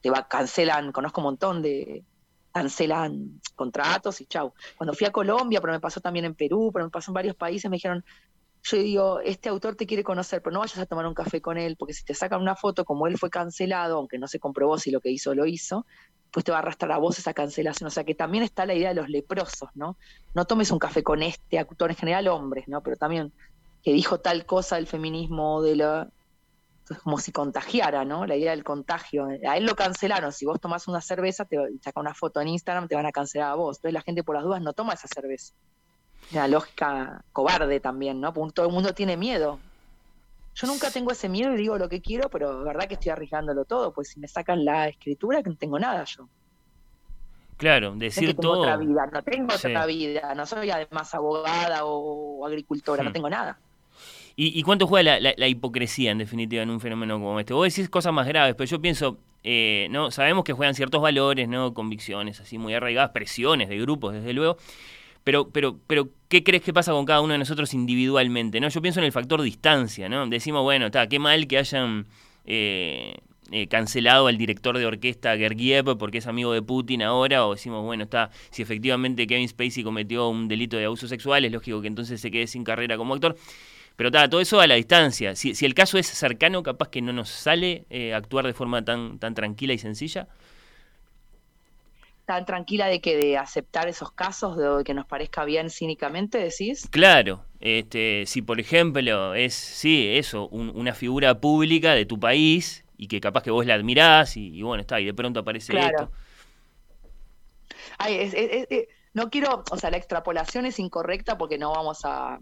te va, cancelan, conozco un montón de, cancelan contratos y chau. Cuando fui a Colombia, pero me pasó también en Perú, pero me pasó en varios países, me dijeron, yo digo, este autor te quiere conocer, pero no vayas a tomar un café con él, porque si te sacan una foto como él fue cancelado, aunque no se comprobó si lo que hizo lo hizo, pues te va a arrastrar a vos esa cancelación. O sea que también está la idea de los leprosos, ¿no? No tomes un café con este actor, en general hombres, ¿no? Pero también que dijo tal cosa del feminismo, de la... Entonces, como si contagiara, ¿no? La idea del contagio. A él lo cancelaron. Si vos tomás una cerveza, te saca una foto en Instagram, te van a cancelar a vos. Entonces la gente por las dudas no toma esa cerveza. La lógica cobarde también, ¿no? Porque todo el mundo tiene miedo. Yo nunca tengo ese miedo y digo lo que quiero, pero es verdad que estoy arriesgándolo todo, pues si me sacan la escritura, que no tengo nada yo. Claro, decir todo. Otra vida, no tengo otra vida, no soy además abogada o, agricultora, no hmm. tengo nada. ¿Y, cuánto juega la, hipocresía, en definitiva, en un fenómeno como este? Vos decís cosas más graves, pero yo pienso, eh, no sabemos que juegan ciertos valores, no convicciones así muy arraigadas, presiones de grupos, desde luego, pero, pero, pero, ¿qué crees que pasa con cada uno de nosotros individualmente? ¿no? Yo pienso en el factor distancia, ¿no? Decimos, bueno, está, qué mal que hayan eh, eh, cancelado al director de orquesta Gergiev porque es amigo de Putin ahora, o decimos, bueno, está, si efectivamente Kevin Spacey cometió un delito de abuso sexual, es lógico que entonces se quede sin carrera como actor. Pero está, todo eso a la distancia. Si, si, el caso es cercano, capaz que no nos sale eh, actuar de forma tan, tan tranquila y sencilla tan tranquila de que de aceptar esos casos, de que nos parezca bien cínicamente, decís. Claro, este, si por ejemplo es, sí, eso, una figura pública de tu país y que capaz que vos la admirás y, bueno, está, y de pronto aparece esto. Ay, no quiero, o sea, la extrapolación es incorrecta porque no vamos a,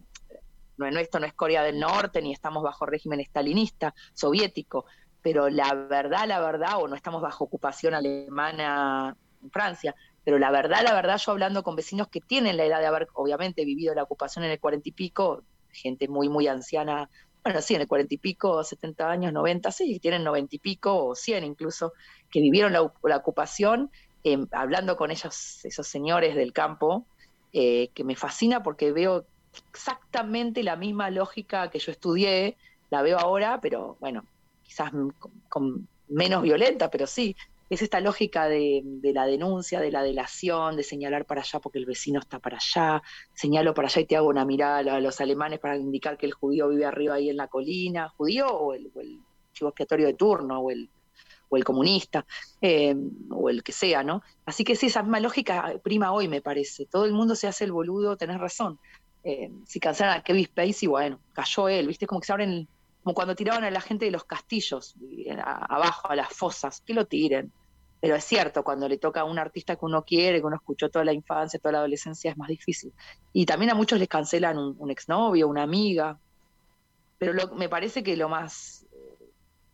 no, esto no es Corea del Norte ni estamos bajo régimen estalinista, soviético, pero la verdad, la verdad, o no estamos bajo ocupación alemana en Francia. Pero la verdad, la verdad, yo hablando con vecinos que tienen la edad de haber, obviamente, vivido la ocupación en el cuarenta y pico, gente muy, muy anciana, bueno, sí, en el cuarenta y pico, setenta años, noventa, sí, tienen noventa y pico o cien incluso, que vivieron la, ocupación, em, hablando con ellos, esos señores del campo, eh, que me fascina porque veo exactamente la misma lógica que yo estudié, la veo ahora, pero bueno, quizás con menos violenta, pero sí, es esta lógica de, la denuncia, de la delación, de señalar para allá porque el vecino está para allá, señalo para allá y te hago una mirada a los alemanes para indicar que el judío vive arriba ahí en la colina, judío o el, chivo expiatorio de turno, o el, o el comunista, eh, o el que sea, ¿no? Así que sí, esa misma lógica prima hoy, me parece. Todo el mundo se hace el boludo, tenés razón. Eh, si cansaron a Kevin Spacey, bueno, cayó él, ¿viste? Como que se abren, como cuando tiraban a la gente de los castillos, eh, abajo, a las fosas, que lo tiren pero es cierto, cuando le toca a un artista que uno quiere, que uno escuchó toda la infancia, toda la adolescencia, es más difícil. Y también a muchos les cancelan un, exnovio, una amiga. Pero me parece que lo más,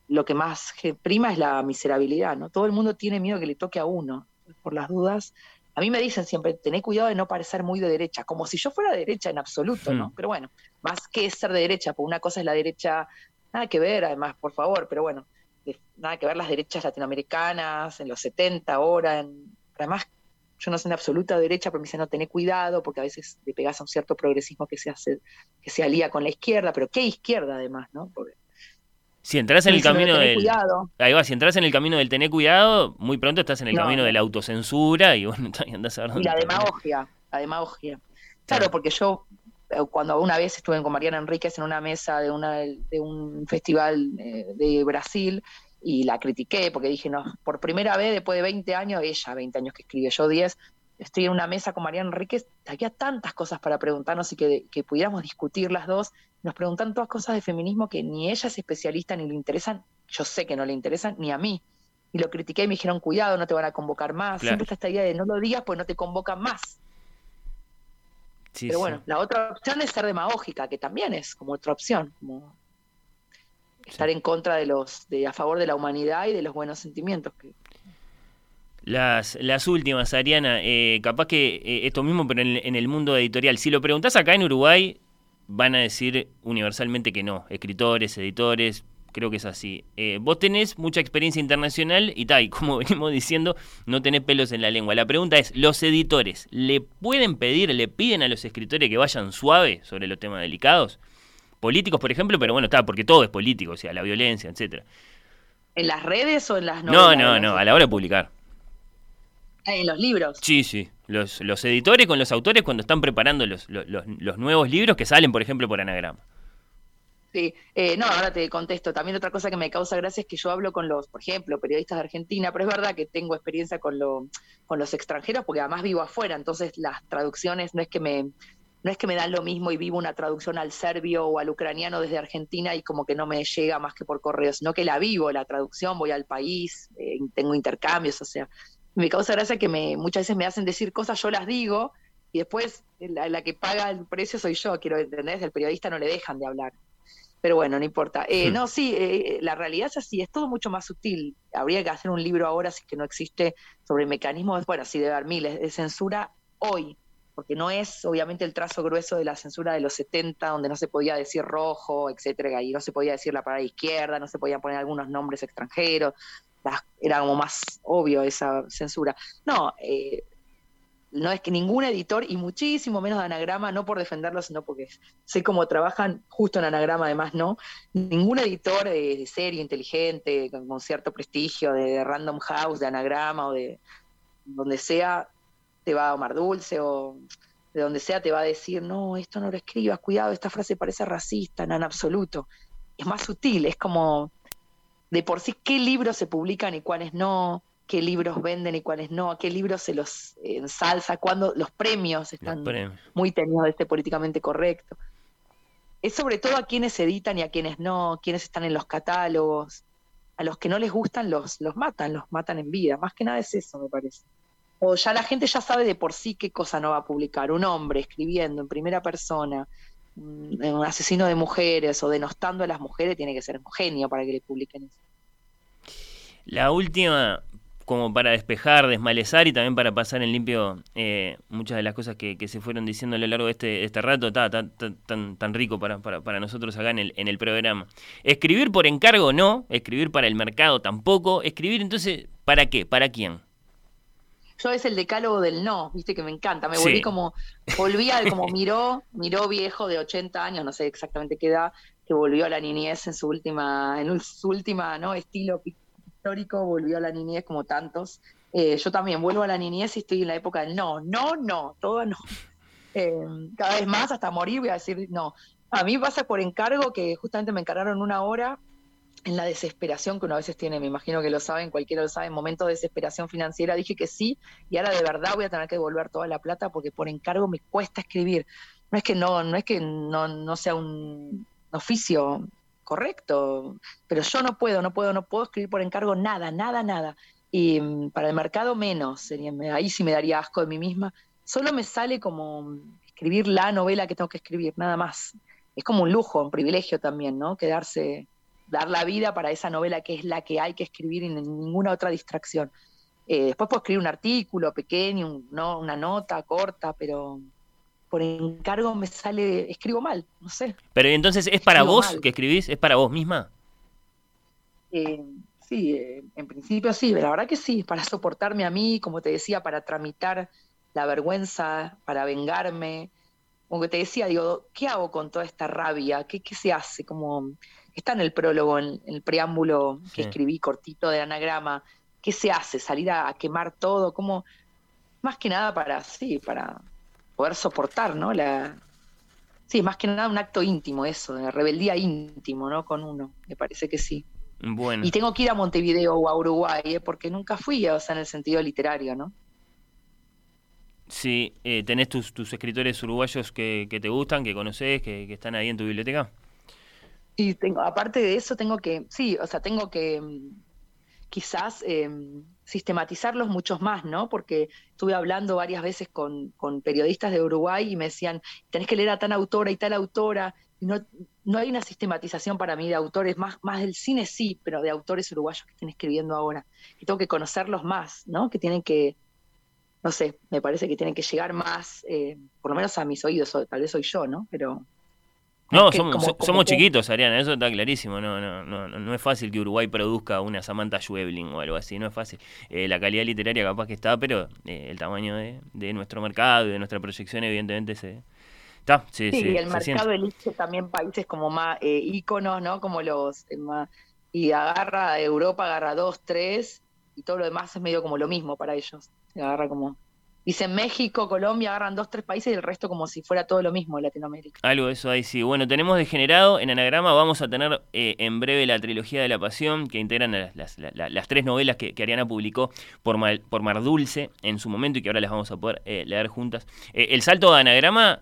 lo que más prima es la miserabilidad, ¿no? Todo el mundo tiene miedo que le toque a uno, por las dudas. A mí me dicen siempre, tené cuidado de no parecer muy de derecha, como si yo fuera de derecha en absoluto, ¿no? Hmm. Pero bueno, más que ser de derecha, porque una cosa es la derecha, nada que ver, además, por favor, pero bueno, nada que ver las derechas latinoamericanas, en los 70 ahora, en, además yo no soy una absoluta derecha, pero me dicen no tener cuidado, porque a veces le pegas a un cierto progresismo que se hace, que se alía con la izquierda, pero qué izquierda además, ¿no? Si entras en el camino del ahí va, si entras en el camino del tener cuidado, muy pronto estás en el camino de la autocensura y bueno, andás a ver Y la demagogia, la demagogia. Claro, porque yo eh, cuando una vez estuve con Mariana Enríquez en una mesa de, una, de un festival eh, de Brasil y la critiqué porque dije, no, por primera vez después de 20 años, ella 20 años que escribe, yo 10, estoy en una mesa con Mariana Enríquez, había tantas cosas para preguntarnos y que, que pudiéramos discutir las dos, nos preguntan todas cosas de feminismo que ni ella es especialista ni le interesan, yo sé que no le interesan, ni a mí. Y lo critiqué y me dijeron, cuidado, no te van a convocar más. Siempre está esta idea de no lo digas, pues no te convocan más. Pero bueno, la otra opción es ser demagógica, que también es como otra opción, como estar en contra de los, de a favor de la humanidad y de los buenos sentimientos. Que... Las, las últimas, Ariana, eh, capaz que eh, esto mismo, pero en, en el mundo editorial. Si lo preguntás acá en Uruguay, van a decir universalmente que no. Escritores, editores, creo que es así. Eh, vos tenés mucha experiencia internacional y tal, y como venimos diciendo, no tenés pelos en la lengua. La pregunta es, ¿los editores le pueden pedir, le piden a los escritores que vayan suave sobre los temas delicados? Políticos, por ejemplo, pero bueno, está, porque todo es político, o sea, la violencia, etcétera. ¿En las redes o en las novelas? No, no, no, a la hora de publicar. Ah, en los libros. Sí, sí. Los, los editores con los autores cuando están preparando los, los, los nuevos libros que salen, por ejemplo, por anagrama. Sí, eh, no, ahora te contesto. También otra cosa que me causa gracia es que yo hablo con los, por ejemplo, periodistas de Argentina, pero es verdad que tengo experiencia con, lo, con los extranjeros porque además vivo afuera, entonces las traducciones no es que me no es que me dan lo mismo y vivo una traducción al serbio o al ucraniano desde Argentina y como que no me llega más que por correo, sino que la vivo, la traducción, voy al país, eh, tengo intercambios, o sea, me causa gracia que me, muchas veces me hacen decir cosas, yo las digo y después la, la que paga el precio soy yo, quiero entender, el periodista no le dejan de hablar. Pero bueno, no importa. Eh, hmm. No, sí, eh, la realidad es así, es todo mucho más sutil. Habría que hacer un libro ahora, si que no existe, sobre mecanismos, bueno, sí, de haber miles, de censura hoy, porque no es obviamente el trazo grueso de la censura de los 70, donde no se podía decir rojo, etcétera, y no se podía decir la palabra izquierda, no se podían poner algunos nombres extranjeros, era como más obvio esa censura. No, eh, no es que ningún editor, y muchísimo menos de anagrama, no por defenderlo, sino porque sé cómo trabajan justo en anagrama, además, ¿no? Ningún editor de, serie inteligente, con, cierto prestigio, de, Random House, de anagrama o de donde sea, te va a Omar Dulce o de donde sea te va a decir, no, esto no lo escribas, cuidado, esta frase parece racista, en absoluto. Es más sutil, es como de por sí qué libros se publican y cuáles no, qué libros venden y cuáles no, a qué libros se los ensalza, cuando los premios están muy tenidos de este políticamente correcto. Es sobre todo a quienes editan y a quienes no, quienes están en los catálogos. A los que no les gustan los, los matan, los matan en vida. Más que nada es eso, me parece. O ya la gente ya sabe de por sí qué cosa no va a publicar. Un hombre escribiendo en primera persona, un asesino de mujeres o denostando a las mujeres, tiene que ser un genio para que le publiquen eso. La última como para despejar, desmalezar y también para pasar en limpio eh, muchas de las cosas que, se fueron diciendo a lo largo de este, este rato, está tan, tan, tan rico para, para, nosotros acá en el, en el programa. Escribir por encargo no, escribir para el mercado tampoco, escribir entonces, ¿para qué? ¿Para quién? Yo es el decálogo del no, viste que me encanta, me volví como, volví al como miró, miró viejo de 80 años, no sé exactamente qué edad, que volvió a la niñez en su última, en su última, ¿no? estilo histórico, volvió a la niñez como tantos. Eh, yo también vuelvo a la niñez y estoy en la época del no, no, no, todo no. Eh, cada vez más hasta morir voy a decir no. A mí pasa por encargo que justamente me encargaron una hora en la desesperación que uno a veces tiene, me imagino que lo saben, cualquiera lo sabe, en momentos de desesperación financiera, dije que sí, y ahora de verdad voy a tener que devolver toda la plata porque por encargo me cuesta escribir. No es que no, no es que no, no sea un oficio correcto, pero yo no puedo, no puedo, no puedo escribir por encargo nada, nada, nada. Y mm, para el mercado menos, sería, ahí sí me daría asco de mí misma. Solo me sale como escribir la novela que tengo que escribir, nada más. Es como un lujo, un privilegio también, ¿no? Quedarse, dar la vida para esa novela que es la que hay que escribir y ninguna otra distracción. Eh, después puedo escribir un artículo pequeño, ¿no? una nota corta, pero por encargo me sale, escribo mal, no sé. Pero entonces, ¿es para vos que escribís? ¿Es para vos misma? Eh, sí, eh, en principio sí, la verdad que sí, para soportarme a mí, como te decía, para tramitar la vergüenza, para vengarme. Como que te decía, digo, ¿qué hago con toda esta rabia? ¿Qué, qué se hace? Como está en el prólogo, en, el preámbulo que escribí cortito de anagrama. ¿Qué se hace? ¿Salir a, a quemar todo? como Más que nada para, sí, para poder soportar, ¿no? La, sí, más que nada un acto íntimo eso, de rebeldía íntimo, ¿no? Con uno, me parece que sí. Bueno. Y tengo que ir a Montevideo o a Uruguay, ¿eh? porque nunca fui, o sea, en el sentido literario, ¿no? Sí, eh, ¿tenés tus, tus escritores uruguayos que, te gustan, que conoces, que, están ahí en tu biblioteca? Sí, tengo, aparte de eso tengo que, sí, o sea, tengo que quizás em, sistematizarlos muchos más, ¿no? Porque estuve hablando varias veces con, con, periodistas de Uruguay y me decían, tenés que leer a tal autora y tal autora. No, no hay una sistematización para mí de autores, más, más del cine sí, pero de autores uruguayos que estén escribiendo ahora. Que tengo que conocerlos más, ¿no? Que tienen que, no sé, me parece que tienen que llegar más, eh, por lo menos a mis oídos, tal vez soy yo, ¿no? Pero no, somos, chiquitos, Ariana, eso está clarísimo. No, no, no, no es fácil que Uruguay produzca una Samantha Schweblin o algo así, no es fácil. Eh, la calidad literaria capaz que está, pero eh, el tamaño de, nuestro mercado y de nuestra proyección evidentemente se... Está, sí, y el mercado elige también países como más eh, íconos, ¿no? Como los... y agarra Europa, agarra dos, tres, y todo lo demás es medio como lo mismo para ellos. Agarra como Dicen México, Colombia, agarran dos, tres países y el resto como si fuera todo lo mismo en Latinoamérica. Algo eso ahí sí. Bueno, tenemos degenerado en Anagrama, vamos a tener eh, en breve la trilogía de la pasión, que integran las, tres novelas que, Ariana publicó por por Mar Dulce en su momento y que ahora las vamos a poder eh, leer juntas. Eh, el salto de Anagrama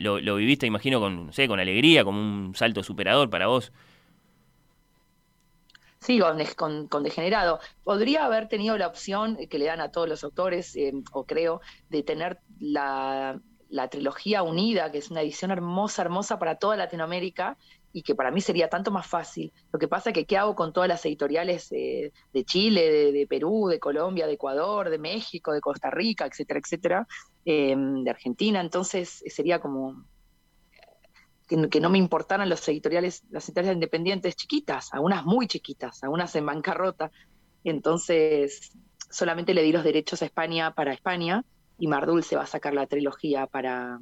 lo, lo, viviste, imagino, con, no sé, con alegría, como un salto superador para vos. Sí, con, con, degenerado. Podría haber tenido la opción que le dan a todos los autores, eh, o creo, de tener la, trilogía unida, que es una edición hermosa, hermosa para toda Latinoamérica y que para mí sería tanto más fácil. Lo que pasa es que qué hago con todas las editoriales eh, de Chile, de, Perú, de Colombia, de Ecuador, de México, de Costa Rica, etcétera, etcétera, eh, de Argentina. Entonces sería como que, no me importaran los editoriales, las editoriales independientes chiquitas, algunas muy chiquitas, algunas en bancarrota. Entonces, solamente le di los derechos a España para España y Mardul se va a sacar la trilogía para,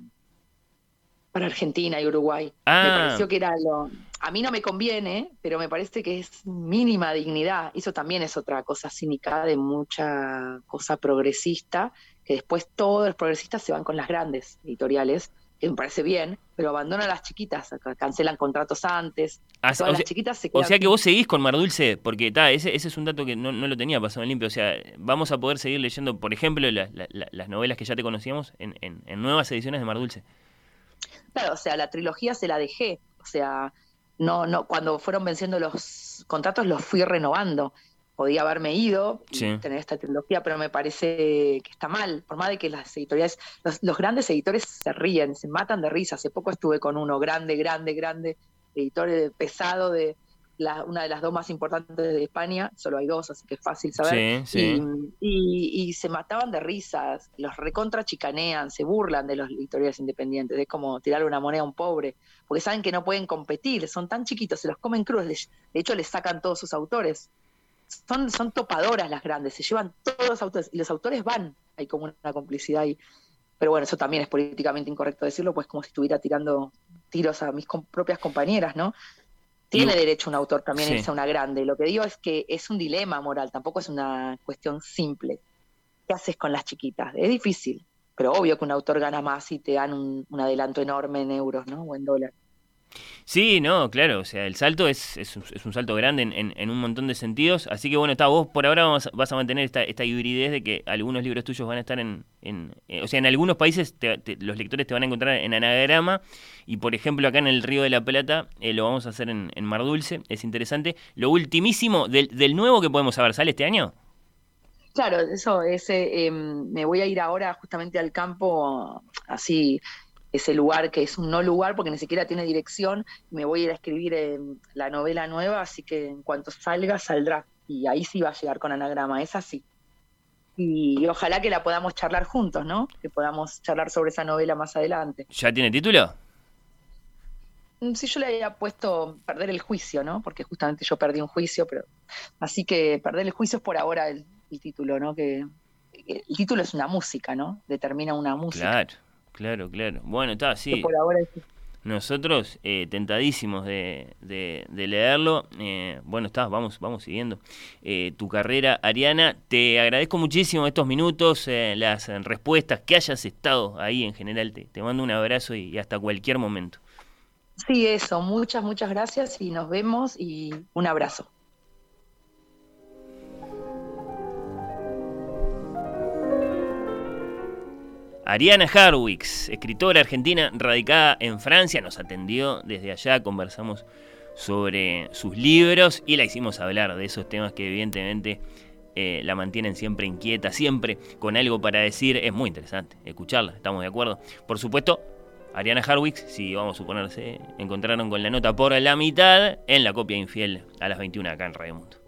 para Argentina y Uruguay. Me ah. pareció que era lo... A mí no me conviene, pero me parece que es mínima dignidad. Eso también es otra cosa cínica de mucha cosa progresista, que después todos los progresistas se van con las grandes editoriales que me parece bien, pero abandonan a las chiquitas, cancelan contratos antes. Ah, o, sea, las chiquitas se o sea que vos seguís con Mar Dulce, porque ta, ese, ese es un dato que no, lo tenía pasado en limpio. O sea, vamos a poder seguir leyendo, por ejemplo, las novelas que ya te conocíamos en, en, nuevas ediciones de Mar Dulce. Claro, o sea, la trilogía se la dejé. O sea, no, no, cuando fueron venciendo los contratos los fui renovando podía haberme ido y tener esta trilogía, pero me parece que está mal, por más de que las editoriales, los, grandes editores se ríen, se matan de risa. Hace poco estuve con uno grande, grande, grande, editor pesado de la, una de las dos más importantes de España, solo hay dos, así que es fácil saber. Y, se mataban de risas, los recontra chicanean, se burlan de los editoriales independientes, es como tirarle una moneda a un pobre, porque saben que no pueden competir, son tan chiquitos, se los comen crudos, de hecho les sacan todos sus autores son, son topadoras las grandes, se llevan todos los autores y los autores van, hay como una complicidad ahí. Pero bueno, eso también es políticamente incorrecto decirlo, pues como si estuviera tirando tiros a mis propias compañeras, ¿no? Tiene derecho un autor también a irse a una grande. Lo que digo es que es un dilema moral, tampoco es una cuestión simple. ¿Qué haces con las chiquitas? Es difícil, pero obvio que un autor gana más y te dan un, un adelanto enorme en euros, ¿no? O en dólares. Sí, no, claro, o sea, el salto es, es, un salto grande en, un montón de sentidos, así que bueno, está, vos por ahora vas a mantener esta, esta hibridez de que algunos libros tuyos van a estar en, en eh, o sea, en algunos países los lectores te van a encontrar en anagrama y por ejemplo acá en el Río de la Plata eh, lo vamos a hacer en, Mar Dulce, es interesante. Lo ultimísimo del, del nuevo que podemos saber, ¿sale este año? Claro, eso, ese, em, me voy a ir ahora justamente al campo, así ese lugar que es un no lugar porque ni siquiera tiene dirección. Me voy a ir a escribir la novela nueva, así que en cuanto salga, saldrá. Y ahí sí va a llegar con anagrama, es así. Y, ojalá que la podamos charlar juntos, ¿no? Que podamos charlar sobre esa novela más adelante. ¿Ya tiene título? Mm, sí, yo le había puesto perder el juicio, ¿no? Porque justamente yo perdí un juicio, pero así que perder el juicio es por ahora el, el título, ¿no? Que el título es una música, ¿no? Determina una música. Claro. Claro, claro. Bueno, está, sí. Nosotros eh, tentadísimos de, de, leerlo. Eh, bueno, está, vamos, vamos siguiendo eh, tu carrera, Ariana. Te agradezco muchísimo estos minutos, las respuestas, que hayas estado ahí en general. Te, te mando un abrazo y hasta cualquier momento. Sí, eso. Muchas, muchas gracias y nos vemos y un abrazo. Ariana Harwix, escritora argentina radicada en Francia, nos atendió desde allá, conversamos sobre sus libros y la hicimos hablar de esos temas que evidentemente eh, la mantienen siempre inquieta, siempre con algo para decir. Es muy interesante escucharla, estamos de acuerdo. Por supuesto, Ariana Harwicks, si vamos a suponerse, encontraron con la nota por la mitad en la copia infiel a las 21 acá en Radio Mundo.